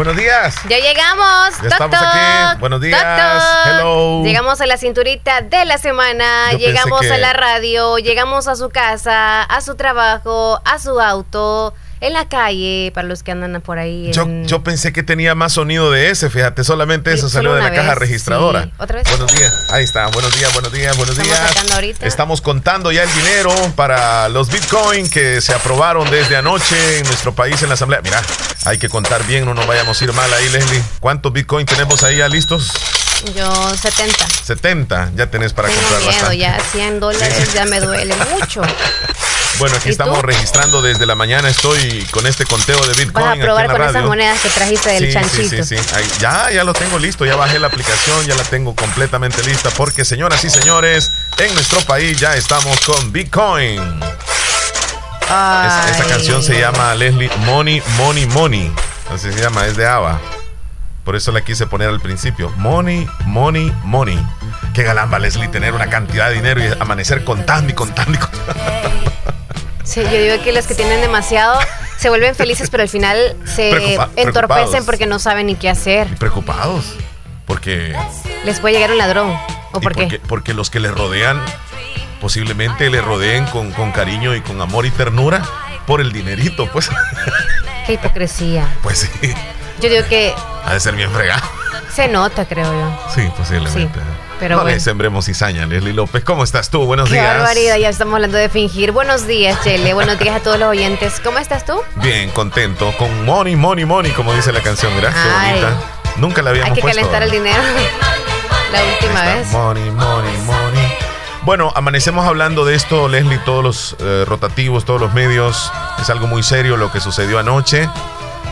Buenos días. Ya llegamos. Ya estamos aquí. Buenos días. Hello. Llegamos a la cinturita de la semana. Yo llegamos que- a la radio. Llegamos a su casa, a su trabajo, a su auto, en la calle, para los que andan por ahí. Yo, en- yo pensé que tenía más sonido de ese, fíjate, solamente eso salió de la caja registradora. sí. ¿Otra vez? Buenos días, ahí está, buenos días, buenos días, buenos Estamos días. Estamos contando ya el dinero para los Bitcoin que se aprobaron desde anoche en nuestro país en la asamblea. Mira, hay que contar bien, no nos vayamos a ir mal ahí, Leslie. ¿Cuántos Bitcoin tenemos ahí ya listos? Yo 70. 70, ya tenés para Tengo comprar miedo, bastante. ya 100 dólares ya me duele mucho. Bueno, aquí ¿Y estamos tú? registrando desde la mañana. Estoy con este conteo de Bitcoin. Vas a aquí probar en la con esas monedas que trajiste del sí, chanchito. Sí, sí, sí. Ahí- ya, ya lo tengo listo. Ya bajé la aplicación, ya la tengo completamente lista. Porque, señoras y señores, en nuestro país ya estamos con Bitcoin. Esa, esa canción se llama Leslie Money, Money, Money. Así se llama, es de ABBA. Por eso la quise poner al principio. Money, money, money. Qué galán va Leslie tener una cantidad de dinero y amanecer contando y contando y contando. Sí, yo digo que los que tienen demasiado se vuelven felices, pero al final se Preocupa- entorpecen porque no saben ni qué hacer. Y preocupados. Porque Les puede llegar un ladrón. ¿O por qué? porque, porque los que le rodean, posiblemente le rodeen con, con cariño y con amor y ternura por el dinerito, pues. Qué hipocresía. Pues sí, Yo digo que ha de ser bien fregado. se nota, creo yo. Sí, posiblemente. Sí, pero no bueno. le sembremos cizaña, Leslie López. ¿Cómo estás tú? Buenos Qué días. barbaridad, ya estamos hablando de fingir. Buenos días, Chele. Buenos días a todos los oyentes. ¿Cómo estás tú? Bien, contento. Con money, money, money, como dice la canción. Gracias, bonita. Nunca la habíamos Hay que puesto. calentar el dinero. La última vez. Money, money, money. Bueno, amanecemos hablando de esto, Leslie, todos los eh, rotativos, todos los medios. Es algo muy serio lo que sucedió anoche.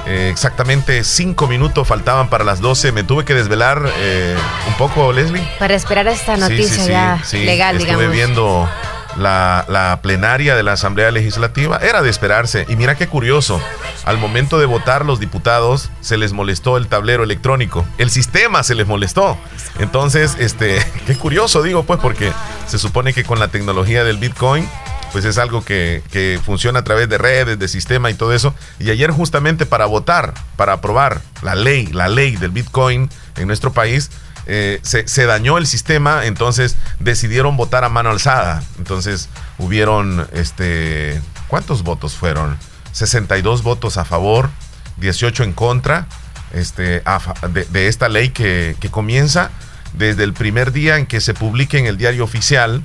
Eh, exactamente cinco minutos faltaban para las 12. Me tuve que desvelar eh, un poco, Leslie. Para esperar esta noticia sí, sí, ya sí. legal, Estuve digamos. viendo la, la plenaria de la Asamblea Legislativa. Era de esperarse. Y mira qué curioso. Al momento de votar, los diputados se les molestó el tablero electrónico. El sistema se les molestó. Entonces, este, qué curioso, digo, pues, porque se supone que con la tecnología del Bitcoin. Pues es algo que, que funciona a través de redes, de sistema y todo eso. Y ayer justamente para votar, para aprobar la ley, la ley del Bitcoin en nuestro país, eh, se, dañó el sistema, entonces decidieron votar a mano alzada. Entonces hubieron, este, ¿cuántos votos fueron? 62 votos a favor, 18 en contra este, de, de esta ley que, que comienza desde el primer día en que se publique en el diario oficial.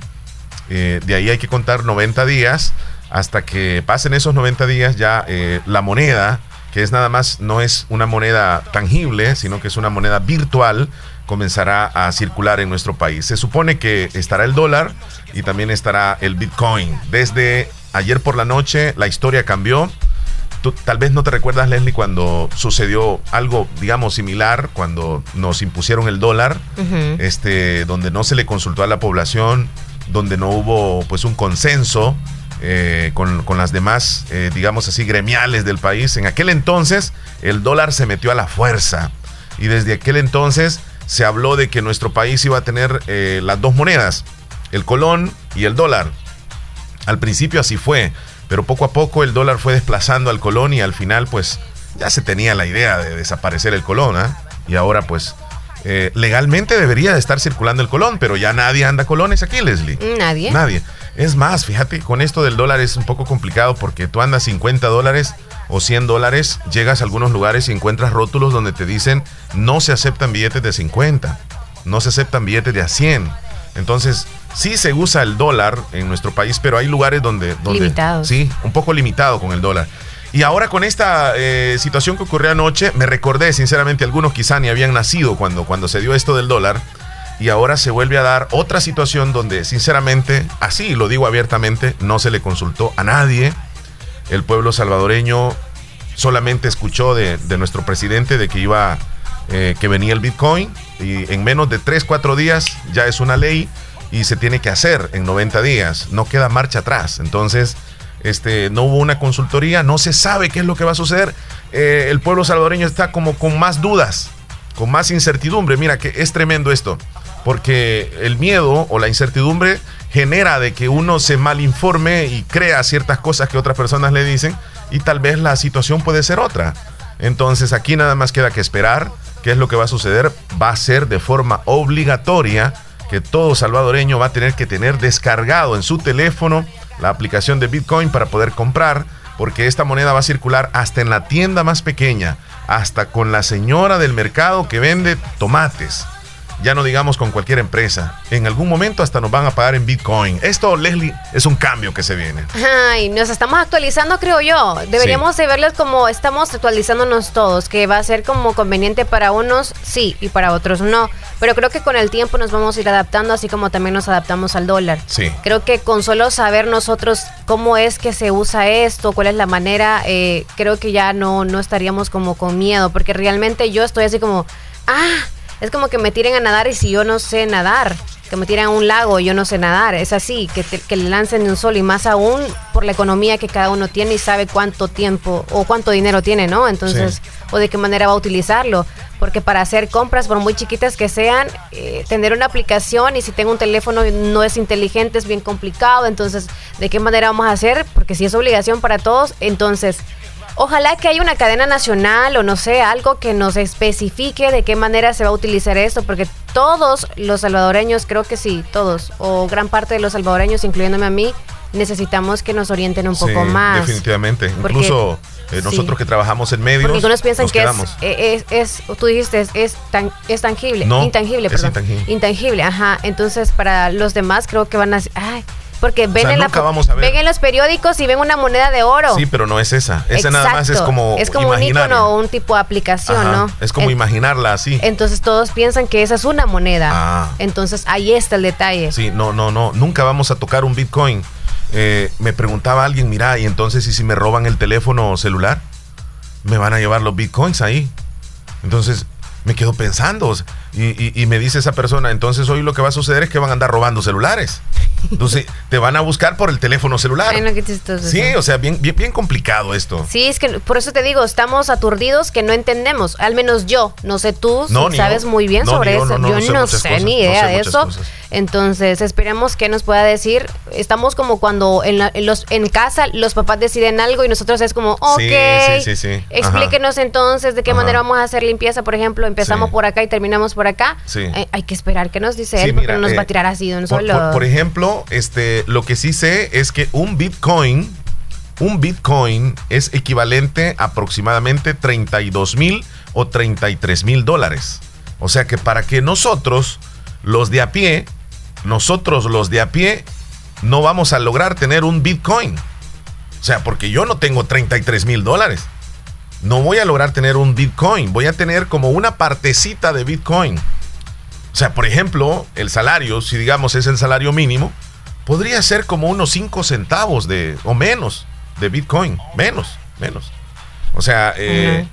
Eh, de ahí hay que contar 90 días. Hasta que pasen esos 90 días ya eh, la moneda, que es nada más, no es una moneda tangible, sino que es una moneda virtual, comenzará a circular en nuestro país. Se supone que estará el dólar y también estará el Bitcoin. Desde ayer por la noche la historia cambió. Tú tal vez no te recuerdas, Leslie, cuando sucedió algo, digamos, similar, cuando nos impusieron el dólar, este, donde no se le consultó a la población, donde no hubo pues un consenso eh, con, con las demás, eh, digamos así, gremiales del país. En aquel entonces el dólar se metió a la fuerza y desde aquel entonces se habló de que nuestro país iba a tener eh, las dos monedas, el colón y el dólar. Al principio así fue, pero poco a poco el dólar fue desplazando al colón y al final pues ya se tenía la idea de desaparecer el colón, ¿ah? Y ahora pues eh, legalmente debería de estar circulando el colón, pero ya nadie anda colones aquí, Leslie. Nadie. Nadie. Es más, fíjate, con esto del dólar es un poco complicado porque tú andas 50 dólares o 100 dólares, llegas a algunos lugares y encuentras rótulos donde te dicen no se aceptan billetes de 50, no se aceptan billetes de a 100. Entonces, sí se usa el dólar en nuestro país, pero hay lugares donde... donde Limitados. Sí, un poco limitado con el dólar. Y ahora con esta eh, situación que ocurrió anoche, me recordé, sinceramente, algunos quizá ni habían nacido cuando, cuando se dio esto del dólar. Y ahora se vuelve a dar otra situación donde, sinceramente, así lo digo abiertamente, no se le consultó a nadie. El pueblo salvadoreño solamente escuchó de, nuestro presidente de que iba, eh, que venía el Bitcoin y en menos de 3, 4 días ya es una ley y se tiene que hacer en 90 días, no queda marcha atrás. Entonces, este, no hubo una consultoría, no se sabe qué es lo que va a suceder. Eh, el pueblo salvadoreño está como con más dudas, con más incertidumbre. Mira que es tremendo esto, porque el miedo o la incertidumbre genera de que uno se malinforme y crea ciertas cosas que otras personas le dicen y tal vez la situación puede ser otra. Entonces aquí nada más queda que esperar qué es lo que va a suceder. Va a ser de forma obligatoria que todo salvadoreño va a tener que tener descargado en su teléfono la aplicación de Bitcoin para poder comprar, porque esta moneda va a circular hasta en la tienda más pequeña, hasta con la señora del mercado que vende tomates ya no digamos con cualquier empresa. En algún momento hasta nos van a pagar en Bitcoin. Esto, Leslie, es un cambio que se viene. Ay, nos estamos actualizando, creo yo. Deberíamos de verles como estamos actualizándonos todos, que va a ser como conveniente para unos, sí, y para otros no. Pero creo que con el tiempo nos vamos a ir adaptando, así como también nos adaptamos al dólar. Sí. Creo que con solo saber nosotros cómo es que se usa esto, cuál es la manera, eh, creo que ya no, no estaríamos como con miedo, porque realmente yo estoy así como, ah, es como que me tiren a nadar y si yo no sé nadar, que me tiren a un lago y yo no sé nadar. Es así, que, que le lancen de un sol y más aún por la economía que cada uno tiene y sabe cuánto tiempo o cuánto dinero tiene, ¿no? Entonces, o de qué manera va a utilizarlo. Porque para hacer compras, por muy chiquitas que sean, eh, tener una aplicación y si tengo un teléfono no es inteligente, es bien complicado. Entonces, ¿de qué manera vamos a hacer? Porque si es obligación para todos, entonces Ojalá que haya una cadena nacional o no sé, algo que nos especifique de qué manera se va a utilizar esto, porque todos los salvadoreños, creo que sí, todos, o gran parte de los salvadoreños, incluyéndome a mí, necesitamos que nos orienten un poco más. Definitivamente, incluso eh, nosotros que trabajamos en medios. Porque algunos piensan que es, es, tú dijiste, es, tan, es tangible, intangible, perdón. Intangible. intangible. ajá. Entonces, para los demás creo que van a... Ay, porque ven, en la, ven en los periódicos y ven una moneda de oro. Sí, pero no es esa. Esa nada más es como. Es como un icono o un tipo de aplicación, ¿no? Es como imaginarla así. Entonces todos piensan que esa es una moneda. Ah. Entonces ahí está el detalle. Sí, no, no, no. Nunca vamos a tocar un Bitcoin. Eh, me preguntaba alguien, mira, y entonces, ¿y si me roban el teléfono celular? Me van a llevar los Bitcoins ahí. Entonces, me quedo pensando. Y, me dice esa persona, entonces hoy lo que va a suceder es que van a andar robando celulares. Entonces te van a buscar por el teléfono celular. Sí, o sea, bien, bien, bien complicado esto. Sí, es que por eso te digo, estamos aturdidos que no entendemos. Al menos yo, no sé tú, sabes muy bien sobre eso. yo no, sé, ni idea de eso. Entonces, esperemos que nos pueda decir. Estamos como cuando en, los, en casa los papás deciden algo y nosotros es como, ok, sí, sí, explíquenos entonces de qué manera vamos a hacer limpieza. Por ejemplo, empezamos por acá y terminamos por acá. Eh, hay que esperar que nos dice él porque no nos va a eh, tirar así de un solo. Por, ejemplo, este, lo que sí sé es que un Bitcoin, un Bitcoin es equivalente a aproximadamente 32 mil o 33 mil dólares. O sea que para que nosotros, los de a pie, nosotros los de a pie no vamos a lograr tener un Bitcoin. O sea, porque yo no tengo 33 mil dólares. No voy a lograr tener un Bitcoin. Voy a tener como una partecita de Bitcoin. O sea, por ejemplo, el salario, si digamos es el salario mínimo, podría ser como unos 5 centavos de, o menos de Bitcoin. Menos, menos. O sea, eh,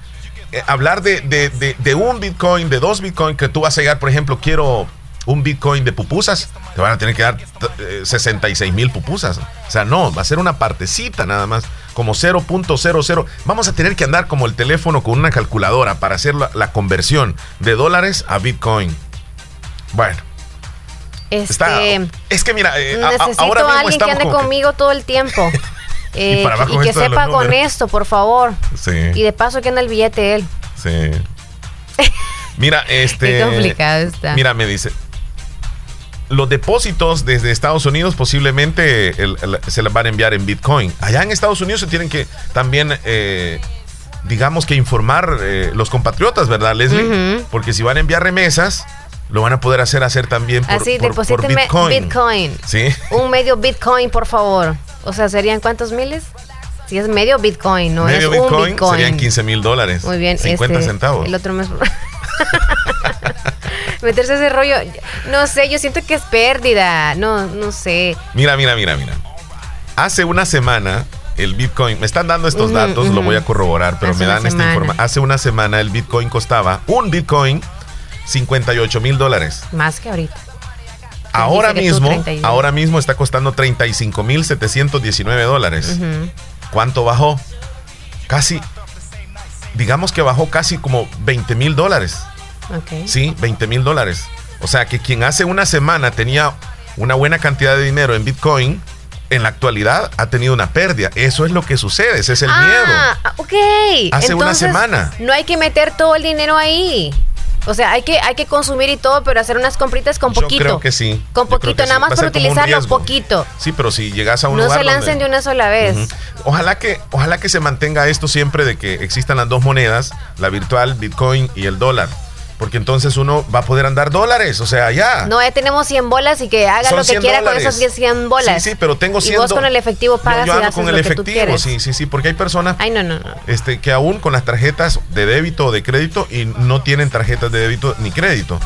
eh, hablar de, de, un Bitcoin, de dos Bitcoin, que tú vas a llegar, por ejemplo, quiero un Bitcoin de pupusas, te van a tener que dar 66 eh, mil pupusas. O sea, no, va a ser una partecita nada más, como 0.00. Vamos a tener que andar como el teléfono con una calculadora para hacer la, conversión de dólares a Bitcoin. Bueno. Este, es que mira, eh, necesito ahora mismo a alguien que ande conmigo todo el tiempo. y, eh, que sepa con esto, por favor. Sí. Y de paso que anda el billete él. Sí. Mira, este. Qué complicado está. Mira, me dice, los depósitos desde Estados Unidos posiblemente se les van a enviar en Bitcoin. Allá en Estados Unidos se tienen que también, eh, digamos que informar eh, los compatriotas, ¿verdad, Leslie? Porque si van a enviar remesas, lo van a poder hacer hacer también por, Así, Bitcoin. Bitcoin. ¿Sí? Un medio Bitcoin, por favor. O sea, ¿serían cuántos miles? Si es medio Bitcoin, no es un Bitcoin. Serían 15 mil dólares. Muy bien. 50 este, centavos. El otro mes. Meterse ese rollo, no sé, yo siento que es pérdida, no, no sé. Mira, mira, mira, mira. Hace una semana el Bitcoin, me están dando estos datos, lo voy a corroborar, pero me dan esta información. Hace una semana el Bitcoin costaba, un Bitcoin, 58 mil dólares. Más que ahorita. Ahora mismo, ahora mismo está costando 35 mil 719 dólares. ¿Cuánto bajó? Casi, digamos que bajó casi como 20 mil dólares. Sí, 20 mil dólares. O sea que quien hace una semana tenía una buena cantidad de dinero en Bitcoin, en la actualidad ha tenido una pérdida. Eso es lo que sucede, ese es el ah, miedo. Ok. Hace una semana. No hay que meter todo el dinero ahí. O sea, hay que, hay que consumir y todo, pero hacer unas compritas con poquito. Yo creo que sí. Con poquito, nada más por utilizarlo poquito. Sí, pero si llegas a un no lugar. No se lancen de una sola vez. Ojalá que, ojalá que se mantenga esto siempre de que existan las dos monedas, la virtual, Bitcoin y el dólar porque entonces uno va a poder andar dólares, o sea, ya. No, ya tenemos 100 bolas y que haga lo que quiera con esos 100 bolas. Sí, sí, pero tengo 100. Y vos con el efectivo pagas yo, yo y con el efectivo, sí, sí, sí, porque hay personas Ay, no, no, no. Este, que aún con las tarjetas de débito o de crédito y no tienen tarjetas de débito ni crédito.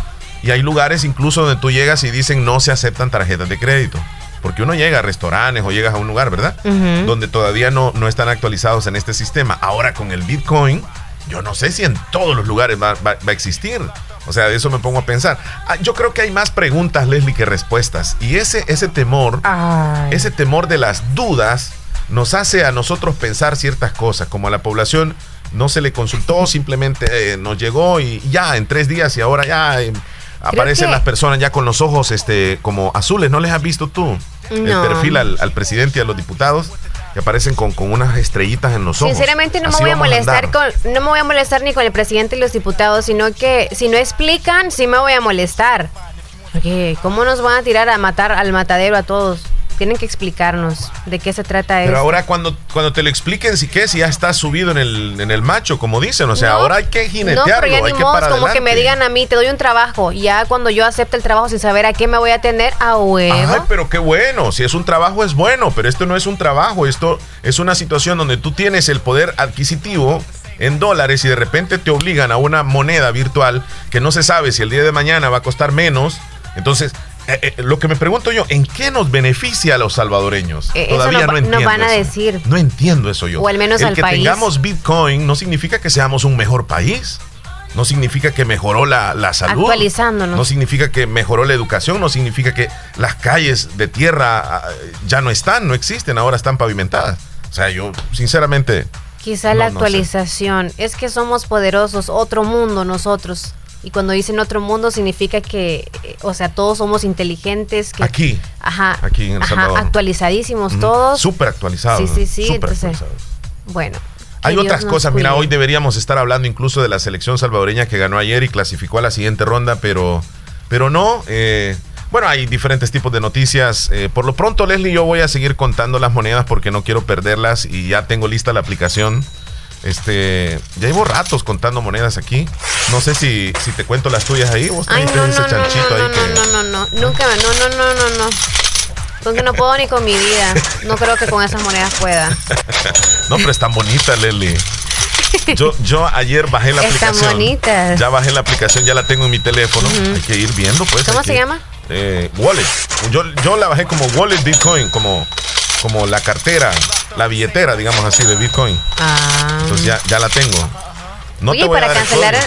Y hay lugares incluso donde tú llegas y dicen no se aceptan tarjetas de crédito. Porque uno llega a restaurantes o llegas a un lugar, ¿verdad? Donde todavía no, no están actualizados en este sistema. Ahora con el Bitcoin, yo no sé si en todos los lugares va, va a existir. O sea, de eso me pongo a pensar. Ah, yo creo que hay más preguntas, Leslie, que respuestas. Y ese, ese temor, ese temor de las dudas, nos hace a nosotros pensar ciertas cosas, como a la población no se le consultó, simplemente eh, nos llegó y ya en tres días y ahora ya eh, aparecen las personas ya con los ojos este, como azules. ¿No les has visto tú el perfil al, al presidente y a los diputados? Que aparecen con, con unas estrellitas en los ojos. Sinceramente no me voy a molestar con, no me voy a molestar ni con el presidente y los diputados, sino que si no explican, sí me voy a molestar. Porque ¿cómo nos van a tirar a matar al matadero a todos? Tienen que explicarnos de qué se trata Pero ahora cuando, cuando te lo expliquen, si qué, si ya estás subido en el, en el macho, como dicen, o sea, ahora hay que jinetearlo, no, pero ya hay que como que me digan a mí, te doy un trabajo, ya cuando yo acepte el trabajo sin saber a qué me voy a tener, a huevo. Ay, pero qué bueno, si es un trabajo es bueno, pero esto no es un trabajo, esto es una situación donde tú tienes el poder adquisitivo en dólares y de repente te obligan a una moneda virtual que no se sabe si el día de mañana va a costar menos. Entonces, eh, eh, lo que me pregunto yo, ¿en qué nos beneficia a los salvadoreños? Eh, Todavía no, entiendo. van a decir. No entiendo eso yo. O al menos El que país. tengamos Bitcoin no significa que seamos un mejor país. No significa que mejoró la, la salud. Actualizándonos. No significa que mejoró la educación. No significa que las calles de tierra ah, ya no están, no existen, ahora están pavimentadas. O sea, yo sinceramente. Quizá la actualización. es que somos poderosos, otro mundo nosotros. Y cuando dicen otro mundo significa que, o sea, todos somos inteligentes. Que, aquí. Ajá. Aquí en El Salvador. actualizadísimos todos. Súper actualizados. Sí, sí, sí. entonces, bueno. Hay otras cosas, mira, hoy deberíamos estar hablando incluso de la selección salvadoreña que ganó ayer y clasificó a la siguiente ronda, pero, pero no. Eh, bueno, hay diferentes tipos de noticias. Eh, por lo pronto, Leslie, yo voy a seguir contando las monedas porque no quiero perderlas y ya tengo lista la aplicación este, ya llevo ratos contando monedas aquí. No sé si, si te cuento las tuyas ahí. Vos Ay, no, no, ese chanchito no, no, ahí no, no, no, no, nunca, no, no, no, no, no. Porque no puedo ni con mi vida. No creo que con esas monedas pueda. no, pero están bonitas, Leli. Yo, yo ayer bajé la Están aplicación. bonitas. Ya bajé la aplicación, ya la tengo en mi teléfono. Hay que ir viendo, pues. ¿Cómo se llama? Eh, wallet. Yo, yo la bajé como Wallet Bitcoin, como como la cartera, la billetera, digamos así, de Bitcoin. Ah. Entonces ya, ya la tengo. No te voy para a dar cancelar,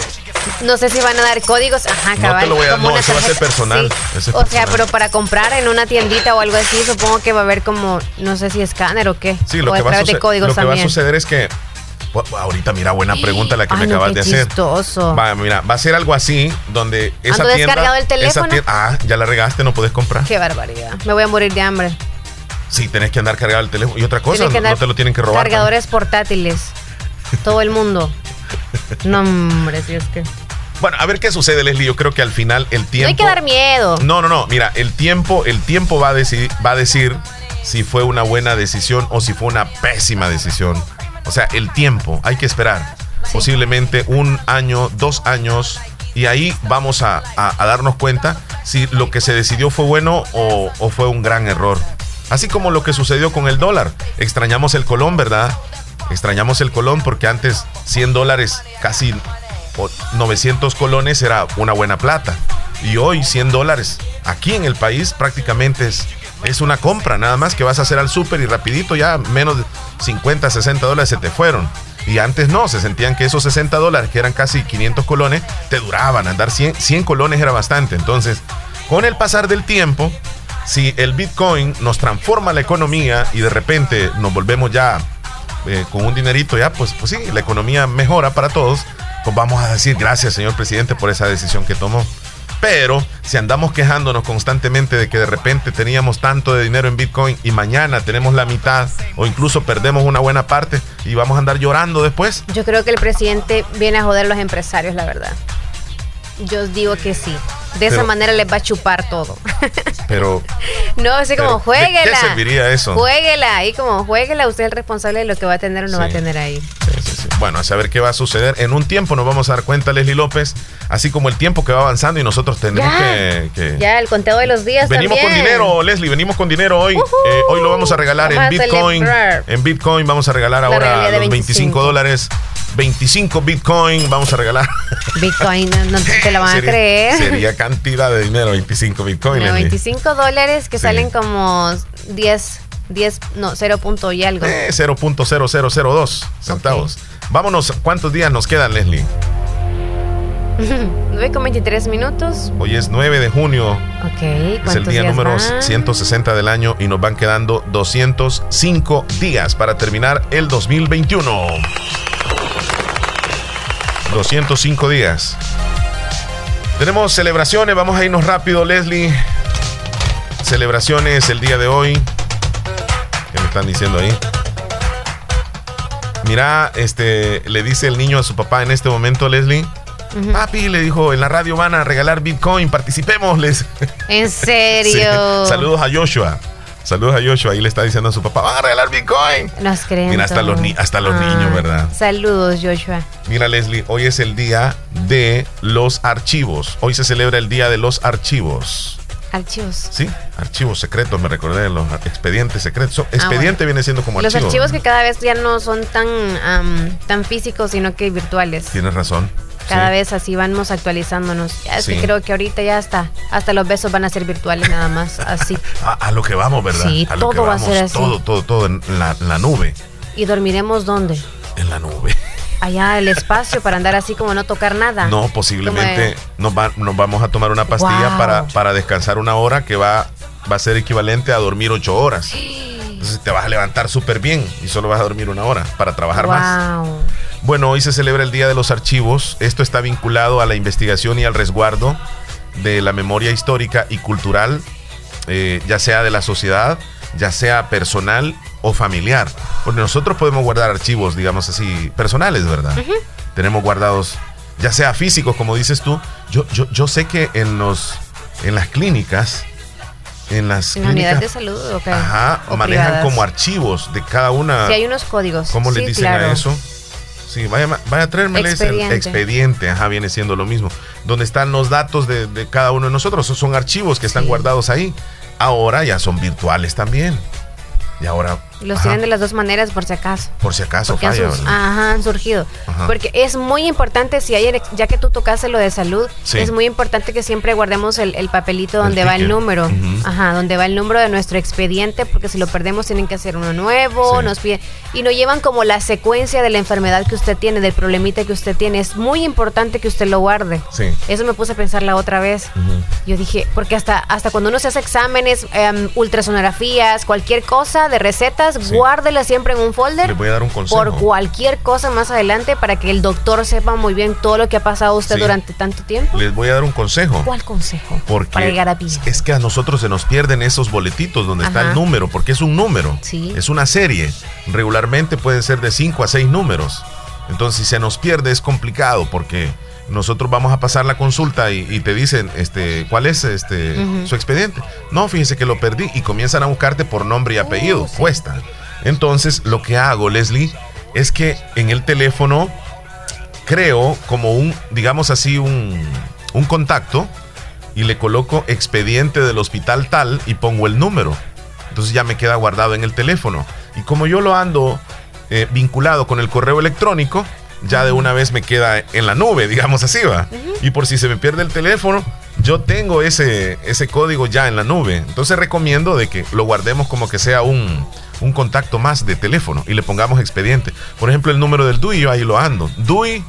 no sé si van a dar códigos. Ajá, cabal. No te lo voy a dar, no, eso va a ser personal. o sea, pero para comprar en una tiendita o algo así, supongo que va a haber como, no sé si escáner o qué. Sí, lo, que va, a suceder, lo que va a suceder es que Ahorita, mira, buena pregunta la que me acabas de hacer. Va, mira, va a ser algo así, donde esa ¿Ando tienda. descargado el teléfono? ah, ya la regaste, no puedes comprar. Qué barbaridad. Me voy a morir de hambre. Sí, tenés que andar cargado el teléfono. Y otra cosa, no, te lo tienen que robar. Cargadores portátiles. Todo el mundo. No, hombre, si es que. Bueno, a ver qué sucede, Leslie. Yo creo que al final el tiempo. No hay que dar miedo. No, no, no. Mira, el tiempo, el tiempo va a, decir, va a decir si fue una buena decisión o si fue una pésima decisión. O sea, el tiempo, hay que esperar. Posiblemente un año, dos años. Y ahí vamos a, darnos cuenta si lo que se decidió fue bueno o, o fue un gran error. Así como lo que sucedió con el dólar. Extrañamos el colón, ¿verdad? Extrañamos el colón porque antes 100 dólares, casi 900 colones era una buena plata. Y hoy 100 dólares aquí en el país prácticamente es, es una compra, nada más que vas a hacer al súper y rapidito ya menos 50, 60 dólares se te fueron. Y antes no, se sentían que esos 60 dólares, que eran casi 500 colones, te duraban. Andar 100, 100 colones era bastante. Entonces, con el pasar del tiempo, si el Bitcoin nos transforma la economía y de repente nos volvemos ya eh, con un dinerito, ya pues, pues sí, la economía mejora para todos, pues vamos a decir gracias, señor presidente, por esa decisión que tomó. Pero si andamos quejándonos constantemente de que de repente teníamos tanto de dinero en Bitcoin y mañana tenemos la mitad o incluso perdemos una buena parte y vamos a andar llorando después. Yo creo que el presidente viene a joder a los empresarios, la verdad. Yo os digo que sí. De esa manera les va a chupar todo. Pero. no, así como jueguela. ¿Qué serviría eso? Jueguela. Ahí como jueguela, usted es el responsable de lo que va a tener o no va a tener ahí. Bueno, a saber qué va a suceder. En un tiempo nos vamos a dar cuenta, Leslie López, así como el tiempo que va avanzando y nosotros tenemos que, Ya, el conteo de los días. Venimos con dinero, Leslie, venimos con dinero hoy. Eh, hoy lo vamos a regalar en Bitcoin. En Bitcoin vamos a regalar ahora los 25 dólares 25 Bitcoin vamos a regalar. Bitcoin, no, te lo van a creer. Sería cantidad de dinero, 25 Bitcoin. 25 dólares que salen como 10, 10, no, 0. y algo. Eh, 0.0002 centavos. Vámonos, ¿cuántos días nos quedan, Leslie? 9 con 23 minutos. Hoy es 9 de junio. Ok. Es el día número 160 del año y nos van quedando 205 días para terminar el 2021. 205 días. Tenemos celebraciones, vamos a irnos rápido, Leslie. Celebraciones el día de hoy. ¿Qué me están diciendo ahí? Mira, este, le dice el niño a su papá en este momento, Leslie. Papi, le dijo, en la radio van a regalar Bitcoin, participémosles. ¿En serio? Saludos a Joshua. Saludos a Joshua. Ahí le está diciendo a su papá, van a regalar Bitcoin. Nos creen. Mira, hasta los, hasta los niños, ¿verdad? Saludos, Joshua. Mira, Leslie, hoy es el día de los archivos. Hoy se celebra el día de los archivos. Archivos. Sí, archivos secretos, me recordé de los expedientes secretos. Ah, expediente viene siendo como Los archivos que cada vez ya no son tan, tan físicos, sino que virtuales. Tienes razón. Cada vez así vamos actualizándonos. es que creo que ahorita ya está. Hasta los besos van a ser virtuales nada más. Así. a, lo que vamos, ¿verdad? Sí, todo va a ser así. Todo, todo, todo en la, nube. ¿Y dormiremos dónde? En la nube. Allá el espacio para andar así como no tocar nada. No, posiblemente nos, nos, vamos a tomar una pastilla para, para descansar una hora que va, va a ser equivalente a dormir ocho horas. Entonces te vas a levantar súper bien y solo vas a dormir una hora para trabajar wow. más. Bueno, hoy se celebra el Día de los Archivos. Esto está vinculado a la investigación y al resguardo de la memoria histórica y cultural, eh, ya sea de la sociedad, ya sea personal o familiar. Porque nosotros podemos guardar archivos, digamos así, personales, ¿verdad? Tenemos guardados, ya sea físicos, como dices tú. Yo, yo, yo sé que en, los, en las clínicas, en las ¿En unidades de salud Ajá, manejan como archivos de cada una. Sí, hay unos códigos. ¿Cómo le dicen a eso? Sí, vaya, vaya a traerme el expediente, ajá, viene siendo lo mismo. Donde están los datos de, cada uno de nosotros. Son archivos que están guardados ahí. Ahora ya son virtuales también. Y ahora. Los tienen de las dos maneras por si acaso. Por si acaso falla. ajá, han surgido. Porque es muy importante, si ayer, ya que tú tocaste lo de salud, es muy importante que siempre guardemos el, papelito donde va el número. Ajá, donde va el número de nuestro expediente, porque si lo perdemos tienen que hacer uno nuevo, nos piden. Y no llevan como la secuencia de la enfermedad que usted tiene, del problemita que usted tiene. Es muy importante que usted lo guarde. Sí. Eso me puse a pensar la otra vez. Yo dije, porque hasta, hasta cuando uno se hace exámenes, um, ultrasonografías, cualquier cosa de recetas, guárdela siempre en un folder. Le voy a dar un consejo. Por cualquier cosa más adelante para que el doctor sepa muy bien todo lo que ha pasado usted durante tanto tiempo. Les voy a dar un consejo. ¿Cuál consejo? Porque para llegar a es que a nosotros se nos pierden esos boletitos donde está el número, porque es un número. Sí. Es una serie. Regularmente pueden ser de 5 a 6 números. Entonces, si se nos pierde es complicado porque nosotros vamos a pasar la consulta y, te dicen, este, ¿cuál es este su expediente? No, fíjese que lo perdí y comienzan a buscarte por nombre y apellido. Uh, Cuesta. Entonces, lo que hago, Leslie, es que en el teléfono creo como un, digamos así, un, un contacto y le coloco expediente del hospital tal y pongo el número. Entonces ya me queda guardado en el teléfono. Y como yo lo ando eh, vinculado con el correo electrónico, ya de una vez me queda en la nube, digamos así, va. Y por si se me pierde el teléfono, yo tengo ese, ese código ya en la nube. Entonces recomiendo de que lo guardemos como que sea un, un contacto más de teléfono y le pongamos expediente. Por ejemplo, el número del DUI, yo ahí lo ando. DUI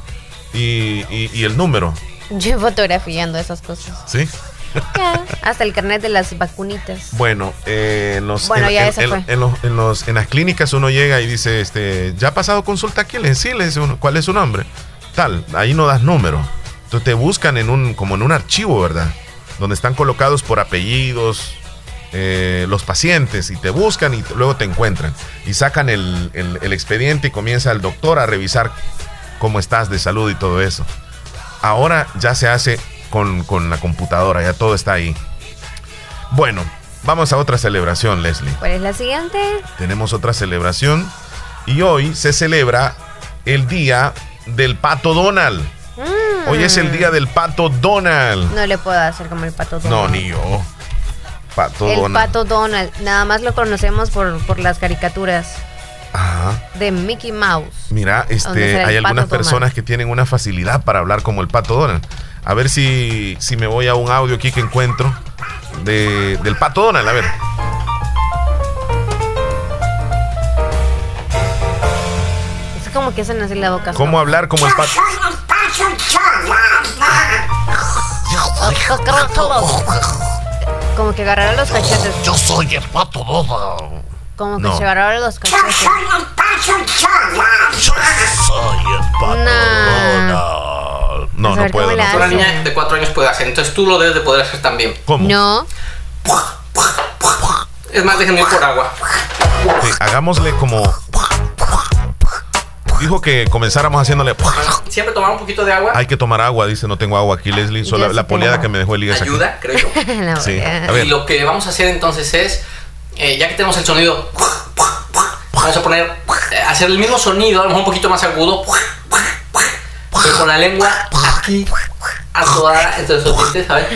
y, el número. Yo fotografiando esas cosas. ¿Sí? Hasta el carnet de las vacunitas. Bueno, eh, en, los, bueno, en, los, en, los, en las clínicas uno llega y dice, este, ¿ya ha pasado consulta aquí? Le sí, le dice uno, ¿cuál es su nombre? Tal, ahí no das número. Entonces te buscan en un, como en un archivo, ¿verdad? Donde están colocados por apellidos, eh, los pacientes y te buscan y luego te encuentran y sacan el, expediente y comienza el doctor a revisar cómo estás de salud y todo eso. Ahora ya se hace con, con la computadora, ya todo está ahí. Bueno, vamos a otra celebración, Leslie. ¿Cuál es la siguiente? Tenemos otra celebración y hoy se celebra el día del pato Donald. Mm. Hoy es el día del pato Donald. No le puedo hacer como el pato Donald. No, ni yo. Pato el pato Donald. Nada más lo conocemos por, las caricaturas. De Mickey Mouse. Mira, este, hay algunas personas que tienen una facilidad para hablar como el pato Donald. A ver si, si me voy a un audio aquí que encuentro de, del pato Donald. A ver. Es como que hacen así la boca. ¿Cómo hablar como el pato? Como que agarraron los cachetes. Yo soy el pato Donald. Como que se agarraron los cachetes. Yo soy el pato Donald. Yo soy el pato Donald. No, no puedo. No. Una niña de cuatro años puede hacer, entonces tú lo debes de poder hacer también. ¿Cómo? No. Es más, déjenme ir por agua. Sí, hagámosle como dijo que comenzáramos haciéndole. Siempre tomar un poquito de agua. Hay que tomar agua, dice, no tengo agua aquí, Leslie. Solo la, poleada que me dejó Elías Ayuda, creo yo. sí. Y lo que vamos a hacer entonces es, eh, ya que tenemos el sonido, vamos a poner, eh, hacer el mismo sonido, a lo mejor un poquito más agudo, pero con la lengua aquí a toda entonces los dientes, ¿sabes?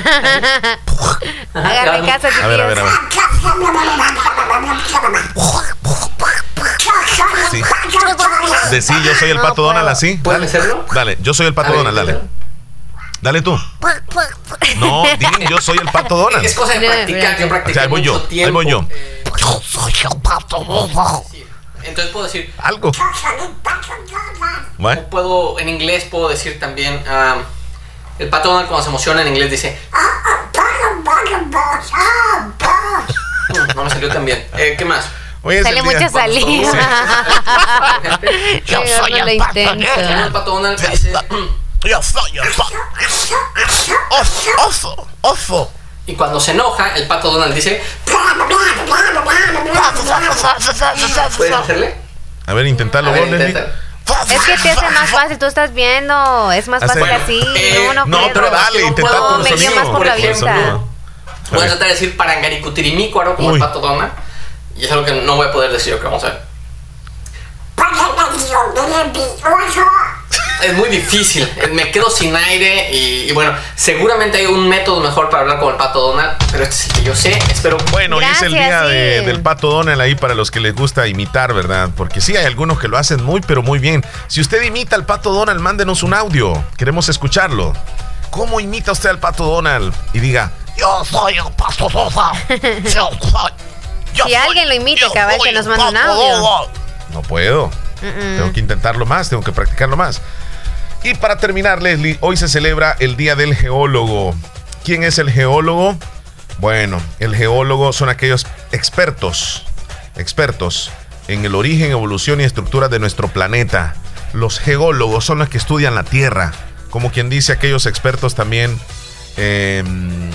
Casa, A ver, a ver, a ver. Sí. De sí, yo soy el pato Donald así. ¿Puedes hacerlo? Dale, yo soy el pato Donald, dale. Dale tú. No, dime, yo soy el pato Donald. Es cosa de practicar, yo practico. ahí voy yo, ahí voy yo. Yo soy el pato Donald. Entonces puedo decir. Algo. ¿Vale? Puedo, en inglés puedo decir también. Um, el pato Donald cuando se emociona en inglés dice. No me salió tan bien. Eh, ¿Qué más? Sale mucha saliva. Yo soy el pato El pato Donald dice. Yo soy el pato. Oso, oso, Y cuando se enoja, el pato Donald dice. ¿Puedes hacerle? A ver, intentarlo vos, es que te hace más fácil, tú estás viendo, es más fácil así. Eh, no, no, pero dale, intentar por el sonido. más por, la vista. Voy a tratar de decir parangaricutirimícuaro como el pato Donald. Y es algo que no voy a poder decir, que vamos a ver. Es muy difícil, me quedo sin aire y, bueno, seguramente hay un método mejor para hablar con el pato Donald, pero este es el que yo sé, espero. Bueno, hoy es el día del pato Donald ahí para los que les gusta imitar, ¿verdad? Porque sí hay algunos que lo hacen muy, pero muy bien. Si usted imita al pato Donald, mándenos un audio, queremos escucharlo. ¿Cómo imita usted al pato Donald? Y diga, yo soy el pato Donald. Yo soy si alguien lo imita, cabal, que nos manda un audio. No puedo. Tengo que intentarlo más, tengo que practicarlo más. Y para terminar, Leslie, hoy se celebra el Día del Geólogo. ¿Quién es el geólogo? Bueno, el geólogo son aquellos expertos, expertos en el origen, evolución y estructura de nuestro planeta. Los geólogos son los que estudian la Tierra. Como quien dice, aquellos expertos también em,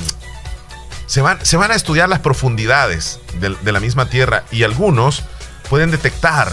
se van, se van a estudiar las profundidades de, la misma Tierra y algunos pueden detectar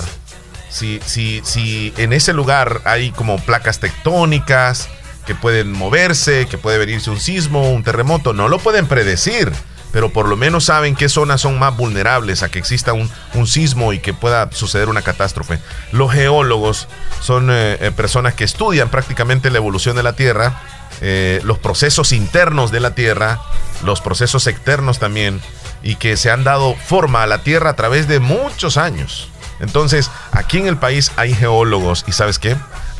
si, si, si en ese lugar hay como placas tectónicas que pueden moverse, que puede venirse un sismo, un terremoto. No lo pueden predecir, pero por lo menos saben qué zonas son más vulnerables a que exista un, sismo y que pueda suceder una catástrofe. Los geólogos son eh, eh, personas que estudian prácticamente la evolución de la Tierra eh, los procesos internos de la Tierra, los procesos externos también, y que se han dado forma a la Tierra a través de muchos años. Entonces, aquí en el país hay geólogos, y ¿sabes qué?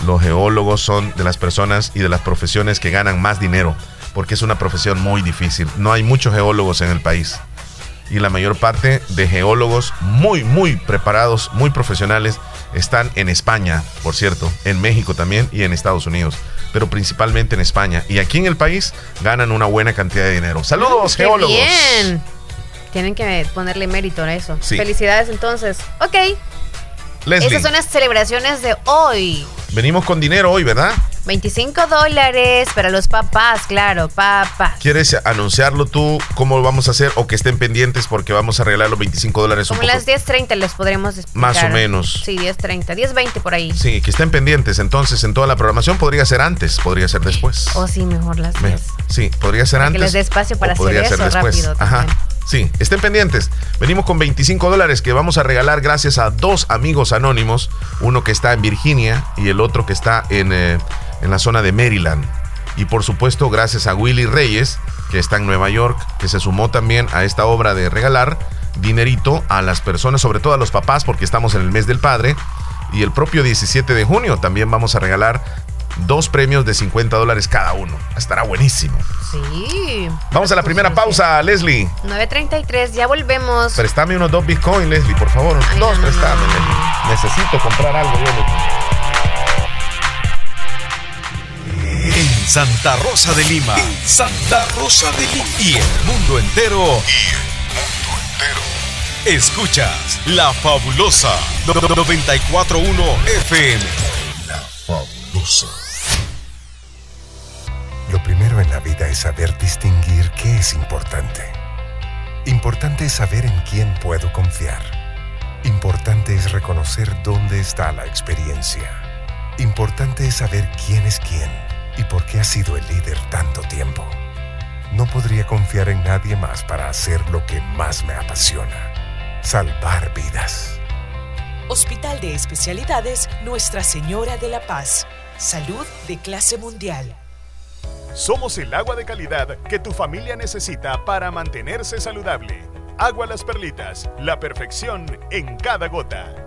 Los geólogos son de las personas y de las profesiones que ganan más dinero, porque es una profesión muy difícil. No hay muchos geólogos en el país. y la mayor parte de geólogos muy, muy preparados, muy profesionales, están en España, por cierto, en México también y en Estados Unidos, pero principalmente en España. Y aquí en el país ganan una buena cantidad de dinero. Saludos, ¡Qué geólogos. bien! Tienen que ponerle mérito a eso. Sí. Felicidades entonces. Ok. Leslie, Esas son las celebraciones de hoy. venimos con dinero hoy, ¿verdad? 25 dólares para los papás, claro, papás. ¿Quieres anunciarlo tú? ¿Cómo lo vamos a hacer? O que estén pendientes porque vamos a regalar los 25 dólares un Como poco. las 10.30 les podremos explicar. Más o menos. Sí, 10.30, 10.20 por ahí. Sí, que estén pendientes. Entonces, en toda la programación podría ser antes, podría ser después. O sí, mejor las Me- 10. Sí, podría ser Para que antes. les dé espacio para hacer podría ser eso después. rápido Ajá. también. Sí, estén pendientes. Venimos con 25 dólares que vamos a regalar gracias a dos amigos anónimos. Uno que está en Virginia y el otro que está en, eh, en la zona de Maryland. Y por supuesto, gracias a Willy Reyes, que está en Nueva York, que se sumó también a esta obra de regalar dinerito a las personas, sobre todo a los papás, porque estamos en el mes del padre. Y el propio 17 de junio también vamos a regalar dos premios de 50 dólares cada uno. Estará buenísimo. Sí. Vamos a la primera pausa, Leslie. 9.33, ya volvemos. Préstame unos dos Bitcoin, Leslie, por favor. Ay, dos, no, préstame, no, no. Leslie. Necesito comprar algo. yo. En Santa Rosa de Lima. En Santa Rosa de Lima. Y el mundo entero. Y el mundo entero. Escuchas La Fabulosa 941 FM. La Fabulosa. Lo primero en la vida es saber distinguir qué es importante. Importante es saber en quién puedo confiar. Importante es reconocer dónde está la experiencia. Importante es saber quién es quién y por qué ha sido el líder tanto tiempo. No podría confiar en nadie más para hacer lo que más me apasiona. Salvar vidas. Hospital de Especialidades Nuestra Señora de la Paz. Salud de clase mundial. Somos el agua de calidad que tu familia necesita para mantenerse saludable. Agua Las Perlitas, la perfección en cada gota.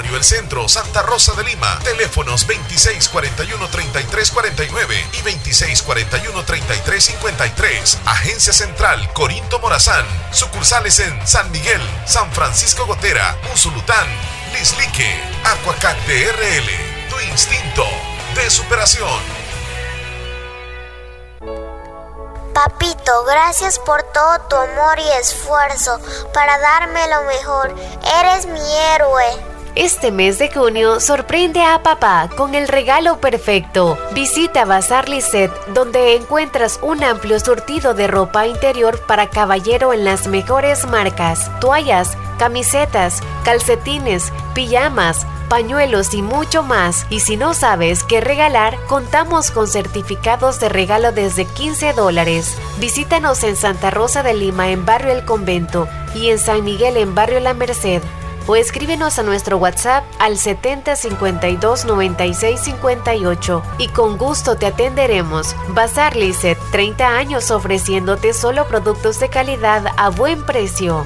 El Centro, Santa Rosa de Lima. Teléfonos 2641-3349 y 2641-3353. Agencia Central, Corinto Morazán. Sucursales en San Miguel, San Francisco Gotera, Usulután, Lislique, Aquacac de RL. Tu instinto de superación. Papito, gracias por todo tu amor y esfuerzo para darme lo mejor. Eres mi héroe. Este mes de junio sorprende a papá con el regalo perfecto. Visita Bazar Lisset, donde encuentras un amplio surtido de ropa interior para caballero en las mejores marcas: toallas, camisetas, calcetines, pijamas, pañuelos y mucho más. Y si no sabes qué regalar, contamos con certificados de regalo desde 15 dólares. Visítanos en Santa Rosa de Lima en Barrio El Convento y en San Miguel en Barrio La Merced o escríbenos a nuestro WhatsApp al 70 52 96 58 y con gusto te atenderemos. Bazar Lizet, 30 años ofreciéndote solo productos de calidad a buen precio.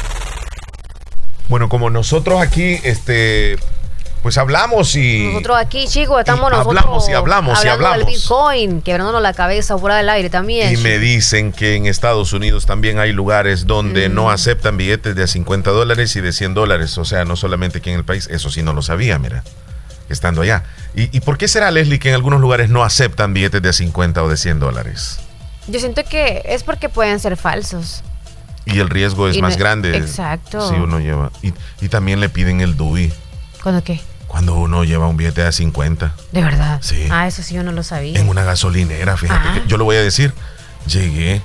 Bueno, como nosotros aquí, este, pues hablamos y. Nosotros aquí, chicos, estamos y nosotros. hablamos y hablamos y hablamos. del Bitcoin, quebrándonos la cabeza fuera del aire también. Y me dicen que en Estados Unidos también hay lugares donde Mm. no aceptan billetes de a 50 dólares y de 100 dólares. O sea, no solamente aquí en el país. Eso sí no lo sabía, mira. Estando allá. ¿Y, y por qué será, Leslie, que en algunos lugares no aceptan billetes de a 50 o de 100 dólares? Yo siento que es porque pueden ser falsos. Y el riesgo es Y más no- grande. Exacto. Si uno lleva. Y, y también le piden el DUI ¿Cuándo qué? cuando uno lleva un billete de a 50 De verdad. Sí. Ah, eso sí yo no lo sabía. en una gasolinera. Fíjate Ah. que yo lo voy a decir. Llegué.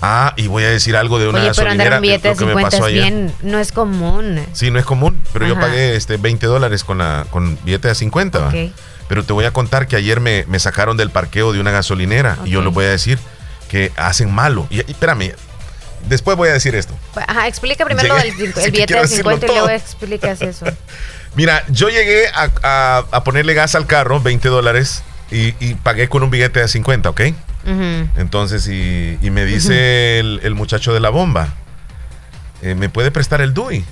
Ah, y voy a decir algo de una Oye, pero andar gasolinera. un billete de lo que me 50 pasó es bien, no es común. Sí, no es común, pero yo Ajá. pagué este 20 dólares con la con billete de 50. ¿va? Ok. Pero te voy a contar que ayer me, me sacaron del parqueo de una gasolinera y yo les voy a decir que hacen malo. Y, y espérame, después voy a decir esto. Ajá, explica primero Llegué- el, billete de decirlo 50 y luego explicas eso. Mira, yo llegué a, a- a ponerle gas al carro, 20 dólares, y, y pagué con un billete de 50, ¿ok? Entonces, y, y me dice el, el muchacho de la bomba, eh, ¿me puede prestar el DUI?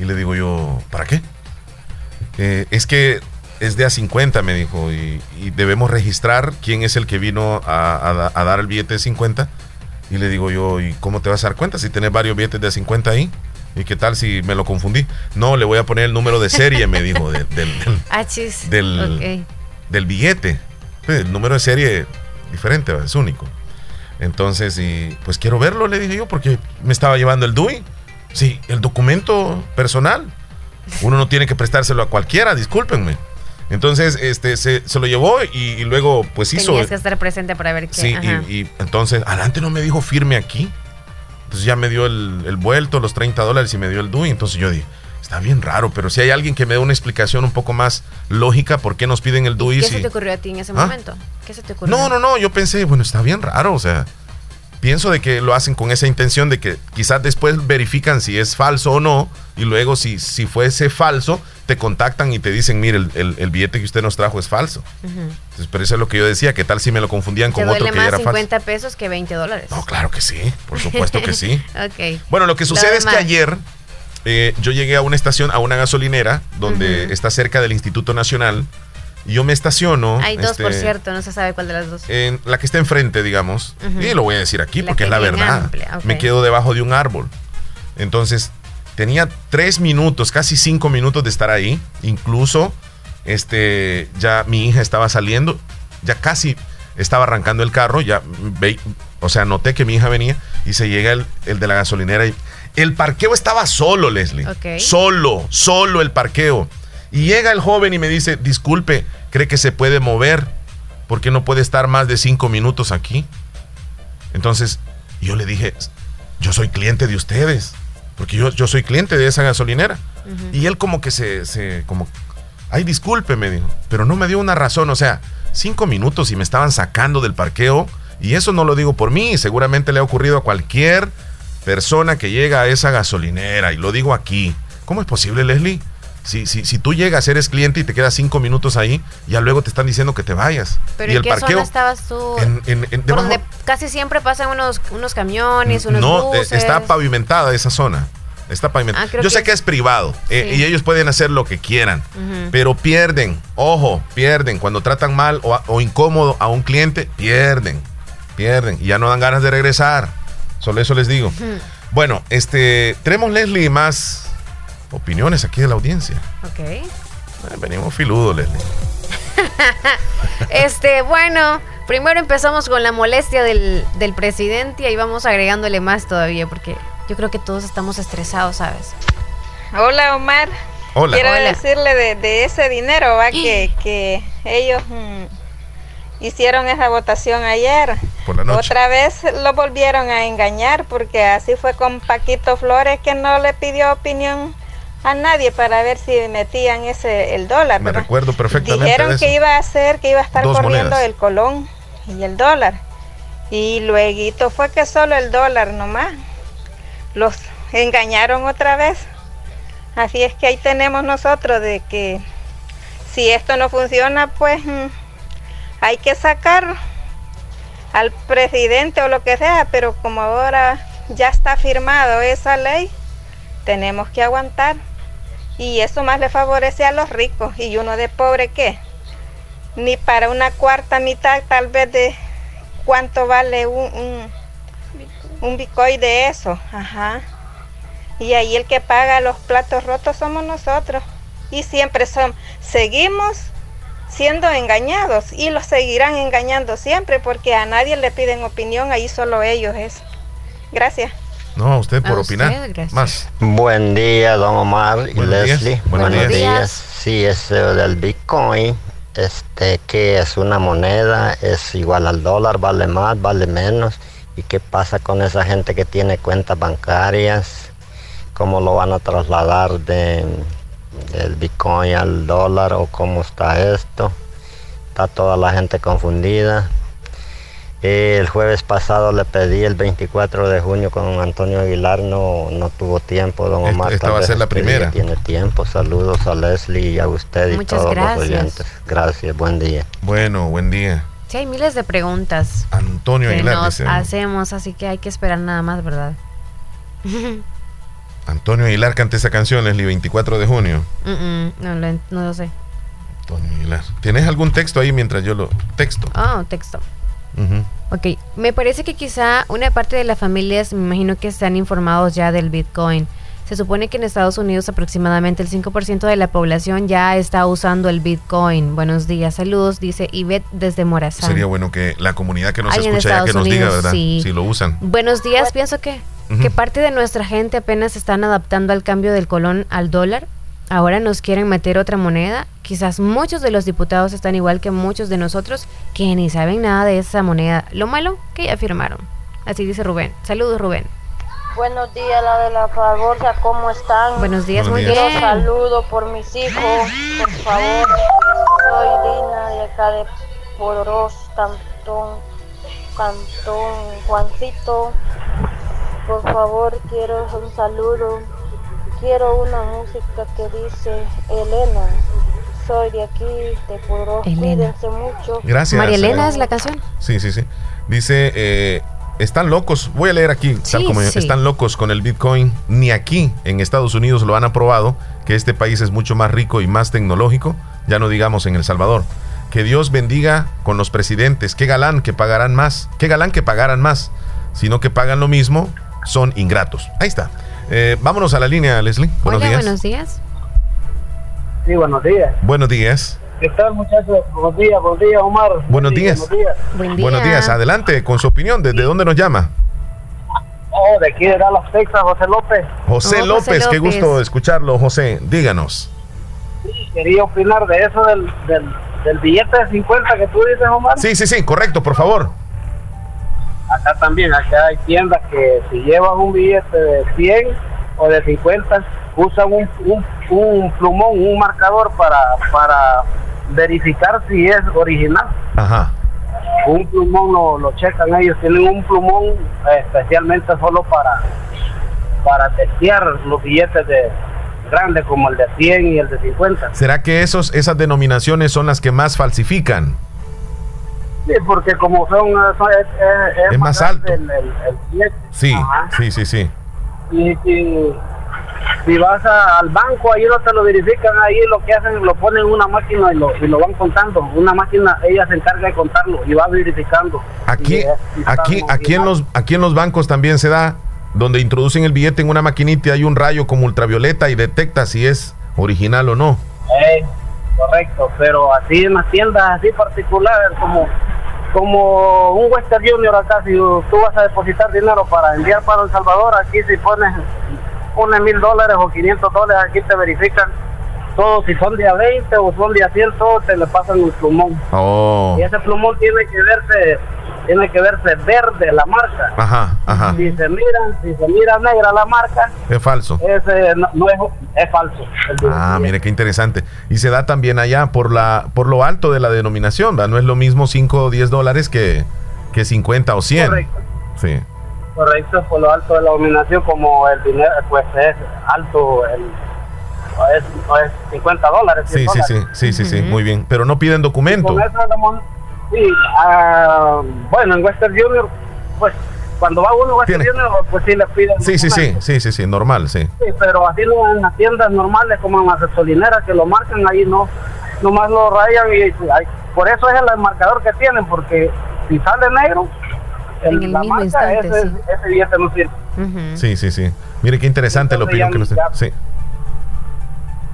Y le digo yo, ¿para qué? "Eh, es que es de a 50, me dijo, y, y debemos registrar quién es el que vino a, a dar el billete de 50. Y le digo yo, ¿y cómo te vas a dar cuenta si tienes varios billetes de 50 ahí? ¿Y qué tal si me lo confundí? No, le voy a poner el número de serie, me dijo, de- del, del- Ah. Del- Ok. del billete. Pues, El número de serie diferente, es único. Entonces, y pues quiero verlo, le dije yo, porque me estaba llevando el DUI. Sí, el documento personal. Uno no tiene que prestárselo a cualquiera, discúlpenme. Entonces, este, se, se lo llevó y, y luego, pues hizo. Tenías que estar presente para ver qué. Sí, y, y entonces, adelante no me dijo firme aquí. Entonces ya me dio el, el vuelto, los 30 dólares y me dio el DUI. Entonces yo dije, está bien raro, pero si hay alguien que me dé una explicación un poco más lógica, ¿por qué nos piden el DUI? ¿Qué si- se te ocurrió a ti en ese ¿Ah? momento? ¿Qué se te ocurrió? no, no, no, yo pensé, bueno, está bien raro, o sea, pienso de que lo hacen con esa intención de que quizás después verifican si es falso o no, y luego si, si fuese falso, te contactan y te dicen, mire, el, el- el billete que usted nos trajo es falso. Entonces, pero eso es lo que yo decía, que tal si me lo confundían con otro que más era falso. 50 pesos que 20 dólares. No, claro que sí, por supuesto que sí. Bueno, lo que sucede es que ayer eh, yo llegué a una estación, a una gasolinera, donde está cerca del Instituto Nacional, y yo me estaciono. Hay dos, por este, cierto, no se sabe cuál de las dos. en la que está enfrente, digamos, y lo voy a decir aquí La porque que es la verdad. amplia. Me quedo debajo de un árbol. Entonces, tenía tres minutos, casi cinco minutos de estar ahí. Incluso, este, ya mi hija estaba saliendo, ya casi estaba arrancando el carro, ya ve, o sea, noté que mi hija venía y se llega el, el de la gasolinera y el parqueo estaba solo, Leslie. Solo, solo el parqueo. Y llega el joven y me dice, disculpe, ¿cree que se puede mover? Porque no puede estar más de cinco minutos aquí. Entonces, yo le dije, yo soy cliente de ustedes. Porque yo, yo soy cliente de esa gasolinera. Y él como que se, se, como, ay, disculpe, me dijo. Pero no me dio una razón. O sea, cinco minutos y me estaban sacando del parqueo. Y eso no lo digo por mí. Seguramente le ha ocurrido a cualquier persona que llega a esa gasolinera. Y lo digo aquí. ¿Cómo es posible, Leslie? Si, si, si tú llegas, eres cliente y te quedas cinco minutos ahí, ya luego te están diciendo que te vayas. Pero y ¿en el qué parqueo. zona estabas tú? en- en- en- Por donde casi siempre pasan unos, unos camiones, unos no, eh, buses. está pavimentada esa zona. Está pavimentada. Ah, Yo sé que- que es privado eh, y ellos pueden hacer lo que quieran, pero pierden, ojo, pierden. Cuando tratan mal o, o incómodo a un cliente, pierden, pierden y ya no dan ganas de regresar. Solo eso les digo. Bueno, este, tenemos Leslie más, opiniones aquí de la audiencia. Ok. Venimos filudos, Leslie. este, bueno, primero empezamos con la molestia del, del presidente y ahí vamos agregándole más todavía porque yo creo que todos estamos estresados, ¿sabes? Hola Omar. Hola. Quiero Hola. decirle de, de ese dinero, va, que, que ellos mm, hicieron esa votación ayer. Por la noche. Otra vez lo volvieron a engañar porque así fue con Paquito Flores que no le pidió opinión a nadie para ver si metían ese el dólar. Me ¿verdad? recuerdo perfectamente Dijeron eso. que iba a hacer, que iba a estar Dos corriendo monedas. el colón y el dólar. Y luego fue que solo el dólar nomás. Los engañaron otra vez. Así es que ahí tenemos nosotros de que si esto no funciona, pues mm, hay que sacar al presidente o lo que sea, pero como ahora ya está firmado esa ley, tenemos que aguantar. Y eso más le favorece a los ricos. ¿Y uno de pobre qué? Ni para una cuarta mitad tal vez de cuánto vale un, un, un bitcoin de eso. Ajá. Y ahí el que paga los platos rotos somos nosotros. Y siempre son, seguimos siendo engañados y los seguirán engañando siempre porque a nadie le piden opinión, ahí solo ellos es. Gracias. No, a usted por A opinar. usted, gracias. Más. Buen día, don Omar y Buenos días. Leslie. Buenos días. días. Sí, eso del Bitcoin, este, que es una moneda, es igual al dólar, vale más, vale menos. ¿Y qué pasa con esa gente que tiene cuentas bancarias? ¿Cómo lo van a trasladar de, del Bitcoin al dólar o cómo está esto? Está toda la gente confundida. El jueves pasado le pedí el 24 de junio con Antonio Aguilar, no, no tuvo tiempo, don Omar. esta va a ser la este primera. Tiene tiempo. Saludos a Leslie y a usted y Muchas todos gracias. los oyentes. Gracias, buen día. Bueno, buen día. Sí, hay miles de preguntas Antonio que Aguilar nos dice. hacemos, así que hay que esperar nada más, ¿verdad? Antonio Aguilar canta esa canción, Leslie, 24 de junio. Mm, mm, no, lo, en- no lo sé. Antonio Aguilar. ¿Tienes algún texto ahí mientras yo lo texto? Ah, texto. Ujú. Ok, me parece que quizá una parte de las familias, me imagino que están informados ya del Bitcoin. Se supone que en Estados Unidos aproximadamente el 5% de la población ya está usando el Bitcoin. Buenos días, saludos, dice Ivette desde Morazán. Sería bueno que la comunidad que nos escucha ya que Estados nos diga, sí. Si lo usan. Buenos días, pienso que, que parte de nuestra gente apenas se están adaptando al cambio del colón al dólar. Ahora nos quieren meter otra moneda. Quizás muchos de los diputados están igual que muchos de nosotros que ni saben nada de esa moneda. Lo malo que ya firmaron. Así dice Rubén. Saludos, Rubén. Buenos días, la de la Favorcia, ¿cómo están? Buenos días, Buenos muy días. Un bien. saludo por mis hijos, por favor. Soy Dina de acá de Poros, Cantón, Cantón, Juancito. Por favor, quiero un saludo. Quiero una música que dice Elena. Soy de aquí, de Poros. Elena. Cuídense mucho. Gracias. María Elena es la canción. Sí, sí, sí. Dice, eh, están locos. Voy a leer aquí, tal como sí. están locos con el Bitcoin. Ni aquí en Estados Unidos lo han aprobado, que este país es mucho más rico y más tecnológico, ya no digamos en El Salvador. Que Dios bendiga con los presidentes. Qué galán que pagarán más. Qué galán que pagaran más. Sino que pagan lo mismo, son ingratos. Ahí está. Eh, vámonos a la línea, Leslie. Buenos Hola, días. buenos días. Sí, buenos días. Buenos días. ¿Qué tal, muchachos? Buenos días, buenos días, Omar. Buenos Sí, días. Buenos días. Buen día. Buenos días. Adelante con su opinión. ¿Desde dónde nos llama? Oh, de aquí de Dallas, Texas, José López. José Oh, José López, qué López. gusto escucharlo, José. Díganos. Sí, quería opinar de eso del, del, del billete de 50 que tú dices, Omar. Sí, sí, sí, correcto, por favor. Acá también, acá hay tiendas que si llevas un billete de 100 o de 50, usan un, un, un plumón, un marcador para, para verificar si es original. Ajá. Un plumón lo, lo checan ellos, tienen un plumón especialmente solo para, para testear los billetes de grandes como el de 100 y el de 50. ¿Será que esos, esas denominaciones son las que más falsifican? Sí, porque como son, eh, son- es, es- Es más alto. El, el- el billete. Sí, sí, sí, sí. Y si, si vas a- al banco, ahí no te lo verifican, ahí lo que hacen, lo ponen en una máquina y lo, y lo van contando. Una máquina, ella se encarga de contarlo y va verificando. Aquí, Y, eh, aquí, aquí en los, aquí en los bancos también se da donde introducen el billete en una maquinita y hay un rayo como ultravioleta y detecta si es original o no. Eh, correcto, pero así en las tiendas así particulares como como un Western Junior acá, si tú vas a depositar dinero para enviar para El Salvador, aquí si pones, pones mil dólares o 500 dólares, aquí te verifican todo, si son día 20 o son día 100, todo te le pasan un plumón. Oh. Y ese plumón tiene que verse tiene que verse verde la marca. Ajá, ajá. Si se mira, si se mira negra la marca, Es falso. ese no, no es, es falso. Ah, mire qué interesante. Y se da también allá por la por lo alto de la denominación, ¿verdad? No es lo mismo 5 o 10 dólares que, que 50 o 100. Correcto. Sí. Correcto, por lo alto de la dominación, como el dinero, pues es alto, el, es, es 50 dólares. 100 Sí, sí, sí, sí, sí, sí, muy bien. Pero no piden documento. Con eso sí, ah, bueno, en Western Junior, pues cuando va uno a Western Tiene. Junior, pues sí le piden. Sí, sí, sí, sí, sí, sí, normal, sí. Sí, pero así no en las tiendas normales, como en las gasolineras que lo marcan ahí, no, nomás lo rayan y ay, por eso es el marcador que tienen, porque si sale negro, el, En el la mismo marca, instante, ese, sí. ese billete no sirve. Sí, sí, sí. Mire qué interesante la opinión que nos da. Sí.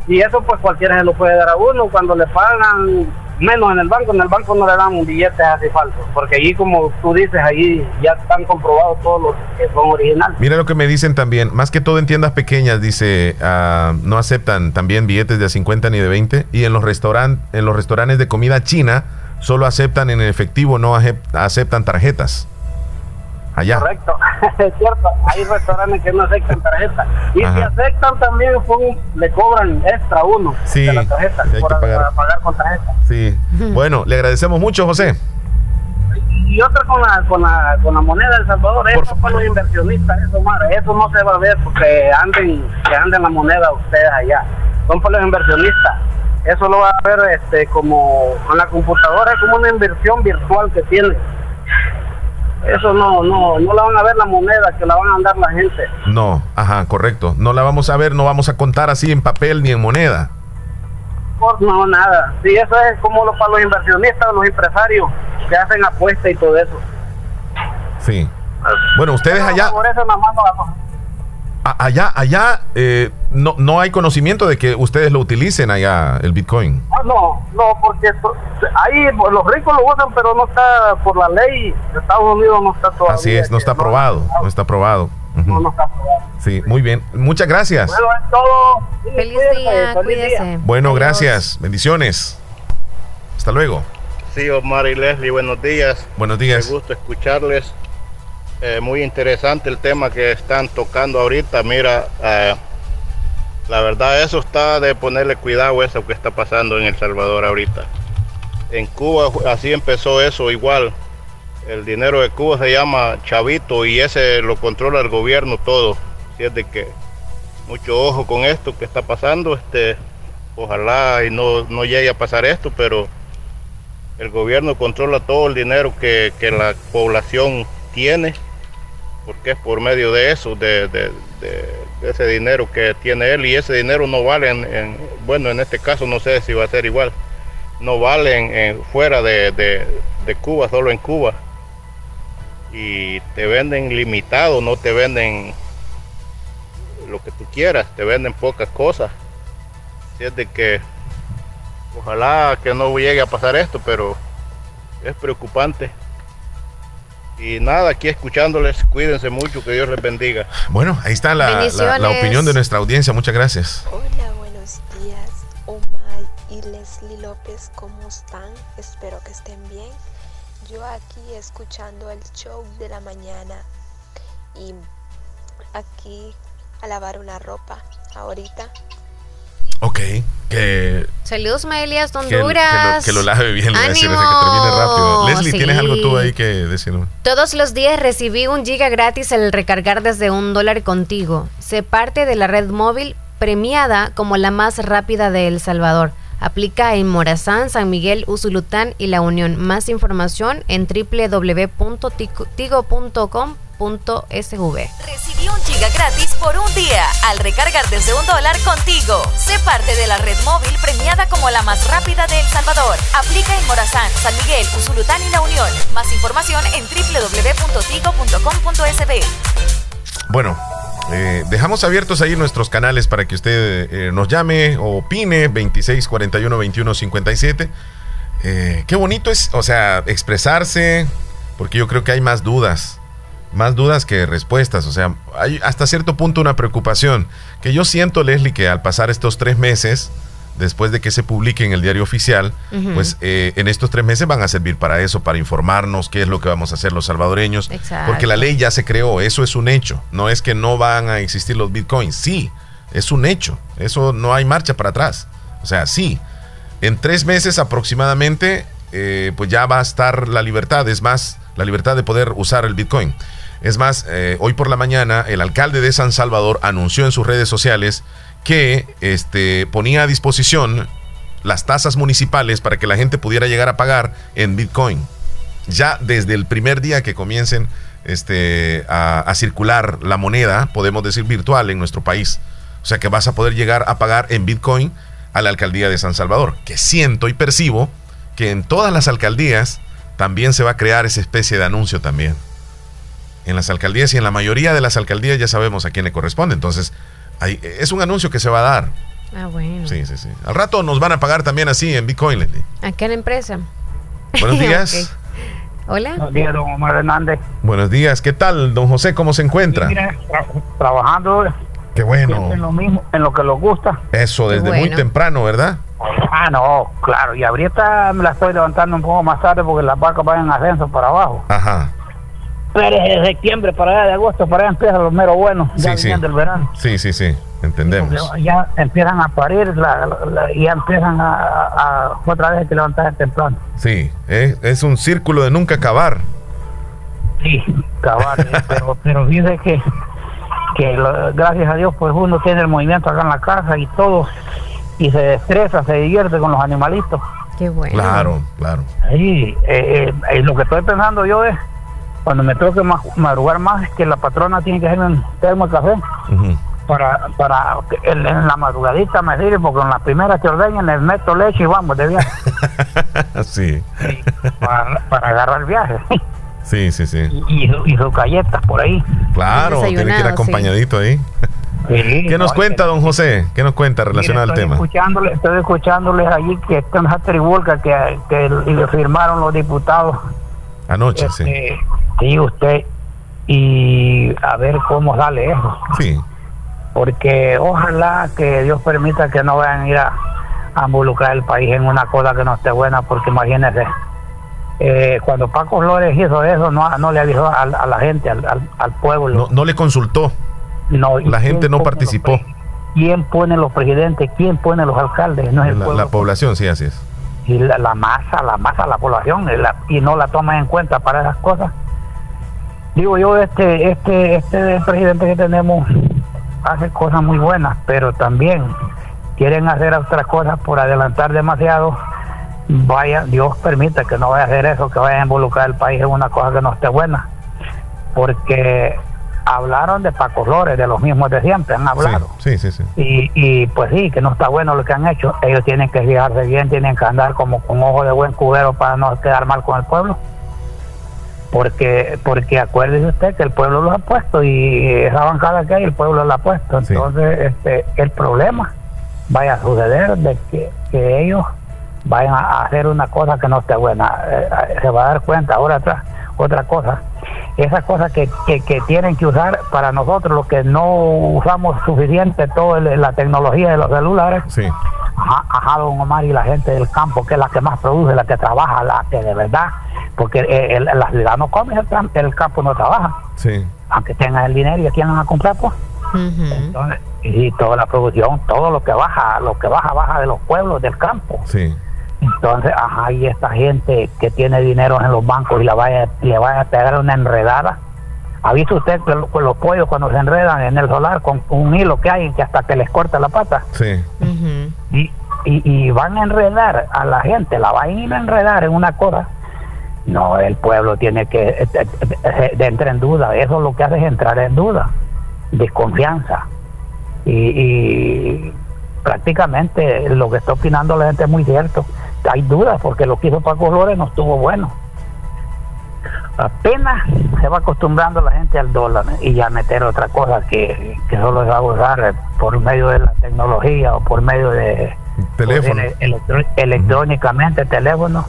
Y eso pues cualquiera se lo puede dar a uno cuando le pagan menos en el banco, en el banco no le dan billetes así falsos, porque allí como tú dices, allí ya están comprobados todos los que son originales. Mira lo que me dicen también, más que todo en tiendas pequeñas, dice, ah, no aceptan también billetes de a 50 ni de 20 y en los restaurantes en los restaurantes de comida china solo aceptan en efectivo, no aceptan tarjetas. Allá. Correcto, es cierto, hay restaurantes que no aceptan tarjeta. Y si aceptan también le cobran extra uno Sí, de la tarjeta sí, hay por que pagar. para pagar con tarjeta. Sí. Bueno, le agradecemos mucho, José. Y otra con la, con la, con la moneda de El Salvador, eso para los inversionistas, eso, madre, eso no se va a ver porque anden, que anden la moneda ustedes allá. Son para los inversionistas. Eso lo va a ver este, como con la computadora, es como una inversión virtual que tiene. Eso no, no, no la van a ver la moneda, que la van a andar la gente. No, ajá, correcto. No la vamos a ver, no vamos a contar así en papel ni en moneda. Por no, nada. Sí, eso es como lo, para los inversionistas, los empresarios que hacen apuestas y todo eso. Sí. Bueno, ustedes Eso allá, a- a- allá, allá, eh, no, no hay conocimiento de que ustedes lo utilicen allá, el Bitcoin. Ah, no, no, porque ahí los ricos lo usan, pero no está por la ley de Estados Unidos, no está todavía. Así es, no está aprobado, no está aprobado. Ujú. No, no está aprobado. Sí, muy bien. Muchas gracias. Bueno, es todo. Feliz día, cuídese. Bueno, Adiós. gracias. Bendiciones. Hasta luego. Sí, Omar y Leslie, buenos días. Buenos días. Me gusta escucharles. Eh, muy interesante el tema que están tocando ahorita. Mira, eh, la verdad eso está de ponerle cuidado a eso que está pasando en El Salvador ahorita. En Cuba así empezó eso igual. El dinero de Cuba se llama chavito y ese lo controla el gobierno todo. Así es que mucho ojo con esto que está pasando. Este, ojalá y no, no llegue a pasar esto, pero el gobierno controla todo el dinero que, que la población tiene, porque es por medio de eso, de, ese dinero que tiene él, y ese dinero no vale, en, en- bueno, en este caso no sé si va a ser igual, no vale en- fuera de Cuba, solo en Cuba. Y te venden limitado, no te venden lo que tú quieras, te venden pocas cosas. Así es de que Ojalá que no llegue a pasar esto, pero es preocupante. Y nada, aquí escuchándoles, cuídense mucho, que Dios les bendiga. Bueno, ahí está la, la- opinión de nuestra audiencia. Muchas gracias. Hola, buenos días, Omar y Leslie López, ¿cómo están? Espero que estén bien. Yo aquí escuchando el show de la mañana y aquí a lavar una ropa ahorita. Ok, que, Saludos, Melias, que, que Honduras. lo, que lo lave bien, a decir, ¡Ánimo! que termine rápido. Leslie, ¿tienes algo tú ahí que decirnos? Todos los días recibí un giga gratis al recargar desde un dólar contigo. Sé parte de la red móvil premiada como la más rápida de El Salvador. Aplica en Morazán, San Miguel, Usulután y La Unión. Más información en www.tigo.com.sv. Recibí un giga gratis por un día al recargar desde un dólar contigo. Sé parte de la red móvil premiada como la más rápida de El Salvador. Aplica en Morazán, San Miguel, Usulután y La Unión. Más información en www.tigo.com.sb. bueno, eh, dejamos abiertos ahí nuestros canales para que usted eh, nos llame o opine 26 41 21 57. qué bonito es, o sea, expresarse, porque yo creo que hay más dudas, más dudas que respuestas. O sea, hay hasta cierto punto una preocupación que yo siento, Leslie, que al pasar estos tres meses, después de que se publique en el diario oficial, pues eh, en estos tres meses van a servir para eso, para informarnos qué es lo que vamos a hacer los salvadoreños. Porque la ley ya se creó, eso es un hecho. No es que no van a existir los bitcoins, sí, es un hecho. Eso no hay marcha para atrás. O sea, sí, en tres meses aproximadamente, eh, pues ya va a estar la libertad, es más, la libertad de poder usar el bitcoin. Es más, eh, hoy por la mañana el alcalde de San Salvador anunció en sus redes sociales que este, ponía a disposición las tasas municipales para que la gente pudiera llegar a pagar en Bitcoin. Ya desde el primer día que comiencen este, a, circular la moneda, podemos decir virtual en nuestro país. O sea que vas a poder llegar a pagar en Bitcoin a la alcaldía de San Salvador. Que siento y percibo que en todas las alcaldías también se va a crear esa especie de anuncio también. En las alcaldías y en la mayoría de las alcaldías ya sabemos a quién le corresponde. Entonces, es un anuncio que se va a dar. Ah, bueno. Sí, sí, sí. Al rato nos van a pagar también así en Bitcoin, Leslie. ¿A qué empresa? Buenos días. Hola. Buenos días, don Omar Hernández. Buenos días. ¿Qué tal, don José? ¿Cómo se encuentra? trabajando. Qué bueno. En lo mismo, en lo que nos gusta. Eso, desde muy temprano, ¿verdad? Ah, no, claro. Y ahorita me la estoy levantando un poco más tarde porque las vacas van en ascenso para abajo. Ajá. Pero de septiembre para allá, de agosto para allá empieza lo mero bueno, ya sí, del verano. Sí, sí, sí, entendemos. Ya empiezan a parir y ya empiezan a, otra vez que levantar temprano. Sí, es, es, un círculo de nunca acabar. Sí, acabar, eh, pero, pero dice que, que gracias a Dios pues uno tiene el movimiento acá en la casa y todo, y se estresa, se divierte con los animalitos. Qué bueno. Claro, claro. Sí, eh, eh, lo que estoy pensando yo es cuando me tengo que madrugar más es que la patrona tiene que hacerme un termo de café para, para en, la madrugadita me sirve porque en la primera que ordeñen les meto leche y vamos de viaje. sí. para, agarrar el viaje. Sí, sí, sí. Y, y, sus galletas por ahí. Claro, tiene que ir acompañadito ahí. ¿Qué nos cuenta, don José? ¿Qué nos cuenta relacionado al tema? Escuchándole, estoy escuchándoles allí que están en que, que firmaron los diputados. Anoche, sí. Este, sí, usted, y a ver cómo sale eso. Sí. Porque ojalá que Dios permita que no vayan a ir a, involucrar el país en una cosa que no esté buena, porque imagínese, eh, cuando Paco Flores hizo eso, no, no le avisó a, la gente, al, al, pueblo. No, le consultó. No, la gente no participó. ¿Quién pone los presidentes? ¿Quién pone los alcaldes? No es la, la población, sí, así es. Y la, la masa, la masa, la población, y no la toman en cuenta para esas cosas digo yo este este este presidente que tenemos hace cosas muy buenas pero también quieren hacer otras cosas por adelantar demasiado vaya Dios permita que no vaya a hacer eso que vaya a involucrar el país en una cosa que no esté buena porque hablaron de Paco Flores, de los mismos de siempre, han hablado. Sí, sí, sí. Y, y pues sí, que no está bueno lo que han hecho. Ellos tienen que fijarse bien, tienen que andar como con ojo de buen cubero para no quedar mal con el pueblo porque porque acuérdese usted que el pueblo los ha puesto y esa bancada que hay el pueblo la ha puesto. Entonces este el problema vaya a suceder de que, ellos vayan a hacer una cosa que no esté buena. Eh, eh, se va a dar cuenta. Ahora otra otra cosa. Esas cosas que, que, tienen que usar para nosotros los que no usamos suficiente toda la tecnología de los celulares sí. ajá, don Omar y la gente del campo que es la que más produce la que trabaja la que de verdad porque eh, la ciudad no come, el, campo no trabaja. Sí. Aunque tengan el dinero y quieran a comprar, pues. Entonces, y toda la producción, todo lo que baja, lo que baja, baja de los pueblos, del campo. Sí. Entonces, ajá, y esta gente que tiene dinero en los bancos y la vaya, le vaya a pegar una enredada. ¿Ha visto usted que los pollos cuando se enredan en el solar con un hilo que hay que hasta que les corta la pata? Sí. y, y, y, van a enredar a la gente, la van a ir a enredar en una cosa no, el pueblo tiene que eh, eh, eh, entrar en duda. Eso lo que hace es entrar en duda, desconfianza. Y, prácticamente lo que está opinando la gente es muy cierto. Hay dudas porque lo que hizo Paco Flores no estuvo bueno. apenas se va acostumbrando la gente al dólar y a meter otra cosa que, que solo se va a usar por medio de la tecnología o por medio de Teléfono. electro- electrónicamente teléfono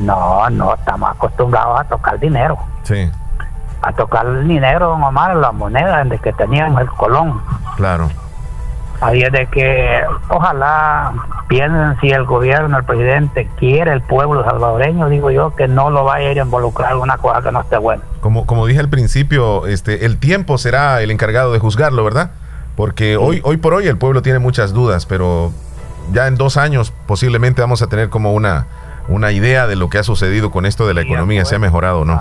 no no estamos acostumbrados a tocar dinero Sí, a tocar el dinero don Omar la moneda que teníamos el colón claro. Ahí es de que ojalá piensen si el gobierno, el presidente quiere el pueblo salvadoreño, digo yo, que no lo vaya a ir a involucrar en una cosa que no esté buena. Como, como dije al principio, este, el tiempo será el encargado de juzgarlo, ¿verdad? Porque hoy, hoy por hoy el pueblo tiene muchas dudas, pero ya en dos años posiblemente vamos a tener como una, una idea de lo que ha sucedido con esto de la economía, si ha mejorado o no.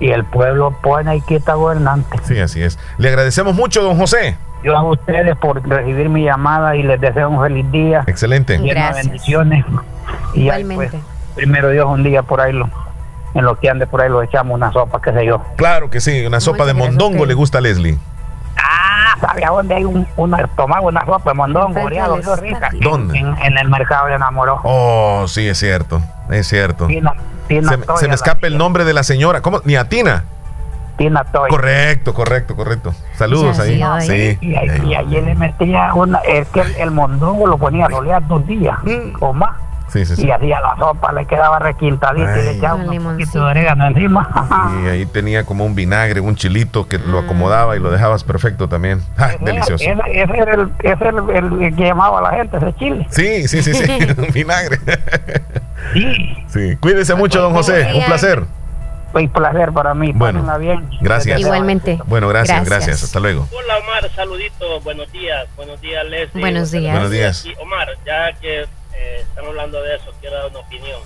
Y el pueblo pone y quita gobernante. Sí, así es. Le agradecemos mucho, don José. Yo a ustedes por recibir mi llamada y les deseo un feliz día. Excelente. Gracias. bendiciones. Y ahí, pues, Igualmente. primero Dios un día por ahí lo, en lo que ande por ahí lo echamos una sopa, qué sé yo. Claro que sí, una sopa de mondongo le gusta a Leslie. Ah, ¿sabe a dónde hay un, una, tomaba una sopa de mondongo, es rica? ¿Dónde? En, en el mercado de enamoró. Oh, sí, es cierto, es cierto. Tina, Tina Se, Toya, se me escapa el nombre de la señora. ¿Cómo? Ni a Tina. Tina Toy. Correcto, correcto, correcto. Saludos ahí. Sí. Y, ahí- y ayer le metía una, es que el, el mondongo lo ponía a rolear dos días o más. Sí, sí, sí. Y hacía la sopa, le quedaba requintadita y le echaba un poquito de orégano encima. Y ahí tenía como un vinagre, un chilito que lo acomodaba y lo dejabas perfecto también. Ah, delicioso. Ese, ese era, el, ese era el, el que llamaba a la gente, ese chile. Sí, sí, sí, sí. un vinagre. Sí. Sí. Cuídese mucho, don José. Un placer. Un placer para mí. Bueno, bien. Gracias. Igualmente. Bueno, gracias, gracias, Gracias. Hasta luego. Hola Omar, saluditos, buenos días, buenos días Leslie. Buenos días. Buenos días. Y, Omar, ya que eh, estamos hablando de eso, quiero dar una opinión.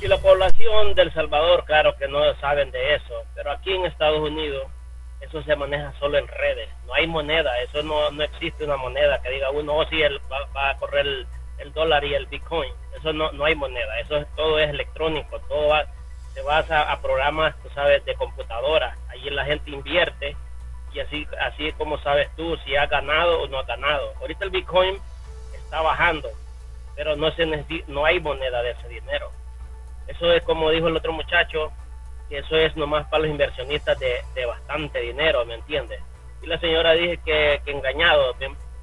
Si la población del Salvador, claro que no saben de eso, pero aquí en Estados Unidos eso se maneja solo en redes, no hay moneda, eso no, no existe una moneda que diga uno, oh sí, el, va, a correr el, dólar y el bitcoin, eso no, no hay moneda, eso es- todo es electrónico, todo va, se basa a programas, tú sabes, de computadora, allí la gente invierte y así así es como sabes tú si ha ganado o no ha ganado. Ahorita el Bitcoin está bajando, pero no se no hay moneda de ese dinero. Eso es como dijo el otro muchacho, que eso es nomás para los inversionistas de, de bastante dinero, ¿me entiendes? Y la señora dije que, que engañado.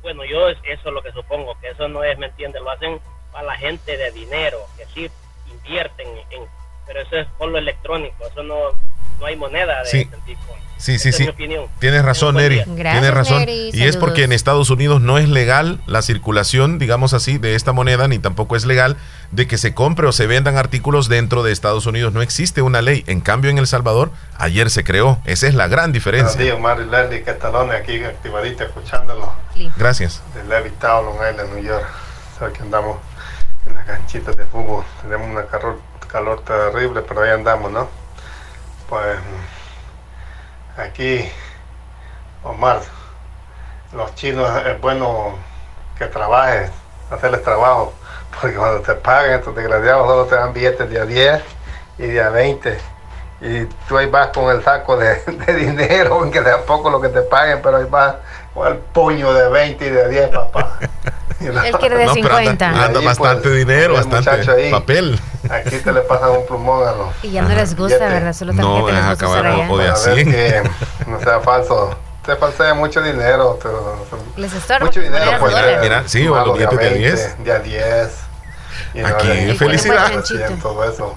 Bueno, yo es- eso es lo que supongo, que eso no es, ¿me entiendes? Lo hacen para la gente de dinero, que sí invierten en, pero eso es por lo electrónico, eso no, no hay moneda de Sí. ese Bitcoin. Sí, sí, sí. mi opinión. Tienes razón, Neri. Tienes razón. Neri. Y es porque en. Estados Unidos no es legal la circulación, digamos así, de esta moneda, ni tampoco es legal de que se compre o se vendan artículos dentro de Estados Unidos. No existe una ley. En cambio, en El Salvador, ayer se creó. Esa es la gran Buenos diferencia. días, Omar y Leslie Catalones, aquí activadita, escuchándolo. Gracias. De Levittown, Long Island, New York. Sabe que andamos en las canchitas de fútbol. Tenemos una calor, calor terrible, pero ahí andamos, ¿no? Pues aquí, Omar, los chinos es bueno que trabajes, hacerles trabajo, porque cuando te pagan estos desgraciados solo te dan billetes de a 10 y de a 20. Y tú ahí vas con el saco de, de dinero, aunque sea poco lo que te paguen, pero ahí vas con el puño de 20 y de 10, papá. Él quiere de No, pero anda- 50. anda Ahí, bastante pues, dinero, bastante ahí. papel. Aquí te le pasan un plumón a los Y ya no les gusta, billetes. ¿verdad? Solo No, cabal, usar o- o de a Para ver 100. que no sea falso. Te falsea mucho dinero. pero- Les estorba. mucho dinero, pues. dólar. Mira, sí, o los billetes de a 20, 10. De a 10. y no Aquí, de- felicidad. de 100, todo eso.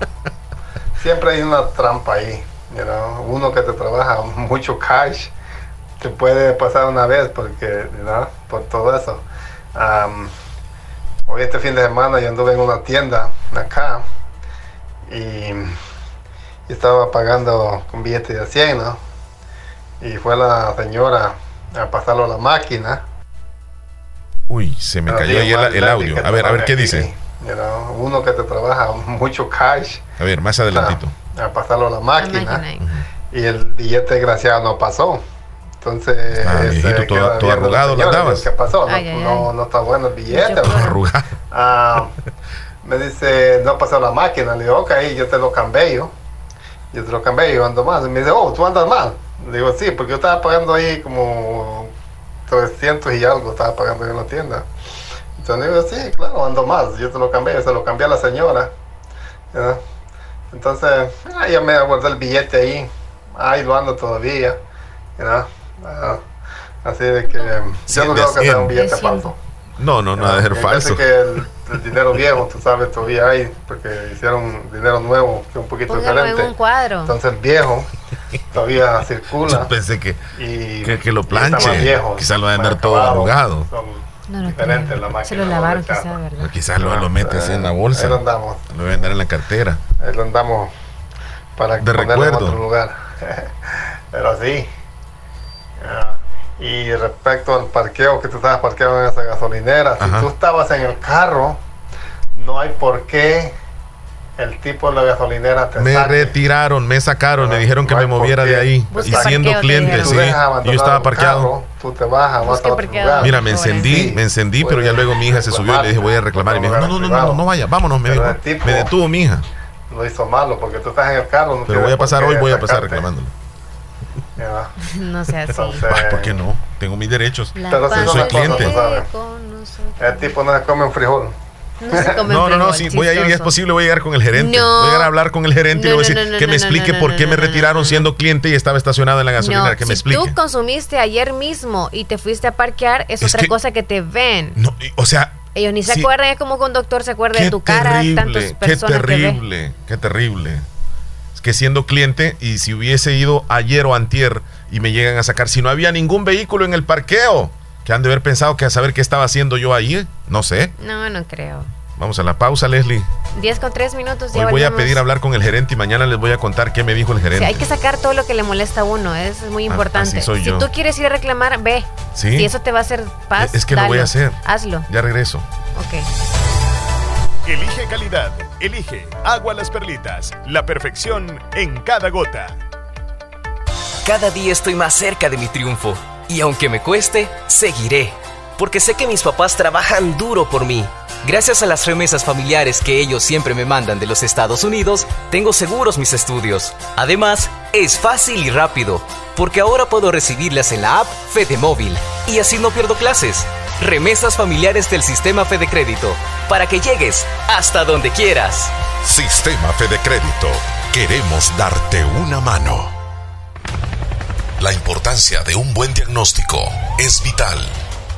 Siempre hay una trampa ahí. you know. Uno que te trabaja mucho cash te puede pasar una vez porque, por todo eso. Hoy este fin de semana yo anduve en una tienda acá y, y estaba pagando con billete de 100, ¿no? Y fue la señora a pasarlo a la máquina. Uy, se me cayó ahí el, el audio. que A ver, a ver qué aquí, dice. you know, uno que te trabaja mucho cash A ver, más adelantito. a pasarlo a la máquina, máquina. y el billete desgraciado no pasó. Entonces, Ah, se viejito, todo- queda todo viendo la arrugado lo señora, andabas. ¿Qué pasó? No, Ay, ay, no, ay. no está bueno el billete. Arrugado. Ah, me dice, no pasó la máquina. Le digo, ok, yo te lo cambié yo. Te lo cambié, yo ando más. Y me dice, oh, tú andas mal. Le digo, sí, porque yo estaba pagando ahí como 300 y algo, estaba pagando yo en la tienda. Entonces le digo, sí, claro, ando más. Yo te lo cambié, se lo cambié a la señora. ¿ya? Entonces, ah, ya me guardé el billete ahí. Ahí lo ando todavía. know. Ah, así de que yo no de creo que sea un 100. billete falso. No, no, nada de ser falso. que el, el dinero viejo, tú sabes, todavía hay, porque hicieron dinero nuevo, que es un poquito Póngalo en diferente. un cuadro. Entonces el viejo todavía circula. Yo pensé que, y que, que lo planche. Quizás lo va a andar todo arrugado. No, no diferentes creo. la máquina. Se lo lavaron quizá, ¿verdad? Quizás lo, lo mete así en la bolsa. Ahí lo andamos. Lo va a andar en la cartera. Ahí lo andamos para De ponerlo en recuerdo. otro lugar. Pero sí. Y respecto al parqueo, que tú estabas parqueado en esa gasolinera, Ajá. si tú estabas en el carro, no hay por qué el tipo de la gasolinera te Me saque. retiraron, me sacaron, me dijeron que no me moviera de ahí. Y siendo cliente, sí. Yo estaba parqueado. carro, tú te bajas, vas a otro lugar. Mira, me encendí, Sí. me encendí, pero ya luego mi hija se subió y le dije, voy a reclamar. Y me dijo, no, no, no, no, no vaya, vámonos, me dijo. Me detuvo mi hija. Lo hizo malo porque tú estás en el carro. no Pero voy a pasar hoy, voy a pasar sacarte. No sea así. Entonces, ¿Por qué no? Tengo mis derechos. Pero si soy cliente. El tipo no se come un frijol. No se come No, no, sí, voy a ir y es posible, voy a llegar con el gerente. No. Voy a llegar a hablar con el gerente y le voy a no, decir no, que me explique no, por qué no, me no, retiraron siendo cliente y estaba estacionado en la gasolinera. No, que me si explique. tú consumiste ayer mismo y te fuiste a parquear, es, Es otra que- cosa que te ven. No, y- o sea, Ellos ni se Sí. acuerdan, es como que un doctor se acuerda de tu cara, tantas terrible, qué personas que ve. terrible, qué terrible. Que siendo cliente y si hubiese ido ayer o antier y me llegan a sacar, si no había ningún vehículo en el parqueo, que han de haber pensado que a saber qué estaba haciendo yo ahí, no sé. No, no creo. Vamos a la pausa, Leslie. 10 con 3 minutos, ya Hoy voy a pedir hablar con el gerente y mañana les voy a contar qué me dijo el Sí, gerente. hay que sacar todo lo que le molesta a uno, eso es muy Ah, importante. soy si yo. tú quieres ir a reclamar, ve. Sí. Si eso te va a hacer paz, Es que lo voy a hacer. Hazlo. Ya regreso. Ok. Elige calidad. Elige Agua Las Perlitas. La perfección en cada gota. Cada día estoy más cerca de mi triunfo y aunque me cueste, seguiré, porque sé que mis papás trabajan duro por mí. Gracias a las remesas familiares que ellos siempre me mandan de los Estados Unidos, tengo seguros mis estudios. Además, es fácil y rápido, porque ahora puedo recibirlas en la app Fede Móvil y así no pierdo clases. Remesas familiares del sistema Fede Crédito, para que llegues hasta donde quieras. Sistema Fede Crédito. Queremos darte una mano. La importancia de un buen diagnóstico es vital.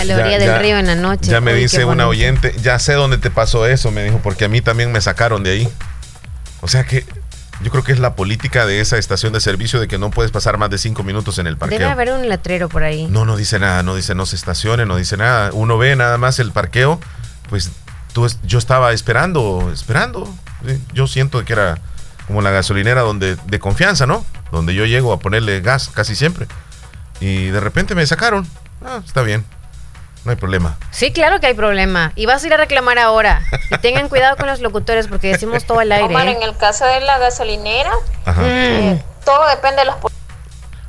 A la orilla del río en la noche. Ya me Uy, dice una oyente, ya sé dónde te pasó eso, me dijo, porque a mí también me sacaron de ahí. O sea que yo creo que es la política de esa estación de servicio de que no puedes pasar más de cinco minutos en el Debe parqueo. haber un letrero por ahí. No, no dice nada, no dice no se estacione, no dice nada. Uno ve nada más el parqueo, pues tú, yo estaba esperando, esperando. Yo siento que era como la gasolinera donde de confianza, ¿no? Donde yo llego a ponerle gas casi siempre. Y de repente me sacaron. Ah, está bien. No hay problema. Sí, claro que hay problema. Y vas a ir a reclamar ahora. Y tengan cuidado con los locutores porque decimos todo al aire. Omar, ¿eh? en el caso de la gasolinera, Ajá. Mm. todo depende de los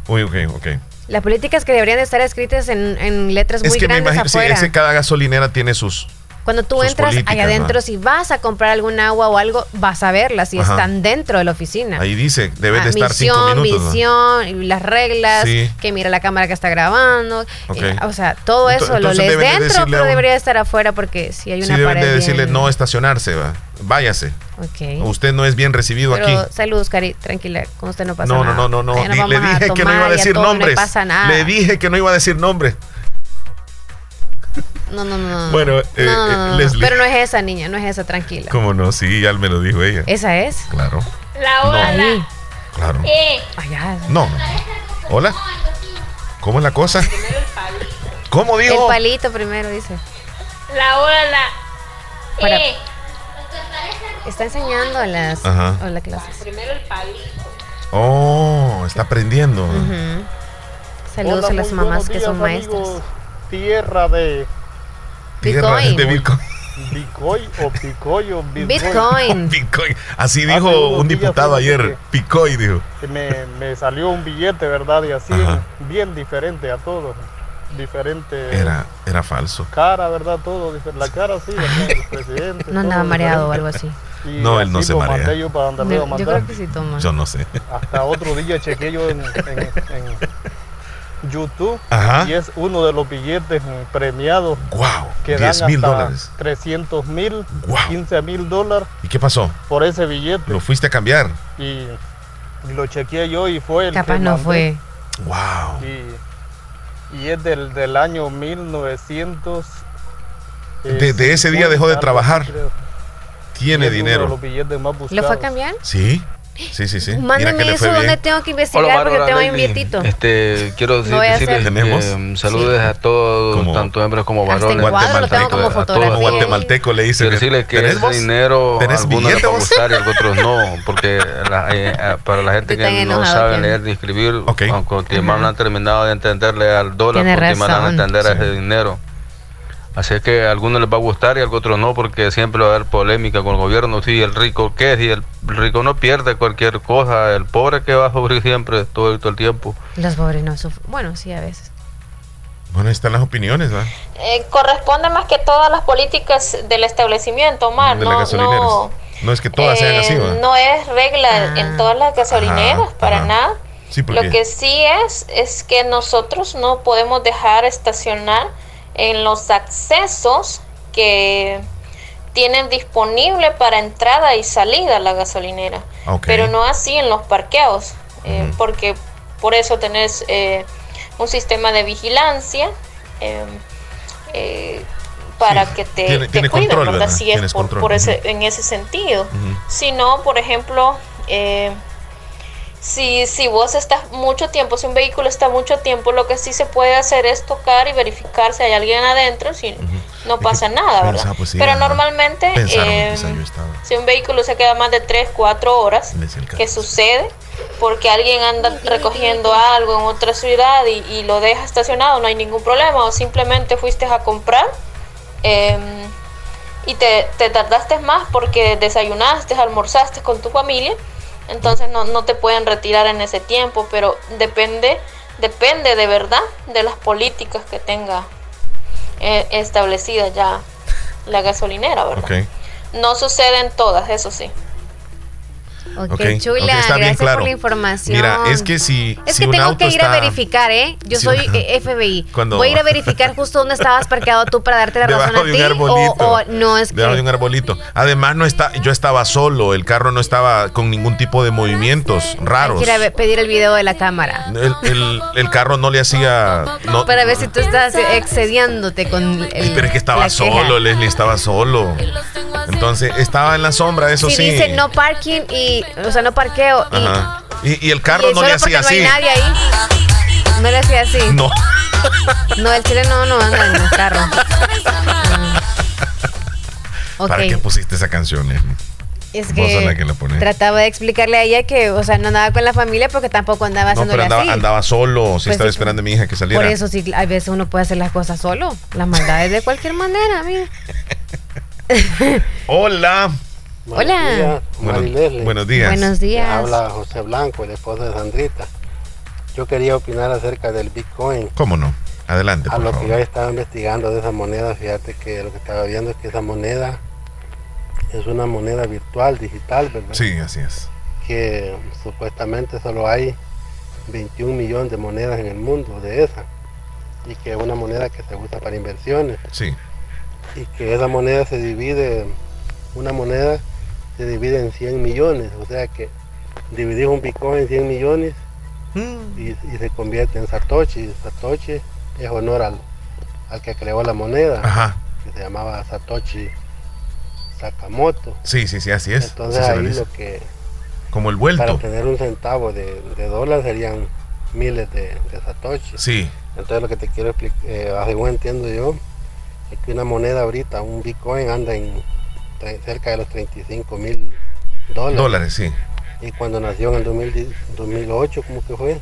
Uy, ok, ok. Las políticas que deberían de estar escritas en, en letras Es muy que me grandes imagino, sí, es que cada gasolinera tiene sus... Cuando tú sus entras allá adentro, ¿no? si vas a comprar algún agua o algo, vas a verlas si están dentro de la oficina. Ahí dice, debes Ah, de estar cinco misión, minutos. ¿no? visión, y las reglas, Sí. que mira la cámara que está grabando. Ok. eh, o sea, todo eso lo entonces lees deben de dentro, decirle pero debería estar afuera porque si hay Sí una deben pared de decirle bien- no estacionarse, va. váyase. Ok. Usted no es bien recibido Pero aquí. saludos, Cari, tranquila, con usted no pasa No, no, nada. no, no, no. Di- Le dije que no iba a decir nombres. No pasa nada. Le dije que no iba a decir nombres. No, no, no. Bueno, No, eh, no, eh, no, no. Leslie. Pero no es esa niña, no es esa, tranquila. ¿Cómo no? Sí, ya me lo dijo ella. ¿Esa es? Claro, La hora. Ahí. claro. Eh, Allá. No, no. Hola. ¿Cómo es la cosa? ¿Cómo El dijo? palito primero, dice. la ola. Para- Eh, Está enseñando a las Ajá. a la clase. primero el palito. Oh, está aprendiendo. Saludos Hola, a las mamás que son maestras. Tierra de Bitcoin. de Bitcoin. Bitcoin o Picoy o Bitcoin. Bitcoin. Bitcoin. Así dijo un diputado ayer. Picoy dijo. que Me, me salió un billete, ¿verdad? Y así, Ajá. bien diferente a todos. Diferente Era, era falso. cara, ¿verdad? Todo. La cara sí, ¿verdad? El presidente. No andaba mareado o algo así. Y No, él no se marea. mandé yo para creo que sí toma. Yo no sé. Hasta otro día chequeé yo en, en- en YouTube Ajá. y es uno de los billetes premiados Wow. que 10 dan mil hasta dólares. 300 mil, Wow. 15 mil dólares ¿Y qué pasó? por ese billete Lo fuiste a cambiar. y, y lo chequeé yo y fue el Capaz que no mandé. fue. Wow. y, y es del, del año 1900 eh, Desde ese día dejó de 50, trabajar. creo. Tiene es dinero. los billetes más ¿Lo fue a cambiar? Sí. Sí, sí, sí. Mándeme eso donde tengo que investigar porque tengo ahí un billetito. Este, quiero decir, a decirles hacer. que, ¿Tenemos? mm, saludos a todos, Como- tanto hembras como Hasta en varones. cuadro lo tengo como A todos. Como guatemalteco le dice. Quiero decirles que ¿Tenés ese vos? dinero a ¿Tenés algunos les billete va a vos? gustar y a otros no, porque la- eh, eh, para la gente que no sabe leer ni escribir, Ok. aunque más no han terminado de entenderle al dólar, porque razón. han entender a Sí. ese dinero. Así es que a algunos les va a gustar y a otros no, porque siempre va a haber polémica con el gobierno. Si el rico, ¿qué? Si el rico no pierde cualquier cosa, el pobre que va a sufrir siempre, todo, todo el tiempo. Los pobres no sufren. Bueno, sí, a veces. Bueno, ahí están las opiniones, ¿va? Eh, corresponde más que todas las políticas del establecimiento, Omar. de las no, gasolineras. no, No es que todas sean eh, así, ¿va? no es regla en todas las gasolineras, Ajá, para ajá. nada. Sí, Lo que sí es, es que nosotros no podemos dejar estacionar en los accesos que tienen disponible para entrada y salida la gasolinera. Pero no así en los parqueos, eh, porque por eso tenés eh, un sistema de vigilancia eh, eh, para que te, tiene- te tiene cuiden, control. Si es por, ese, en ese sentido. Si no, por ejemplo, eh, si, si vos estás mucho tiempo, si un vehículo está mucho tiempo, lo que sí se puede hacer es tocar y verificar si hay alguien adentro. Si, no pasa nada, ¿verdad? Pensaba, pues, sí, Pero ajá. normalmente, que eh, si un vehículo se queda más de 3, 4 horas. ¿qué sucede? Porque alguien anda recogiendo algo en otra ciudad y, y lo deja estacionado, no hay ningún problema, o simplemente fuiste a comprar em, y te, te tardaste más porque desayunaste, almorzaste con tu familia, entonces no, no te pueden retirar en ese tiempo, pero depende, depende de verdad de las políticas que tenga eh, establecida ya la gasolinera, ¿verdad? No sucede en todas, eso sí. Ok, Ok, chula, ok, está bien gracias claro. por la información. Mira, es que si, Es si que un tengo auto que ir está a verificar, ¿eh? Yo Sí, soy eh, FBI. Cuando- Voy a ir a verificar justo dónde estabas parqueado tú para darte la razón debajo a de ti. un arbolito. O, o no es debajo que. de un arbolito. Además, no está, yo estaba solo, el carro no estaba con ningún tipo de movimientos raros. ve- pedir el video de la cámara. El, el- el carro no le hacía. No, para ver si tú estás excediéndote con el. pero es que estaba solo, Leslie, estaba solo. Entonces, estaba en la sombra, eso si sí. dice no parking y. O sea, no parqueo. Y, Ajá. Y, y el carro y no le hacía así. No hay nadie ahí. No le hacía así. No. No, el chile no, no anda en el carro. Ok. ¿Para qué pusiste esa canción, Leslie? Es que, que trataba de explicarle a ella que, o sea, no andaba con la familia porque tampoco andaba No, pero andaba, así. andaba solo, sí Pues estaba sí, esperando a mi hija que saliera. Por eso sí, a veces uno puede hacer las cosas solo. Las maldades de cualquier manera, mira. Hola. Hola. Bueno, buenos días. Buenos días. Habla José Blanco, el esposo de Sandrita. Yo quería opinar acerca del Bitcoin. ¿Cómo no? Adelante, A por lo favor. que yo estaba investigando de esa moneda, fíjate que lo que estaba viendo es que esa moneda es una moneda virtual, digital, ¿verdad? Sí, así es. Que supuestamente solo hay 21 millones de monedas en el mundo de esa. Y que es una moneda que se usa para inversiones. Sí. Y que esa moneda se divide, una moneda se divide en 100 millones. O sea que dividir un Bitcoin en 100 millones y, y se convierte en Satoshi. Satoshi es honor al, al que creó la moneda, Ajá. que se llamaba Satoshi Sakamoto. Sí, sí, sí, así es. Entonces ahí lo que Como el para vuelto. tener un centavo de, de dólar serían miles de, de Satoshi. Sí. Entonces lo que te quiero explicar, eh, según entiendo yo, es que una moneda ahorita, un Bitcoin anda en cerca de los 35 mil dólares. Dólares, sí. Y cuando nació en el 2010 2008, ¿cómo que fue?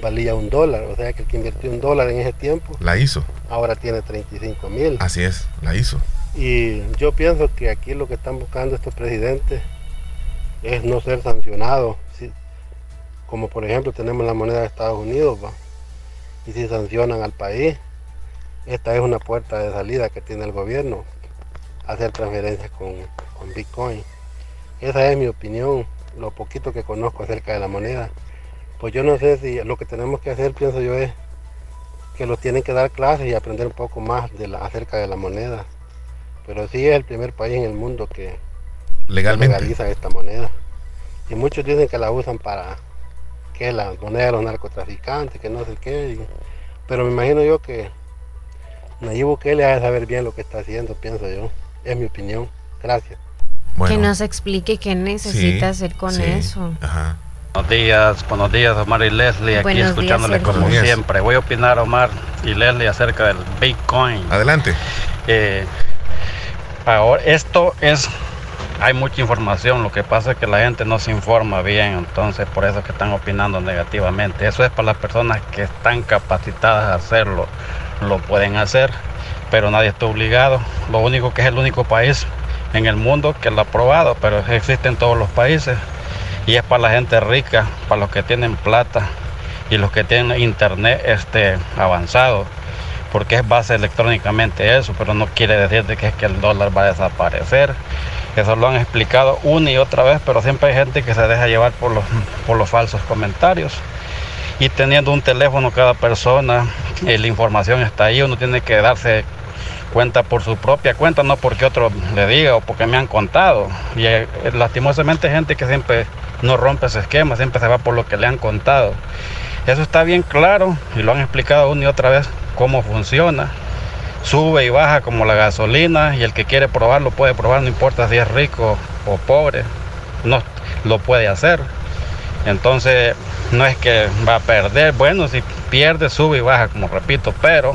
Valía un dólar. O sea que el que invirtió un dólar en ese tiempo, La hizo. ahora tiene 35 mil. Así es, la hizo. Y yo pienso que aquí lo que están buscando estos presidentes es no ser sancionados. ¿sí? Como por ejemplo tenemos la moneda de Estados Unidos, ¿va? y si sancionan al país, esta es una puerta de salida que tiene el gobierno, hacer transferencias con, con Bitcoin. Esa es mi opinión, lo poquito que conozco acerca de la moneda. Pues yo no sé si lo que tenemos que hacer, pienso yo, es que los tienen que dar clases y aprender un poco más de la, acerca de la moneda. Pero sí es el primer país en el mundo que Legalmente. legaliza esta moneda. Y muchos dicen que la usan para que la moneda de los narcotraficantes, que no sé qué. y- pero me imagino yo que Nayib Bukele ha de saber bien lo que está haciendo, pienso yo. Es mi opinión. Gracias. Que nos explique qué necesita Sí, hacer con sí. eso. Buenos días, buenos días Omar y Leslie, aquí Buenos días, escuchándole Sergio. como días. siempre. Voy a opinar Omar y Leslie acerca del Bitcoin. Adelante. Eh, ahora, esto es, hay mucha información, lo que pasa es que la gente no se informa bien, entonces por eso es que están opinando negativamente. Eso es para las personas que están capacitadas a hacerlo, lo pueden hacer, pero nadie está obligado. Lo único que es el único país en el mundo que lo ha probado, pero existe en todos los países y es para la gente rica, para los que tienen plata y los que tienen internet este avanzado, porque es base electrónicamente eso, pero no quiere decir de que es que el dólar va a desaparecer. Eso lo han explicado una y otra vez, pero siempre hay gente que se deja llevar por los, por los falsos comentarios. Y teniendo un teléfono cada persona, eh, la información está ahí, uno tiene que darse cuenta por su propia cuenta, no porque otro le diga o porque me han contado. Y eh, lastimosamente gente que siempre no rompe ese esquema, siempre se va por lo que le han contado. Eso está bien claro y lo han explicado una y otra vez cómo funciona. Sube y baja como la gasolina y el que quiere probarlo puede probar, no importa si es rico o pobre, no lo puede hacer. Entonces no es que va a perder, bueno, si pierde, sube y baja, como repito, pero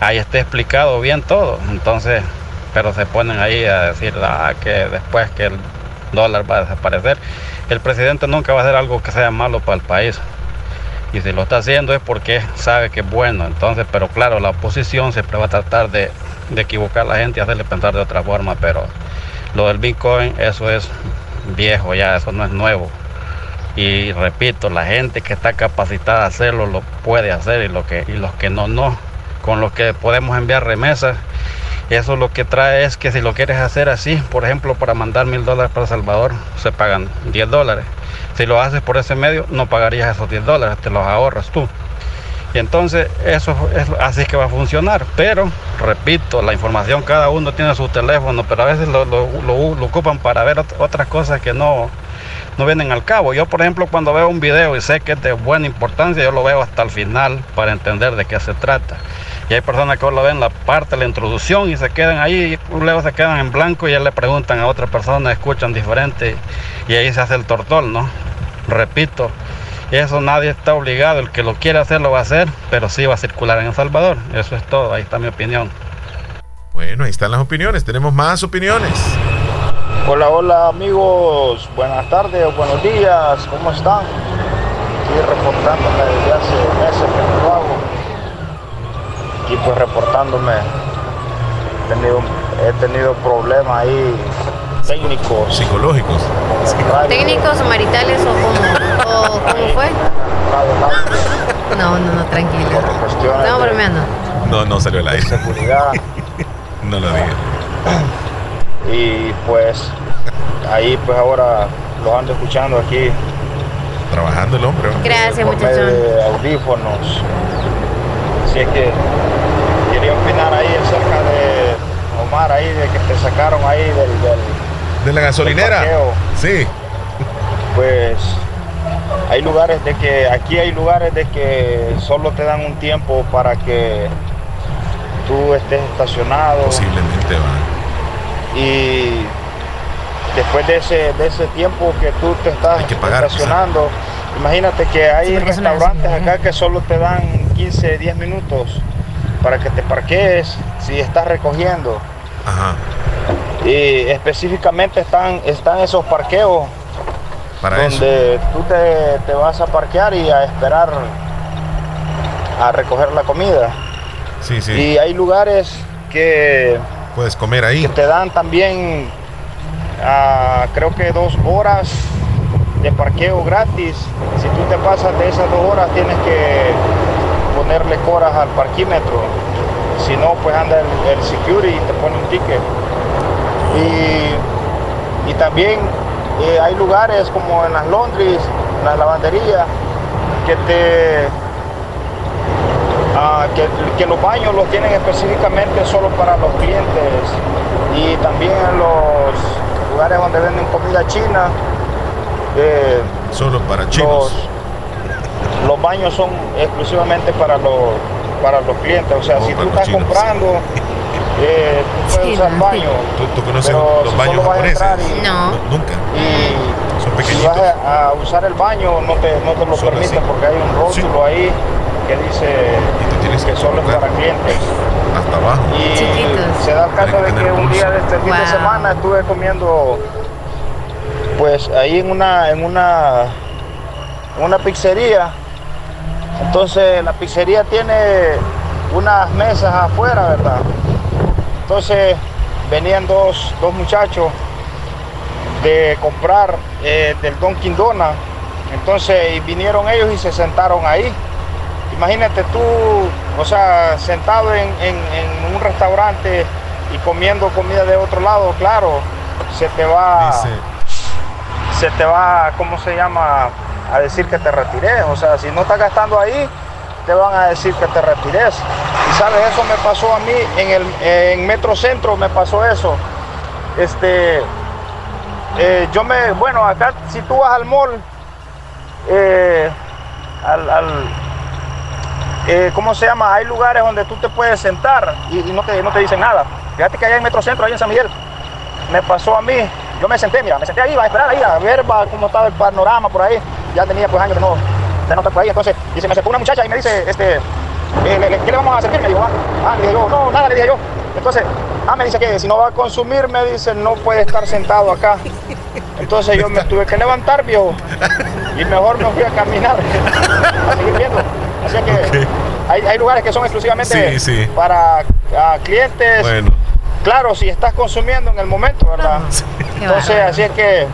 ahí está explicado bien todo. Entonces, pero se ponen ahí a decir ah, que después que el dólar va a desaparecer, el presidente nunca va a hacer algo que sea malo para el país. Y si lo está haciendo es porque sabe que es bueno. Entonces, pero claro, la oposición siempre va a tratar de, de equivocar a la gente y hacerle pensar de otra forma. Pero lo del Bitcoin, eso es viejo ya, eso no es nuevo. Y repito, la gente que está capacitada a hacerlo lo puede hacer y, lo que, y los que no, no. Con los que podemos enviar remesas, eso lo que trae es que si lo quieres hacer así, por ejemplo, para mandar mil dólares para Salvador, se pagan 10 dólares. Si lo haces por ese medio, no pagarías esos 10 dólares, te los ahorras tú. Y entonces eso es así que va a funcionar. Pero, repito, la información cada uno tiene su teléfono, pero a veces lo, lo- lo- ocupan para ver ot- otras cosas que no, no vienen al cabo. Yo, por ejemplo, cuando veo un video y sé que es de buena importancia, yo lo veo hasta el final para entender de qué se trata. Y hay personas que lo ven la parte de la introducción y se quedan ahí, y luego se quedan en blanco y ya le preguntan a otra persona, escuchan diferente y ahí se hace el tortol, ¿no? Repito, eso nadie está obligado, el que lo quiere hacer lo va a hacer, pero sí va a circular en El Salvador. Eso es todo, ahí está mi opinión. Bueno, ahí están las opiniones. Tenemos más opiniones. Hola, hola amigos, buenas tardes, buenos días, ¿cómo están? Aquí reportándome desde hace meses que no lo hago. Aquí pues reportándome, he tenido, he tenido problemas ahí técnicos. Psicológicos. ¿Técnicos o maritales o cómo, o cómo fue? No, no, no, tranquilo. Estamos bromeando. No, no salió al aire. Seguridad. No lo diga. Y pues ahí pues ahora los ando escuchando aquí Trabajando el hombre. ¿no? Gracias, por medio muchachón. de audífonos. Así es que quería opinar ahí acerca de Omar ahí de que te sacaron ahí del, del De la gasolinera. del. Sí. Pues hay lugares de que aquí hay lugares de que solo te dan un tiempo para que tú estés estacionado Posiblemente va. Y después de ese de ese tiempo que tú te estás pagar, estacionando imagínate que hay Sí, restaurantes acá que solo te dan 15 10 minutos para que te parquees si estás recogiendo Ajá. y específicamente están están esos parqueos Para eso. donde tú te, te vas a parquear y a esperar a recoger la comida Sí, sí. y hay lugares que Puedes comer ahí. te dan también ah, creo que dos horas de parqueo gratis. Si tú te pasas de esas dos horas tienes que ponerle coras al parquímetro. Si no, pues anda el, security y te pone un ticket. Y, y también eh, hay lugares como en las laundries, en las lavanderías, que te Ah, que, que los baños los tienen específicamente solo para los clientes y también en los lugares donde venden comida china. eh, Solo para chinos. Los, los baños son exclusivamente para los para los clientes. O sea, Oh, si tú estás chinos. comprando, eh, tú puedes usar el baño. ¿Tú, tú conoces Pero los si baños solo vas a japoneses? entrar y- No. Nunca. Y Son si pequeñitos. vas a, a usar el baño no te, no te lo Solo permiten así. porque hay un rótulo ahí que dice que solo es para clientes. Hasta abajo. Y se da el caso de que un día de este fin de semana estuve comiendo pues ahí en una en una en una pizzería. Entonces la pizzería tiene unas mesas afuera, ¿verdad? Entonces venían dos, dos muchachos de comprar eh, del Dunkin' Dona. Entonces y vinieron ellos y se sentaron ahí. Imagínate tú, o sea, sentado en, en- en un restaurante y comiendo comida de otro lado, claro, se te va, se te va, ¿cómo se llama? A decir que te retires. O sea, si no estás gastando ahí, te van a decir que te retires. Y sabes, eso me pasó a mí en el en Metro Centro, me pasó eso. Este, eh, yo me, bueno, acá si tú vas al mall, eh, al, al- eh, ¿cómo se llama? Hay lugares donde tú te puedes sentar y, no, te, no te dicen nada. Fíjate que allá en Metro Centro, ahí en San Miguel, me pasó a mí, yo me senté, mira, me senté ahí, iba a esperar ahí, a ver cómo estaba el panorama por ahí. Ya tenía pues años de no, de no estar por ahí. Entonces, y se me acercó una muchacha y me dice, este, eh, ¿qué le vamos a servir? Me dijo, ah, ah, le dije yo, no, nada, le dije yo. Entonces, ah, me dice que si no va a consumir, me dice, no puede estar sentado acá. Entonces yo me tuve que levantar, viejo, y mejor me fui a caminar, a seguir viendo. Así que okay. hay, hay, lugares que son exclusivamente sí, sí. para a, clientes. Bueno. Claro, si estás consumiendo en el momento, ¿verdad? Ah, sí. Entonces, así es que.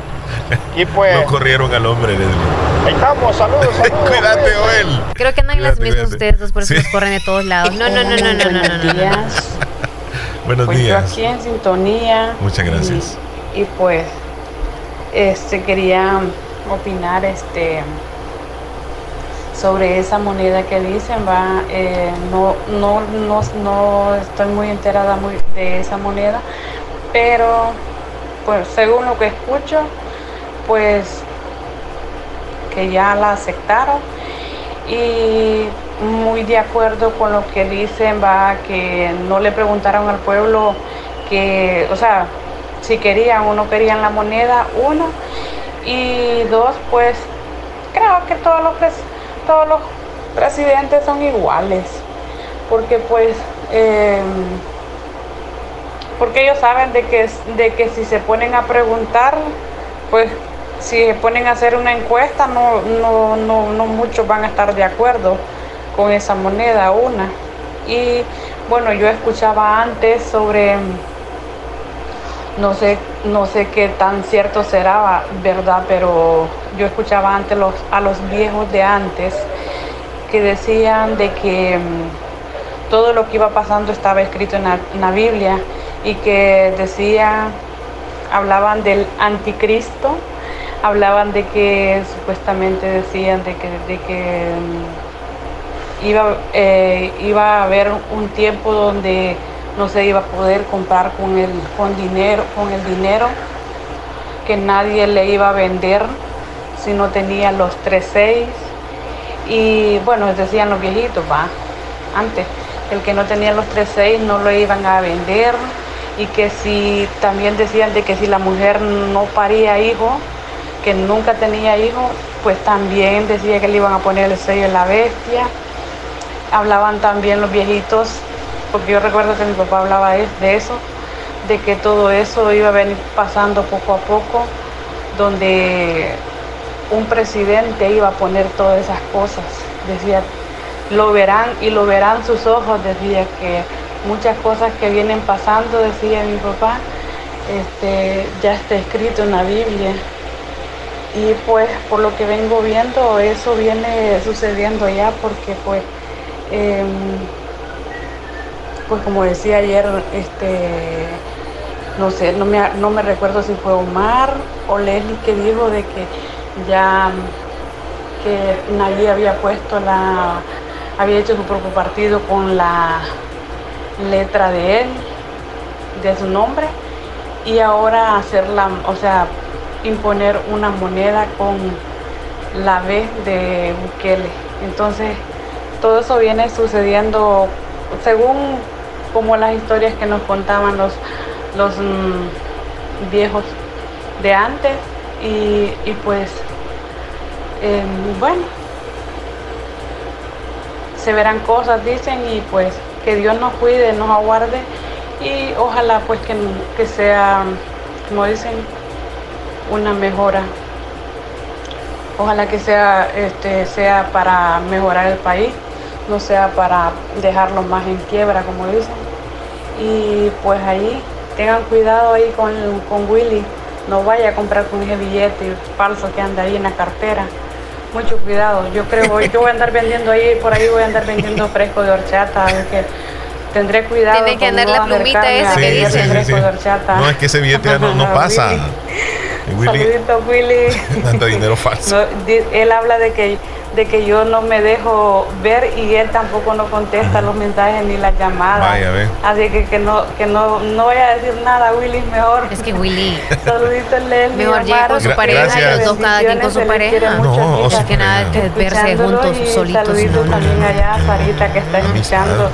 Y pues. No corrieron al hombre, Leslie. Ahí estamos, saludos, saludos. Cuídate, Joel. Creo que andan las mismas ustedes dos, por eso nos corren de todos lados. No, no, no, no, no, no, no. Días. Buenos pues días. Yo aquí en sintonía. Muchas gracias. y, y pues, este quería opinar este sobre esa moneda que dicen, va, eh, no, no, no, no estoy muy enterada muy de esa moneda, pero pues según lo que escucho, pues que ya la aceptaron y muy de acuerdo con lo que dicen, va, que no le preguntaron al pueblo que, o sea, si querían o no querían la moneda, uno, y dos, pues creo que todos los, todos los presidentes son iguales, porque pues, em, porque ellos saben de que, de que si se ponen a preguntar, pues si se ponen a hacer una encuesta, no, no, no, no muchos van a estar de acuerdo con esa moneda, una. Y bueno, yo escuchaba antes sobre, no sé, no sé qué tan cierto será, ¿verdad? Pero yo escuchaba antes los, a los viejos de antes que decían de que mm, todo lo que iba pasando estaba escrito en la, Biblia y que decía, hablaban del anticristo, hablaban de que supuestamente decían de que, de que mm, iba, eh, iba a haber un tiempo donde no se iba a poder comprar con el, con dinero, con el dinero, que nadie le iba a vender si no tenía los tres seis. Y bueno, decían los viejitos, va, antes, el que no tenía los tres seis no lo iban a vender y que si también decían de que si la mujer no paría hijo, que nunca tenía hijo, pues también decía que le iban a poner el sello de la bestia. Hablaban también los viejitos, porque yo recuerdo que mi papá hablaba de eso, de que todo eso iba a venir pasando poco a poco, donde un presidente iba a poner todas esas cosas. Decía, lo verán y lo verán sus ojos, decía que muchas cosas que vienen pasando, decía mi papá, este, ya está escrito en la Biblia. Y pues por lo que vengo viendo, eso viene sucediendo ya porque pues, em, pues como decía ayer, este, no sé, no me, no me recuerdo si fue Omar o Leslie que dijo de que ya que nadie había puesto la, había hecho su propio partido con la letra de él, de su nombre, y ahora hacerla, o sea, imponer una moneda con la B de Bukele. Entonces, todo eso viene sucediendo según como las historias que nos contaban los, los mm, viejos de antes y, y pues em, bueno se verán cosas dicen y pues que Dios nos cuide, nos aguarde y ojalá pues que, que sea como dicen una mejora. Ojalá que sea este sea para mejorar el país no sea para dejarlo más en quiebra como dicen y pues ahí tengan cuidado ahí con, con Willy no vaya a comprar con ese billete falso que anda ahí en la cartera mucho cuidado yo creo yo voy a andar vendiendo ahí por ahí voy a andar vendiendo fresco de horchata que tendré cuidado Tiene que andar no la plumita esa a que dice. fresco de horchata. No, es que ese billete ya no, no pasa. Willy, Saludito, Willy. tanta dinero falso. No, él habla de que, de que yo no me dejo ver y él tampoco no contesta los mensajes ni las llamadas. Vaya, ve. Así que, que no que no, no voy a decir nada, Willy, mejor. Es que Willy. Saluditos, Leslie. Mejor llegue con su Gra- pareja y los dos cada quien con su pareja. No, o sea, que nada que verse juntos y solitos. Saluditos No, también no. allá a Sarita que está escuchando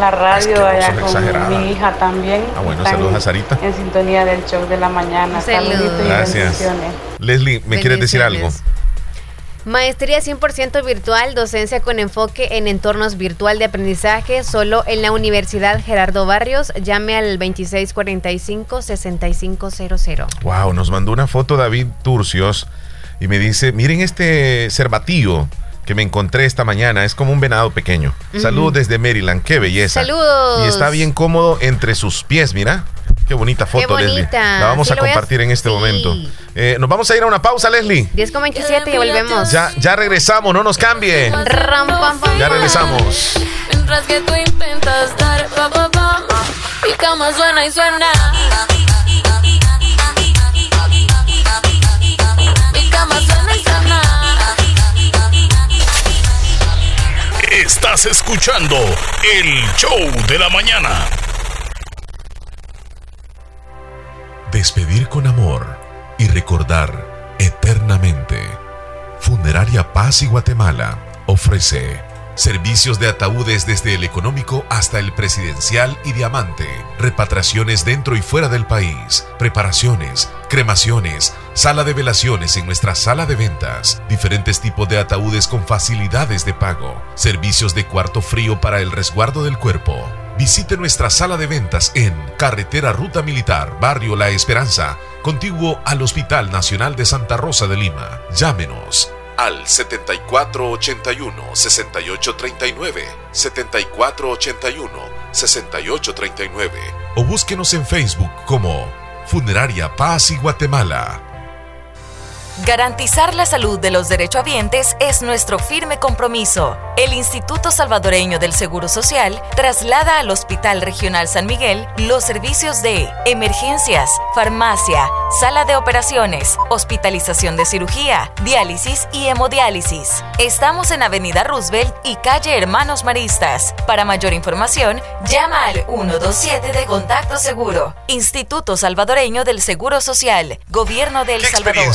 la radio allá exagerada. con mi hija también. Ah, bueno, saludos a Sarita. En sintonía del show de la mañana. Saludos. Saluditos y Gracias. bendiciones. Leslie, ¿me quieres decir algo? Maestría 100% virtual, docencia con enfoque en entornos virtual de aprendizaje, solo en la Universidad Gerardo Barrios. Llame al 2645-6500. Wow, nos mandó una foto David Turcios y me dice, miren este cervatillo que me encontré esta mañana. Es como un venado pequeño. Saludos desde Maryland. Qué belleza. Saludos. Y está bien cómodo entre sus pies, mira. Qué bonita foto, Qué Leslie. La vamos ¿Sí a compartir en este Sí. momento. Eh, nos vamos a ir a una pausa, Leslie. 10 con 27 y volvemos. Ya, ya regresamos, no nos cambie. Ram, pam, pam, Ya regresamos. Mientras que tú intentas dar pa pa pa, mi cama suena y suena. Mi cama suena y suena. Estás escuchando el show de la mañana. Despedir con amor y recordar eternamente. Funeraria Paz y Guatemala ofrece servicios de ataúdes desde el económico hasta el presidencial y diamante, repatriaciones dentro y fuera del país, preparaciones, cremaciones, sala de velaciones en nuestra sala de ventas, diferentes tipos de ataúdes con facilidades de pago, servicios de cuarto frío para el resguardo del cuerpo. Visite nuestra sala de ventas en Carretera Ruta Militar, Barrio La Esperanza, contiguo al Hospital Nacional de Santa Rosa de Lima. Llámenos al 7481-6839, 7481-6839 o búsquenos en Facebook como Funeraria Paz y Guatemala. Garantizar la salud de los derechohabientes es nuestro firme compromiso. El Instituto Salvadoreño del Seguro Social traslada al Hospital Regional San Miguel los servicios de emergencias, farmacia, sala de operaciones, hospitalización de cirugía, diálisis y hemodiálisis. Estamos en Avenida Roosevelt y calle Hermanos Maristas. Para mayor información, llama al 127 de Contacto Seguro. Instituto Salvadoreño del Seguro Social, Gobierno del ¿Qué Salvador.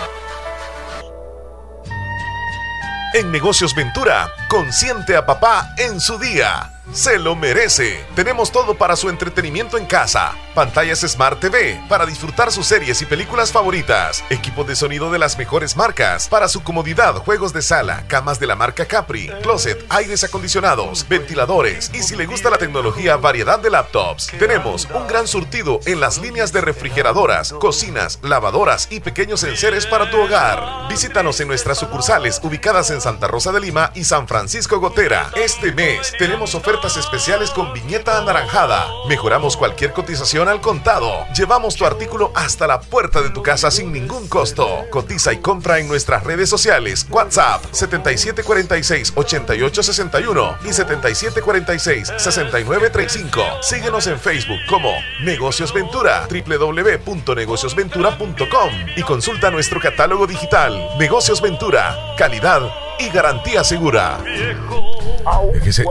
En Negocios Ventura, consiente a papá en su día. Se lo merece. Tenemos todo para su entretenimiento en casa. Pantallas Smart TV para disfrutar sus series y películas favoritas. Equipo de sonido de las mejores marcas. Para su comodidad, juegos de sala, camas de la marca Capri, closet, aires acondicionados, ventiladores y si le gusta la tecnología, variedad de laptops. Tenemos un gran surtido en las líneas de refrigeradoras, cocinas, lavadoras y pequeños enseres para tu hogar. Visítanos en nuestras sucursales ubicadas en Santa Rosa de Lima y San Francisco Gotera. Este mes tenemos ofertas especiales con viñeta anaranjada. Mejoramos cualquier cotización al contado. Llevamos tu artículo hasta la puerta de tu casa sin ningún costo. Cotiza y compra en nuestras redes sociales. WhatsApp 7746-8861 y 7746-6935. Síguenos en Facebook como Negocios Ventura, www.negociosventura.com y consulta nuestro catálogo digital. Negocios Ventura, calidad y garantía segura. Es que se,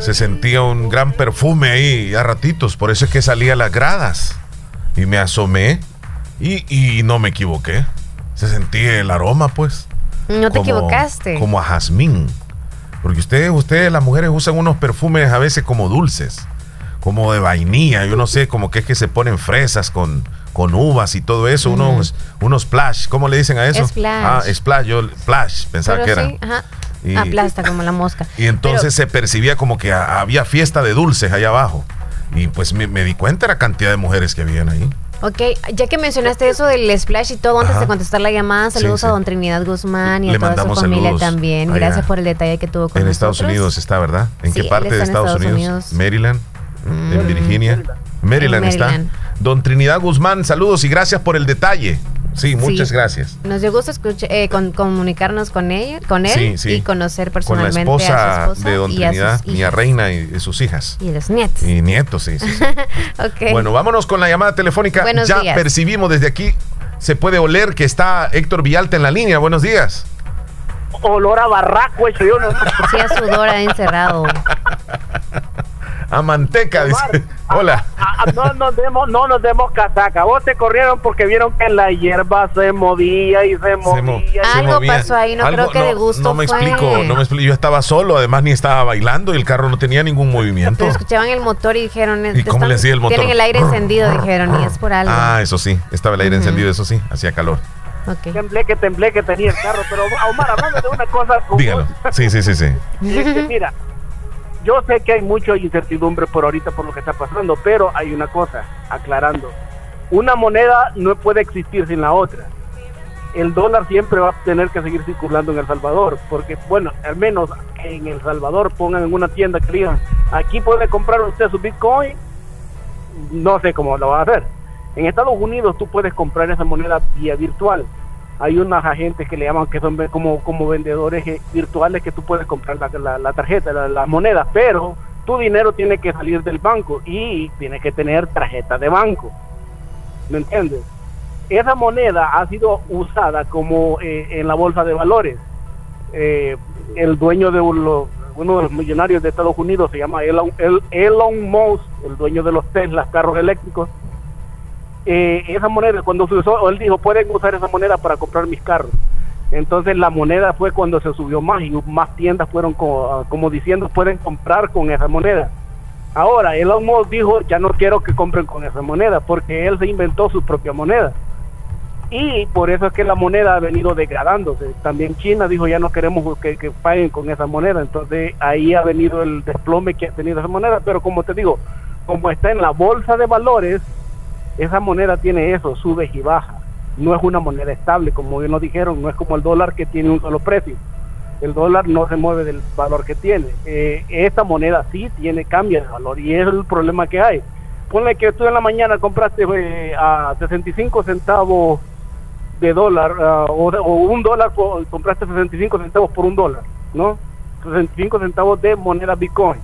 se sentía un gran perfume ahí a ratitos, por eso es que salía a las gradas. Y me asomé y, y no me equivoqué. Se sentía el aroma, pues. No te Como- equivocaste. Como a jazmín. Porque ustedes, ustedes, las mujeres, usan unos perfumes a veces como dulces. Como de vainilla. Yo no sé, como que es que se ponen fresas con, con uvas y todo eso. Ujú. Unos, unos splash. ¿Cómo le dicen a eso? Splash. Ah, splash. Yo, splash, pensaba Pero que era. sí, ajá. Y- Aplasta como la mosca. Y entonces se percibía como que a- había fiesta de dulces allá abajo. Y pues me, me di cuenta de la cantidad de mujeres que habían ahí. Ok, ya que mencionaste eso del splash y todo, antes Ajá. de contestar la llamada, saludos Sí, a sí. don Trinidad Guzmán y Le a toda su mandamos familia saludos también. allá. Gracias por el detalle que tuvo con en nosotros. Estados Unidos está, ¿verdad? ¿En Sí, qué él parte está de en Estados, Estados Unidos? Unidos. Maryland, en Virginia. Maryland, En está. Don Trinidad Guzmán, saludos y gracias por el detalle. Sí, muchas Sí. gracias. Nos dio gusto eh, con- comunicarnos con ella, con él Sí, sí. y conocer Con la personalmente esposa, a su esposa de Don y a Trinidad, Mía. Reina y sus hijas. Y los nietos. Y nietos, sí, sí. sí. Ok. Bueno, vámonos con la llamada telefónica. Buenos ya días. percibimos desde aquí, se puede oler que está Héctor Villalta en la línea. Buenos días. Olor a barraco hecho yo no. Sí, a sudor encerrado. A manteca, dice. Hola. No nos demos, no nos demos casaca. Vos te corrieron porque vieron que la hierba se movía y se movía. mo- y- se Algo movía. pasó ahí, no creo que de gusto No me fue. explico, no me explico. Yo estaba solo, además ni estaba bailando y el carro no tenía ningún movimiento. Pero escuchaban el motor y dijeron, ¿Y "Te cómo le hacía el motor? Tienen el aire encendido, dijeron, y es por algo. Ah, eso sí, estaba el aire encendido, eso sí, hacía calor. Temblé que temblé que tenía el carro. Pero Omar, hablando de una cosa. como- Dígalo. Sí, sí, sí, sí. Este, mira, yo sé que hay mucha incertidumbre por ahorita por lo que está pasando, pero hay una cosa, aclarando. Una moneda no puede existir sin la otra. El dólar siempre va a tener que seguir circulando en El Salvador, porque, bueno, al menos en El Salvador pongan en una tienda que digan, aquí puede comprar usted su Bitcoin, no sé cómo lo va a hacer. En Estados Unidos tú puedes comprar esa moneda vía virtual. Hay unos agentes que le llaman que son como, como vendedores eh, virtuales que tú puedes comprar la, la- tarjeta, la, la moneda, pero tu dinero tiene que salir del banco y tiene que tener tarjeta de banco. ¿Me entiendes? Esa moneda ha sido usada como eh, en la bolsa de valores. Eh, el dueño de uno, de los millonarios de Estados Unidos se llama Elon, El- Elon Musk, el dueño de los Tesla, carros eléctricos. Eh, esa moneda, cuando se usó, él dijo, pueden usar esa moneda para comprar mis carros. Entonces la moneda fue cuando se subió más y más tiendas fueron como, como diciendo, pueden comprar con esa moneda. Ahora, Elon Musk dijo, ya no quiero que compren con esa moneda, porque él se inventó su propia moneda. Y por eso es que la moneda ha venido degradándose. También China dijo, ya no queremos que, que paguen con esa moneda. Entonces ahí ha venido el desplome que ha tenido esa moneda. Pero como te digo, como está en la bolsa de valores, esa moneda tiene eso, sube y baja. No es una moneda estable, como bien nos dijeron, no es como el dólar que tiene un solo precio. El dólar no se mueve del valor que tiene. Eh, esta moneda sí tiene, cambia de valor y es el problema que hay. Ponle que tú en la mañana compraste eh, a 65 centavos de dólar ah, o, o un dólar, compraste 65 centavos por un dólar, ¿no? 65 centavos de moneda Bitcoin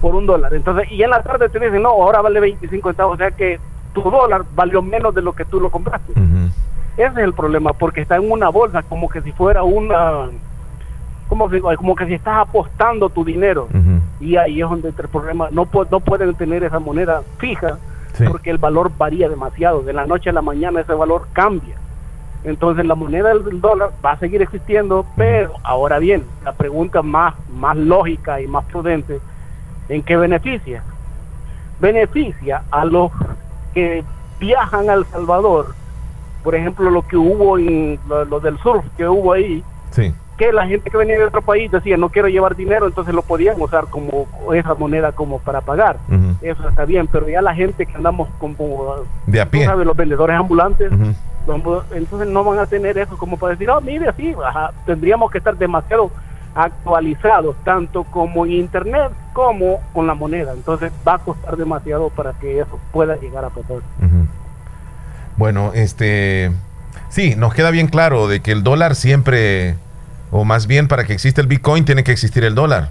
por un dólar. Entonces, y en la tarde te dicen, no, ahora vale 25 centavos, o sea que tu dólar valió menos de lo que tú lo compraste. Ese es el problema, porque está en una bolsa como que si fuera una, como, si- como que si estás apostando tu dinero. Y ahí es donde el problema. No, no pueden tener esa moneda fija porque el valor varía demasiado. De la noche a la mañana ese valor cambia. Entonces la moneda del del dólar va a seguir existiendo, pero ahora bien, la pregunta más, más lógica y más prudente, ¿en qué beneficia? Beneficia a los que viajan al Salvador, por ejemplo, lo que hubo en lo, lo del surf que hubo ahí, Sí. que la gente que venía de otro país decía no quiero llevar dinero, entonces lo podían usar como esa moneda como para pagar. Eso está bien, pero ya la gente que andamos como De a pie. sabes, los vendedores ambulantes, los entonces no van a tener eso como para decir, oh, mire, sí, ajá, tendríamos que estar demasiado actualizados, tanto como en Internet como con la moneda. Entonces va a costar demasiado para que eso pueda llegar a pasar. Bueno, este, sí, nos queda bien claro de que el dólar siempre, o más bien para que exista el Bitcoin, tiene que existir el dólar.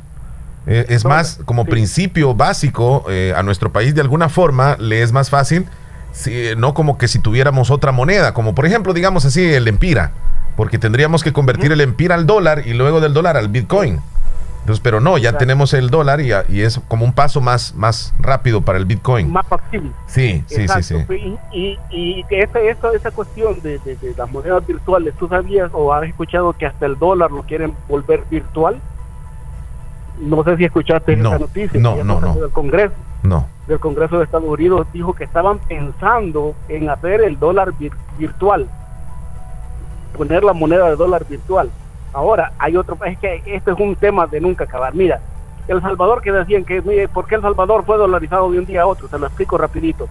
Eh, es más, como principio básico eh, a nuestro país, de alguna forma, le es más fácil, si- no como que si tuviéramos otra moneda, como por ejemplo, digamos así, el Empira, porque tendríamos que convertir el Empira al dólar y luego del dólar al Bitcoin. Entonces, pero no, ya tenemos el dólar y, y es como un paso más, más rápido para el Bitcoin. Más factible. Sí, sí, sí, sí. Exacto. Y, y, y esa, esa, esa cuestión de, de- de las monedas virtuales, ¿tú sabías o has escuchado que hasta el dólar lo quieren volver virtual? No sé si escuchaste No, esa noticia. no, no, no. Del Congreso, No. del Congreso de Estados Unidos dijo que estaban pensando en hacer el dólar vir- virtual, poner la moneda de dólar virtual. Ahora, hay otro, es que este es un tema de nunca acabar. Mira, El Salvador que decían que, mire, ¿por qué El Salvador fue dolarizado de un día a otro? Se lo explico rapidito.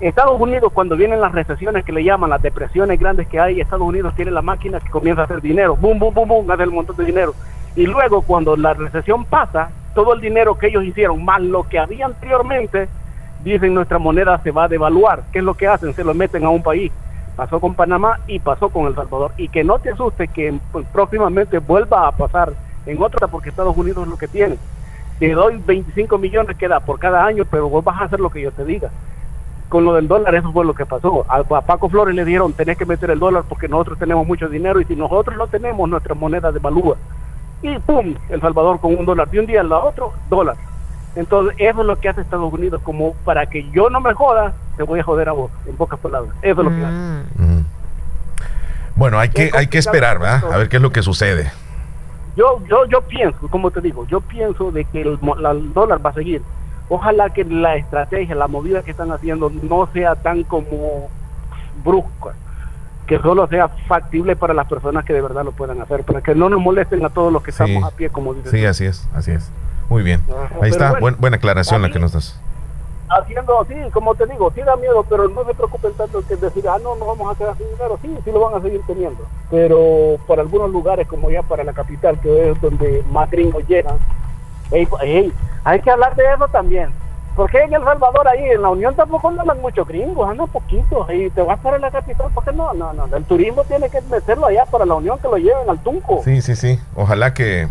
Estados Unidos, cuando vienen las recesiones que le llaman, las depresiones grandes que hay, Estados Unidos tiene la máquina que comienza a hacer dinero, boom, boom, boom, boom, hace un montón de dinero. Y luego, cuando la recesión pasa, todo el dinero que ellos hicieron, más lo que había anteriormente, dicen nuestra moneda se va a devaluar. ¿Qué es lo que hacen? Se lo meten a un país. Pasó con Panamá y pasó con El Salvador. Y que no te asuste que pues, próximamente vuelva a pasar en otra, porque Estados Unidos es lo que tiene. Te doy 25 millones que da por cada año, pero vos vas a hacer lo que yo te diga con lo del dólar eso fue lo que pasó. A, Paco Flores le dijeron, tenés que meter el dólar porque nosotros tenemos mucho dinero y si nosotros lo tenemos, nuestra moneda devalúa. Y ¡pum! El Salvador con un dólar de un día al otro, dólar. Entonces, eso es lo que hace Estados Unidos, como para que yo no me joda, te voy a joder a vos, en pocas palabras. Eso es lo que hace. Bueno, hay que, hay que esperar, ¿verdad? A ver qué es lo que sucede. Yo, yo, yo pienso, como te digo, yo pienso de que el, mo- la- el dólar va a seguir. Ojalá que la estrategia, la movida que están haciendo no sea tan como brusca, que solo sea factible para las personas que de verdad lo puedan hacer, para que no nos molesten a todos los que Sí. estamos a pie, como dices. Sí, así es, así es. Muy bien. Ajá, Ahí está, bueno, buen- buena aclaración la que nos das. Haciendo así, como te digo, sí da miedo, pero no se preocupen tanto que decir, ah, no, no vamos a quedar sin dinero. Sí, sí lo van a seguir teniendo. Pero para algunos lugares, como ya para la capital, que es donde más gringos llegan, ey, ey, hay que hablar de eso también. Porque en El Salvador, ahí en la Unión tampoco andan muchos gringos, andan poquitos. Y te vas para la capital, ¿por qué no? No, no, el turismo tiene que meterlo allá para la Unión, que lo lleven al Tunco. Sí, sí, sí. Ojalá que,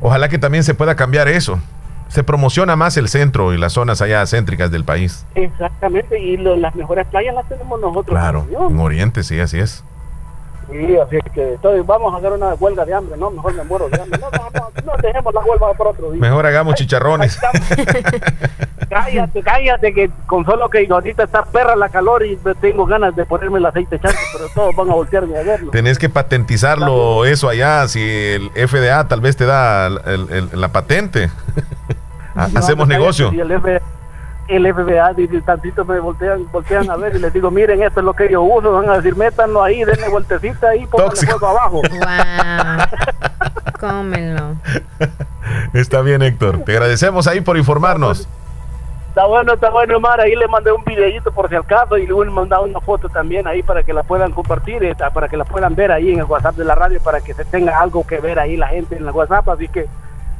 ojalá que también se pueda cambiar eso. Se promociona más el centro y las zonas allá céntricas del país. Exactamente, y lo- las mejores playas las tenemos nosotros. en Claro, Oriente, sí, así es. Sí, así es que entonces vamos a hacer una huelga de hambre, no, mejor me muero de hambre. No, no, no, no dejemos la huelga para otro día. Mejor hagamos chicharrones. Cállate, cállate, que con solo que ahorita está perra la calor y tengo ganas de ponerme el aceite chancho, pero todos van a voltearme a verlo. Tenés que patentizarlo eso allá, si el FDA tal vez te da el- el- la patente. No, Hacemos negocio. si el, F- el FBA dice, tantito me voltean, voltean a ver y les digo, miren, esto es lo que yo uso, van a decir, métanlo ahí, denle vueltecita ahí, pónganle fuego abajo. Cómelo. Está bien, Héctor. Te agradecemos ahí por informarnos. Está bueno, está bueno, Omar. Ahí le mandé un videito por si acaso y le voy a mandar una foto también ahí para que la puedan compartir, eh, para que la puedan ver ahí en el WhatsApp de la radio, para que se tenga algo que ver ahí la gente en el WhatsApp. Así que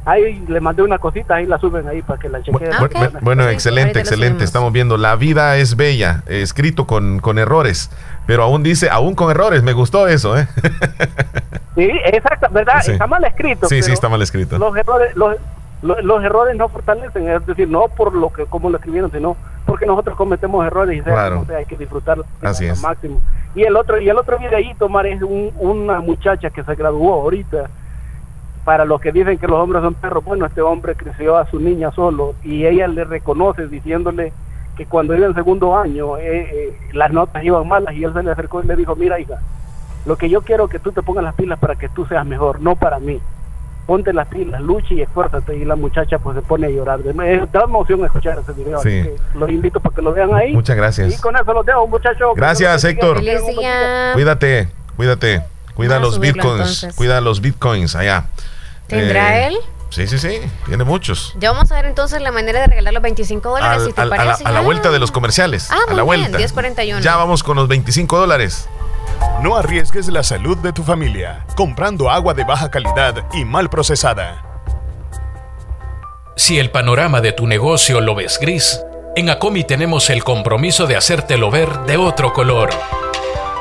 ahí le mandé una cosita, ahí la suben ahí para que la chequeen. Bu- bu- Bueno, excelente, excelente. Estamos viendo La vida es bella, eh, escrito con, con errores. Pero aún dice, aún con errores. Me gustó eso, ¿eh? Sí, exacto, ¿verdad? Sí. Está mal escrito. Sí, sí, está mal escrito. Los errores, los, los, los errores no fortalecen, es decir, no por lo que como lo escribieron, sino porque nosotros cometemos errores y sea Claro. sea, hay que disfrutarlo Así al máximo. Y el otro y el otro videíto, Mar, es un- una muchacha que se graduó ahorita. Para los que dicen que los hombres son perros, bueno, este hombre creció a su niña solo y ella le reconoce diciéndole que cuando iba en segundo año eh, eh, las notas iban malas y él se le acercó y le dijo, mira hija, lo que yo quiero es que tú te pongas las pilas para que tú seas mejor, no para mí. Ponte las pilas, lucha y esfuérzate. Y la muchacha pues se pone a llorar. Da emoción escuchar ese video. Sí. así que los invito para que lo vean ahí. Muchas gracias. Y con eso los dejo, muchachos. Gracias, Héctor. Cuídate, cuídate. Cuida los bitcoins. entonces. Cuida los bitcoins allá. ¿Tendrá Eh, él? Sí, sí, sí. Tiene muchos. Ya vamos a ver entonces la manera de regalar los 25 dólares, Al- si te al- a, la, parece. a la vuelta de los comerciales. Ah, a la muy bien, vuelta. 10.41. Ya vamos con los 25 dólares. No arriesgues la salud de tu familia comprando agua de baja calidad y mal procesada. Si el panorama de tu negocio lo ves gris, en Acomi tenemos el compromiso de hacértelo ver de otro color.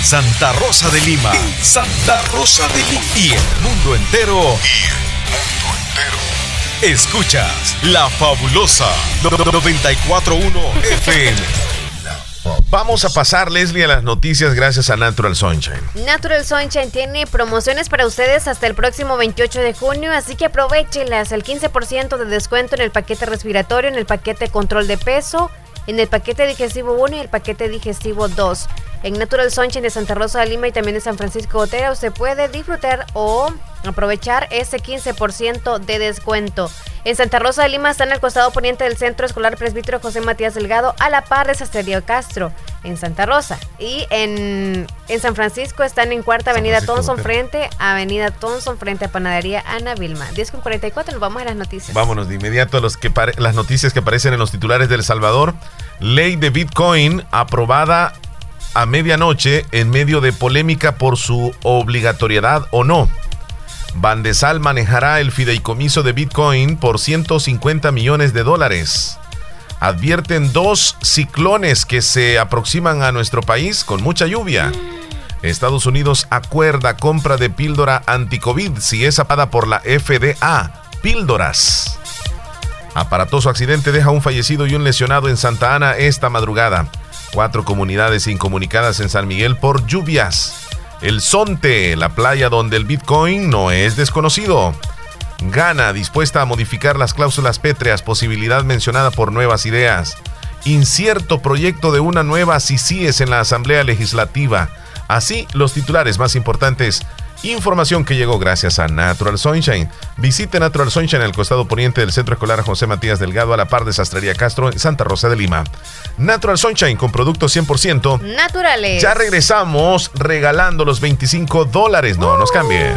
En Santa Rosa de Lima. En Santa Rosa de Lima. Y el mundo entero. Y el mundo entero. Escuchas La Fabulosa 941 FM. Vamos a pasar, Leslie, a las noticias gracias a Natural Sunshine. Natural Sunshine tiene promociones para ustedes hasta el próximo 28 de junio, así que aprovechelas. El 15% de descuento en el paquete respiratorio, en el paquete control de peso, en el paquete digestivo 1 y el paquete digestivo 2. En Natural Sunshine de Santa Rosa de Lima y también de San Francisco Gotera, usted puede disfrutar o aprovechar ese 15% de descuento. En Santa Rosa de Lima está en el costado poniente del Centro Escolar Presbítero José Matías Delgado, a la par de Sastrería Castro, en Santa Rosa. Y en, en San Francisco están en Cuarta Avenida Thompson, frente a Avenida Thompson, frente a Panadería Ana Vilma. 10 con 44, nos vamos a las noticias. Vámonos de inmediato a los que las noticias que aparecen en los titulares de El Salvador. Ley de Bitcoin aprobada a medianoche en medio de polémica por su obligatoriedad o no. Bandesal manejará el fideicomiso de Bitcoin por 150 millones de dólares. Advierten dos ciclones que se aproximan a nuestro país con mucha lluvia. Estados Unidos acuerda compra de píldora anti-COVID si es apada por la FDA. Píldoras. Aparatoso accidente deja un fallecido y un lesionado en Santa Ana esta madrugada. Cuatro comunidades incomunicadas en San Miguel por lluvias. El Sonte, la playa donde el Bitcoin no es desconocido. Gana dispuesta a modificar las cláusulas pétreas, posibilidad mencionada por nuevas ideas. Incierto proyecto de una nueva CICIES en la Asamblea Legislativa. Así, los titulares más importantes Información que llegó gracias a Natural Sunshine. Visite Natural Sunshine al costado poniente del Centro Escolar José Matías Delgado a la par de Sastrería Castro en Santa Rosa de Lima. Natural Sunshine con productos 100% naturales. Ya regresamos regalando los 25 dólares. No nos cambien.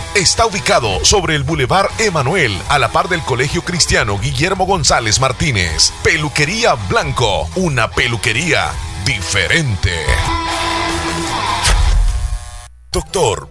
Está ubicado sobre el Boulevard Emanuel, a la par del Colegio Cristiano Guillermo González Martínez. Peluquería Blanco, una peluquería diferente. Doctor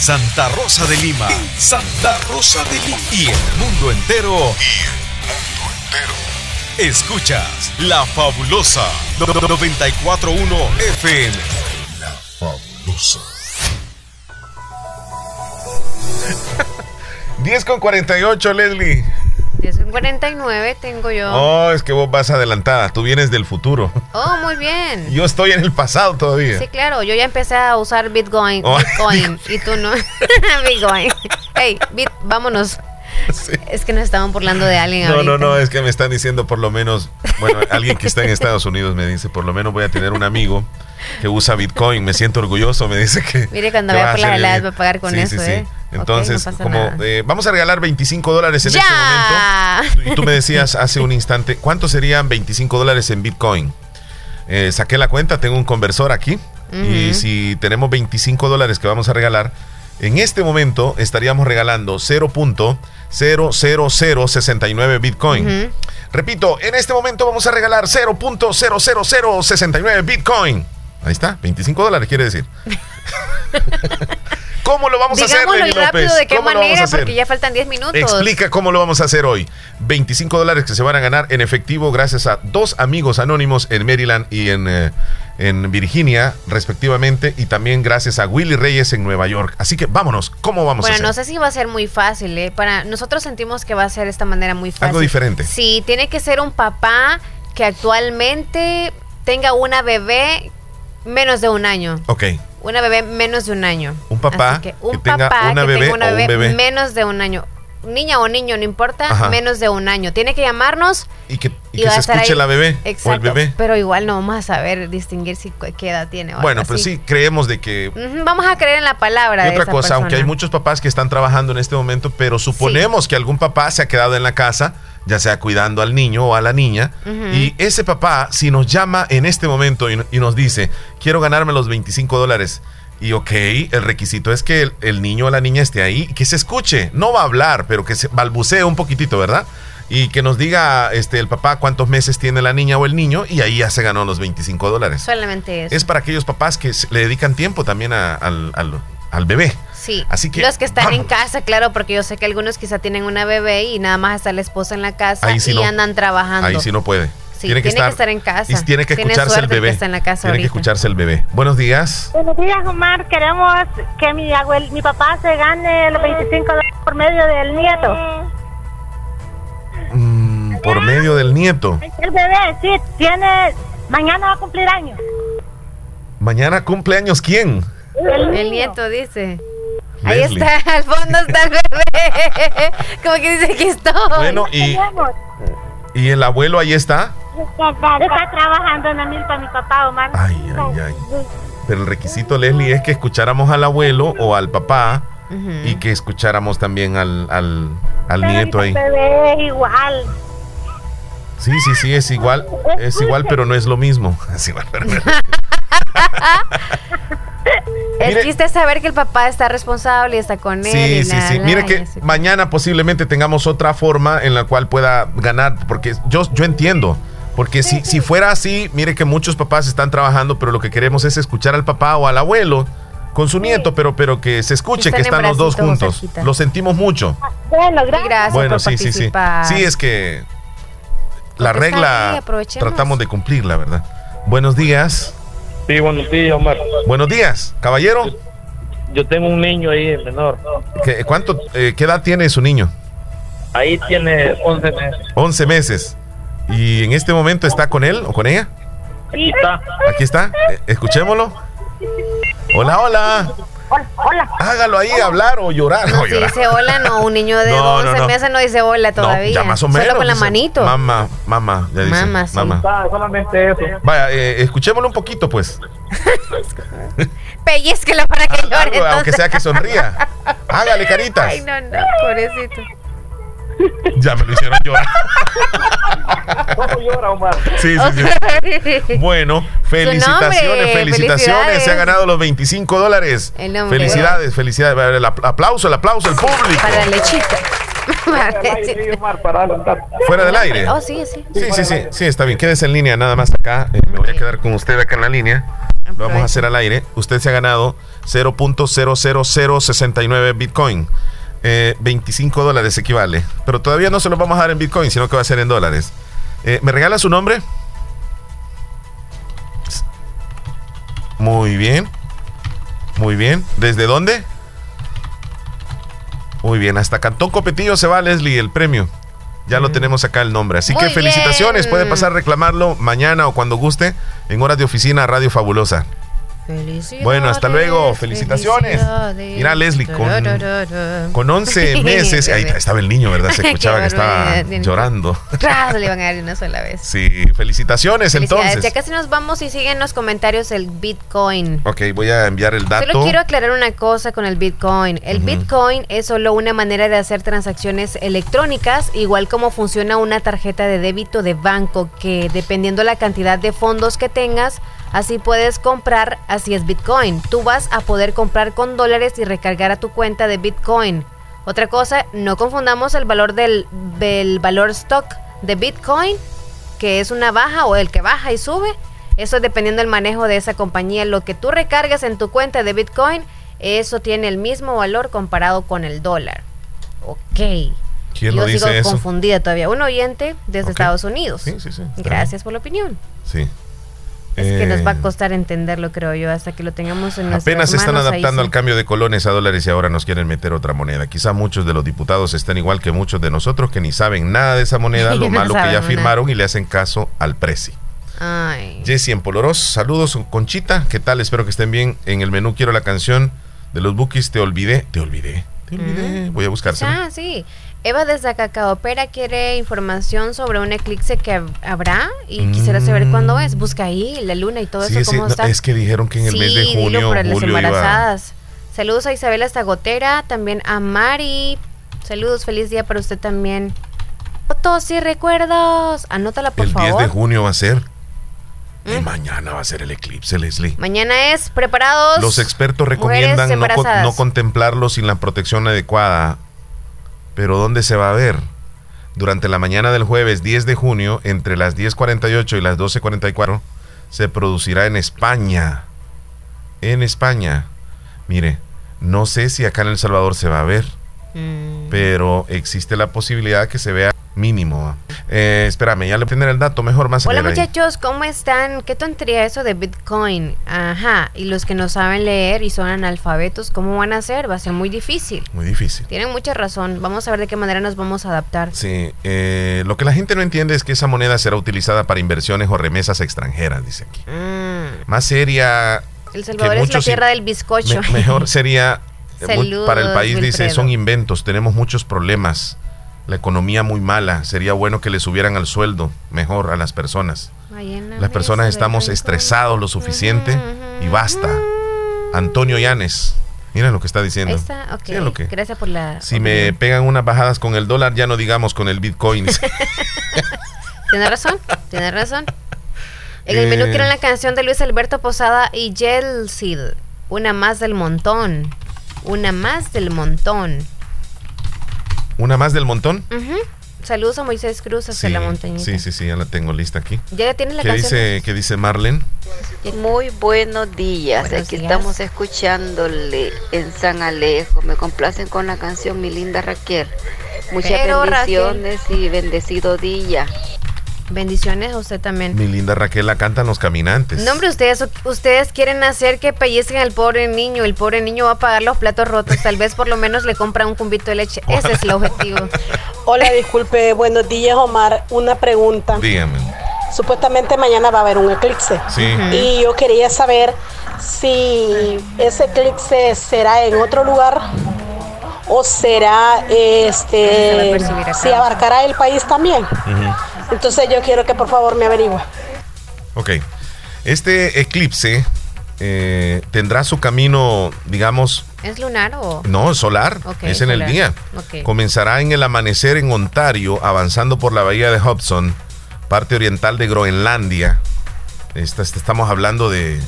Santa Rosa de Lima. Santa Rosa de Lima. Y el mundo entero. Y el mundo entero. Escuchas La Fabulosa 941 FM. La Fabulosa. 10 con 48, Leslie. 10 con 49 tengo yo. Oh, es que vos vas adelantada. Tú vienes del futuro. Oh, muy bien. Yo estoy en el pasado todavía. Sí, claro, yo ya empecé a usar Bitcoin, Oh. Bitcoin y tú no. Bitcoin. Hey, Bit, vámonos. Es que nos estaban burlando de alguien No, ahorita. no, no, es que me están diciendo por lo menos, bueno, alguien que está en Estados Unidos me dice, por lo menos voy a tener un amigo que usa Bitcoin, me siento orgulloso, me dice que... Mire, cuando vaya va a por las heladas va a pagar con Sí, eso, sí, sí. ¿eh? Entonces, no como eh, vamos a regalar 25 dólares en ¡Ya! este momento. Y tú me decías hace un instante, ¿cuánto serían 25 dólares en Bitcoin? Eh, saqué la cuenta, tengo un conversor aquí. Y si tenemos 25 dólares que vamos a regalar, en este momento estaríamos regalando 0.00069 Bitcoin. Repito, en este momento vamos a regalar 0.00069 Bitcoin. Ahí está, 25 dólares quiere decir. ¿Cómo lo vamos a hacer, Digámoslo Lenny y rápido López? de qué ¿Cómo lo vamos a manera, porque ya faltan 10 minutos. Explica cómo lo vamos a hacer hoy. 25 dólares que se van a ganar en efectivo gracias a dos amigos anónimos en Maryland y en, eh, en Virginia, respectivamente, y también gracias a Willy Reyes en Nueva York. Así que vámonos, ¿cómo vamos a Bueno, hacer? no sé si va a ser muy fácil, ¿eh? Para nosotros sentimos que va a ser de esta manera muy fácil. Algo diferente. Sí, tiene que ser un papá que actualmente tenga una bebé menos de un año. Ok, Una bebé menos de un año. un papá Así que, un tenga papá una que bebé tenga una o un bebé, bebé menos de un año. Niña o niño, no importa, Ajá. menos de un año. Tiene que llamarnos y que, y y que se escuche ahí. la bebé Exacto, o el bebé. Pero igual no vamos a saber distinguir si qué edad tiene. o Bueno, pero así. sí creemos de que Vamos a creer en la palabra Y de otra esa cosa, aunque hay muchos papás que están trabajando en este momento, pero suponemos que algún papá se ha quedado en la casa, ya sea cuidando al niño o a la niña, y ese papá, si nos llama en este momento y, y nos dice, quiero ganarme los 25 dólares, y ok, el requisito es que el, el niño o la niña esté ahí, que se escuche, no va a hablar, pero que se balbucee un poquitito, ¿verdad? y que nos diga este el papá cuántos meses tiene la niña o el niño y ahí ya se ganó los 25 dólares. Solamente eso. Es para aquellos papás que le dedican tiempo también a- al, al- al bebé. Sí. Así que Los que están en casa, claro, porque yo sé que algunos quizá tienen una bebé y nada más está la esposa en la casa Ahí sí y no. andan trabajando. Ahí sí no puede. Sí, tiene que estar en casa. Y tiene que Tiene escucharse el suerte que bebé. está en la casa tiene que escucharse el bebé. Buenos días. Buenos días, Omar. Queremos que mi abuel, mi papá se gane los 25 dólares por medio del nieto. Mm, por medio del nieto. El bebé, sí, tiene. Mañana va a cumplir años. Mañana cumpleaños quién? El, nieto dice. Ahí está, al fondo está el bebé. Como que dice que estoy. Bueno, y, y el abuelo ahí está. Está trabajando en la milpa mi papá, Omar. Ay, ay, ay. Pero el requisito, Leslie, es que escucháramos al abuelo o al papá y que escucháramos también al, al, al nieto ahí. El bebé es igual. Sí, sí, sí, es igual. Es igual, pero no es lo mismo. Es igual, pero no es lo El chiste es saber que el papá está responsable y está con él. Sí, y sí, la, sí. la, Mire que así. mañana posiblemente tengamos otra forma en la cual pueda ganar, porque yo, yo entiendo. Porque si, si fuera así, mire que muchos papás están trabajando, pero lo que queremos es escuchar al papá o al abuelo con su nieto, pero, pero que se escuche Que están los dos juntos. cerquita. Lo sentimos mucho. Bueno, gracias. bueno, por sí, sí, sí. Sí, es que la Porque está ahí, regla tratamos de cumplirla, ¿verdad? Buenos días. Sí, buenos días, Omar. Buenos días, caballero. Yo tengo un niño ahí menor. ¿Qué, cuánto, eh, ¿Qué edad tiene su niño? Ahí tiene 11 meses. 11 meses. ¿Y en este momento está con él o con ella? Aquí está. Aquí está. Eh, escuchémoslo. Hola, hola. Hola. Hágalo ahí, hablar o llorar. No, No, si llorar. dice hola, no. Un niño de No, 11 no, no. meses no dice hola todavía. No, ya más o menos. Solo con la dice, manito. Mamá, mamá, ya dice. Mamá, sí. Mamá. Ah, solamente eso. Vaya, eh, escuchémoslo un poquito, pues. Pellizquela para que llore. Algo, aunque sea que sonría. Hágale caritas. Ay, no, no, pobrecito. Ya me lo hicieron llorar. ¿Cómo llora, Omar? Sí, sí, sí. Bueno, felicitaciones, felicitaciones. Se ha ganado los 25 dólares. El nombre. Felicidades, felicidades. El apl- aplauso, el aplauso, el público. Para lechita. Para lechita. Omar, para adelantar. Fuera del aire. Oh, sí, sí. Sí, sí, sí, sí, está bien. Quédese en línea nada más acá. Eh, me voy a quedar con usted acá en la línea. Lo vamos a hacer al aire. Usted se ha ganado 0.00069 Bitcoin. Eh, 25 dólares equivale. Pero todavía no se lo vamos a dar en Bitcoin, sino que va a ser en dólares. Eh, ¿Me regala su nombre? Muy bien. Muy bien. ¿Desde dónde? Muy bien. Hasta Cantón Copetillo se va, Leslie, el premio. Ya lo tenemos acá el nombre. Así Muy que felicitaciones. bien. Puede pasar a reclamarlo mañana o cuando guste en horas de oficina Radio Fabulosa. Felicidades, Bueno, hasta luego. Felicitaciones. Mira, Leslie, con, con 11 meses. Ahí estaba el niño, ¿verdad? Se escuchaba que estaba llorando. Tras, le van a dar una sola vez. Sí, felicitaciones Felicidades. entonces. Ya casi nos vamos y siguen los comentarios el Bitcoin. Ok, voy a enviar el dato. Solo quiero aclarar una cosa con el Bitcoin. El Ujú. Bitcoin es solo una manera de hacer transacciones electrónicas, igual como funciona una tarjeta de débito de banco, que dependiendo la cantidad de fondos que tengas, así puedes comprar, así es Bitcoin. Tú vas a poder comprar con dólares y recargar a tu cuenta de Bitcoin. Otra cosa, no confundamos el valor del, del valor stock de Bitcoin, que es una baja o el que baja y sube. Eso es dependiendo del manejo de esa compañía. Lo que tú recargas en tu cuenta de Bitcoin, eso tiene el mismo valor comparado con el dólar. Ok. ¿Quién Yo lo sigo eso? confundida todavía. Un oyente desde. Estados Unidos. Sí, sí, sí. Gracias por la opinión. Sí. Es que nos va a Eh, costar entenderlo, creo yo, hasta que lo tengamos en nuestras Apenas se están manos, adaptando sí. al cambio de colones a dólares y ahora nos quieren meter otra moneda. Quizá muchos de los diputados estén igual que muchos de nosotros que ni saben nada de esa moneda, lo No malo que ya firmaron y le hacen caso al preci. Ay. Jesse en Poloros, saludos Conchita, ¿qué tal? Espero que estén bien. En el menú quiero la canción de los Bookies, Te olvidé, te olvidé, te olvidé. Voy a buscársela. Ah, sí. Eva desde Cacaopera quiere información sobre un eclipse que hab- habrá y quisiera saber cuándo es. Busca ahí la luna y todo Mm. Sí, eso, sí, cómo no, está. es que dijeron que en el sí, mes de dilo junio, para las julio iba... embarazadas. Saludos a Isabela Estagotera, también a Mari. Saludos, feliz día para usted también. Fotos y recuerdos. Anótala, por El 10 favor. de junio va a ser. Y Mm. mañana va a ser el eclipse, Leslie. Mañana es preparados. Los expertos recomiendan no, no contemplarlo sin la protección adecuada. Pero ¿dónde se va a ver? Durante la mañana del jueves 10 de junio, entre las 10.48 y las 12.44, se producirá en España. En España. Mire, no sé si acá en El Salvador se va a ver, pero existe la posibilidad que se vea mínimo. Eh, espérame, ya le voy a tener el dato mejor más Hola ahí. muchachos, ¿cómo están? ¿Qué tontería eso de Bitcoin? Ajá, y los que no saben leer y son analfabetos, ¿cómo van a hacer? Va a ser muy difícil. Muy difícil. Tienen mucha razón. Vamos a ver de qué manera nos vamos a adaptar. Sí, eh, lo que la gente no entiende es que esa moneda será utilizada para inversiones o remesas extranjeras, dice aquí. Mm. Más seria. El Salvador es la tierra del bizcocho. me- mejor sería Saludos, para el país, dice, son inventos, tenemos muchos problemas. La economía muy mala, sería bueno que le subieran al sueldo mejor a las personas. Las personas estamos estresados lo suficiente y basta. Antonio Llanes, mira lo que está diciendo. Ahí está, ok. Mira lo que- Gracias por la. Si me pegan unas bajadas con el dólar, ya no digamos con el Bitcoin. Tiene razón, tiene razón. En el menú Eh. quieren la canción de Luis Alberto Posada y Gelsid. Una más del montón. Una más del montón. Una más del montón. Saludos a Moisés Cruz Sí, la montañita. sí, sí, sí, ya la tengo lista aquí. ¿Ya tiene la ¿Qué canción? dice, ¿Qué dice Marlen? Muy buenos días. Buenos Aquí días. estamos escuchándole en San Alejo. Me complacen con la canción Mi linda Raquel. Muchas Pero, bendiciones y bendecido día. Bendiciones a usted también. Mi linda Raquel la cantan los caminantes. No, hombre, ustedes, ustedes quieren hacer que pellizquen al pobre niño. El pobre niño va a pagar los platos rotos. Tal vez por lo menos le compra un cumbito de leche. Ese es el objetivo. Hola, disculpe, buenos días, Omar. Una pregunta. Dígame. Supuestamente mañana va a haber un eclipse. Sí. Y yo quería saber si ese eclipse será en otro lugar o será este si abarcará el país también. Entonces yo quiero que por favor me averigüe. Ok. Este eclipse eh, tendrá su camino, digamos, ¿Es lunar o...? no, solar. Es en el día. Comenzará en el amanecer en Ontario, avanzando por la bahía de Hudson, parte oriental de Groenlandia. Esta- esta- estamos hablando de.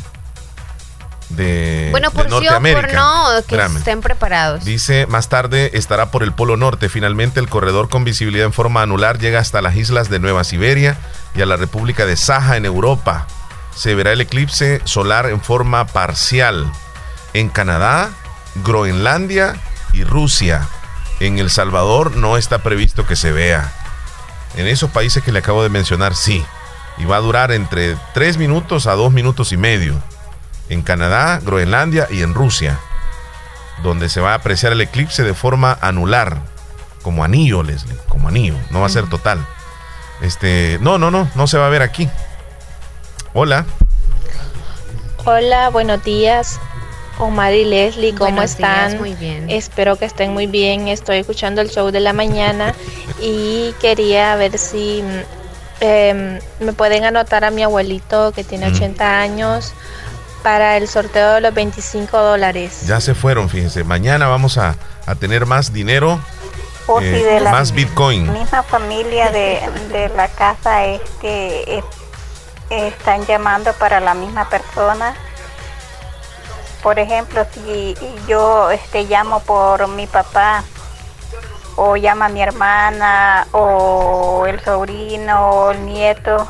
De, Bueno, de por sí o Norteamérica. por no, que Espérame. estén preparados. Dice, más tarde estará por el Polo Norte. Finalmente, el corredor con visibilidad en forma anular llega hasta las islas de Nueva Siberia y a la República de Saja en Europa. Se verá el eclipse solar en forma parcial en Canadá, Groenlandia y Rusia. En El Salvador no está previsto que se vea. En esos países que le acabo de mencionar, sí. Y va a durar entre 3 minutos a 2 minutos y medio. En Canadá, Groenlandia y en Rusia donde se va a apreciar el eclipse de forma anular, como anillo, Leslie, como anillo, no va a ser total. Este, no, no, no, no se va a ver aquí. Hola. Hola, buenos días. Omar y Leslie, ¿cómo Buenos están? días, muy bien. Espero que estén muy bien. Estoy escuchando el show de la mañana y quería ver si em, me pueden anotar a mi abuelito que tiene Mm. 80 años para el sorteo de los 25 dólares. Ya se fueron, fíjense. Mañana vamos a, a tener más dinero, O si eh, de la más Bitcoin. misma familia de, de la casa este es- están llamando para la misma persona. Por ejemplo, si yo este llamo por mi papá o llama mi hermana o el sobrino o el nieto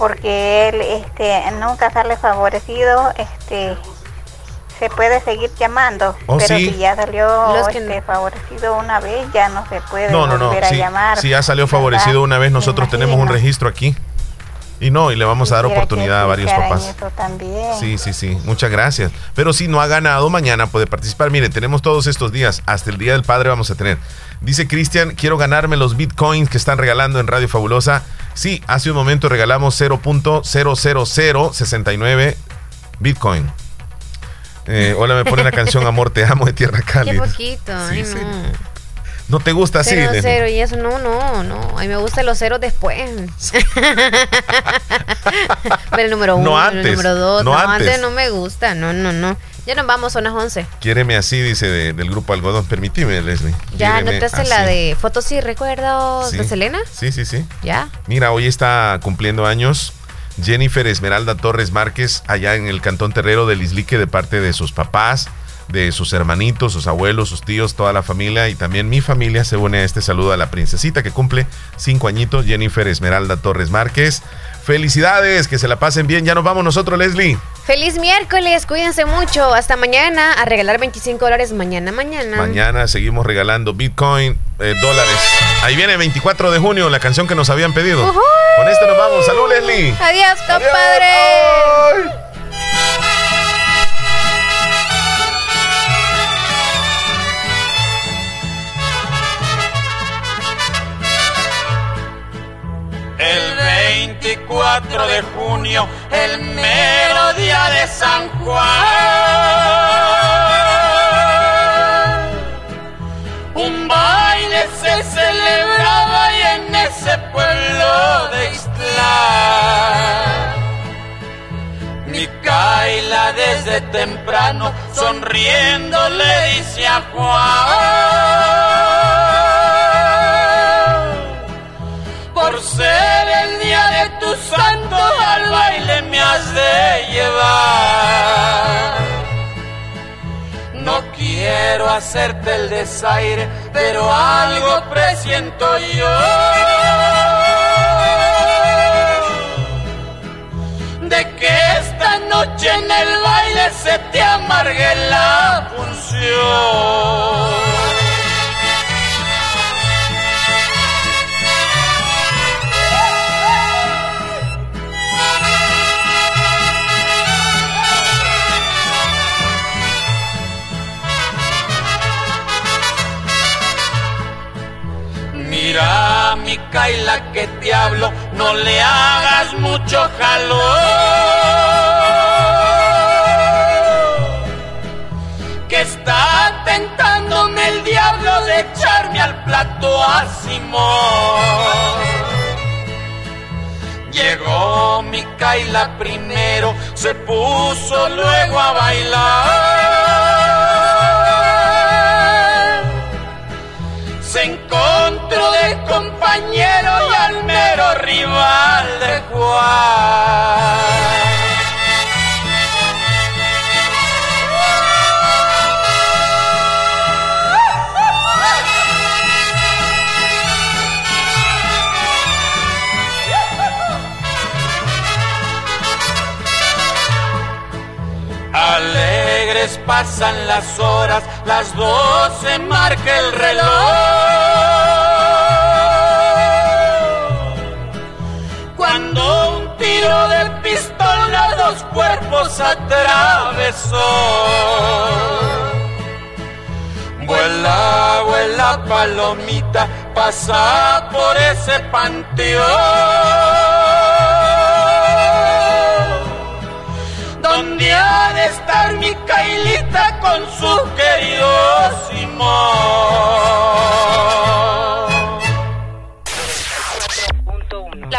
porque él este nunca sale favorecido, este se puede seguir llamando, Oh, pero sí. si ya salió este, favorecido una vez, ya no se puede No, no, no. volver a Si, llamar. si ya salió ¿verdad? favorecido una vez, nosotros tenemos un registro aquí. Y no, y le vamos a dar oportunidad a varios papás. eso también. Sí, sí, sí. Muchas gracias. Pero si no ha ganado, mañana puede participar. Miren, tenemos todos estos días. Hasta el Día del Padre vamos a tener. Dice Cristian, quiero ganarme los bitcoins que están regalando en Radio Fabulosa. Sí, hace un momento regalamos 0.00069 bitcoin. Eh, hola, me pone la canción Amor, te amo de Tierra Qué Cálida. poquito. ay, sí. no. ¿No te gusta así? Cero, y eso no, no, no. A mí me gustan los ceros después. Pero el número uno, No el número dos. no No, antes. antes. no me gusta. No, no, no. Ya nos vamos, son las 11. Quiéreme así, dice de- del grupo Algodón. Permíteme, Leslie. Ya anotaste la de fotos y recuerdos Sí. de Selena. Sí, sí, sí. Ya. Mira, hoy está cumpliendo años Jennifer Esmeralda Torres Márquez allá en el Cantón Terrero del Islique de parte de sus papás, de sus hermanitos, sus abuelos, sus tíos, toda la familia y también mi familia se une a este saludo a la princesita que cumple cinco añitos, Jennifer Esmeralda Torres Márquez. Felicidades, que se la pasen bien. Ya nos vamos nosotros, Leslie. Feliz miércoles, cuídense mucho. Hasta mañana a regalar 25 dólares mañana, mañana. Mañana seguimos regalando Bitcoin, eh, dólares. Ahí viene 24 de junio, la canción que nos habían pedido. Con esto nos vamos. Salud, Leslie. Adiós, compadre. 24 de junio, el mero día de San Juan. Un baile se celebraba y en ese pueblo de Ixtlán. Micaela desde temprano sonriendo le dice a Juan por ser de llevar. No quiero hacerte el desaire, pero algo presiento yo. De que esta noche en el baile se te amargue la función. Mira, Micaela, que te hablo, no le hagas mucho calor. Que está tentándome el diablo de echarme al plato a Simón. Llegó Micaela primero, se puso luego a bailar. Pasan las horas, las doce marca el reloj. Tiro de pistola dos cuerpos atravesó. Vuela, vuela palomita, pasa por ese panteón donde ha de estar mi Cailita con su querido Simón.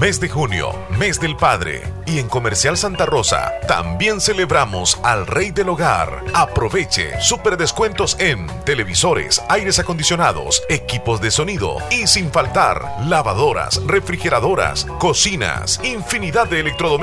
Mes de junio, mes del padre. Y en Comercial Santa Rosa también celebramos al rey del hogar. Aproveche super descuentos en televisores, aires acondicionados, equipos de sonido y sin faltar lavadoras, refrigeradoras, cocinas, infinidad de electrodomésticos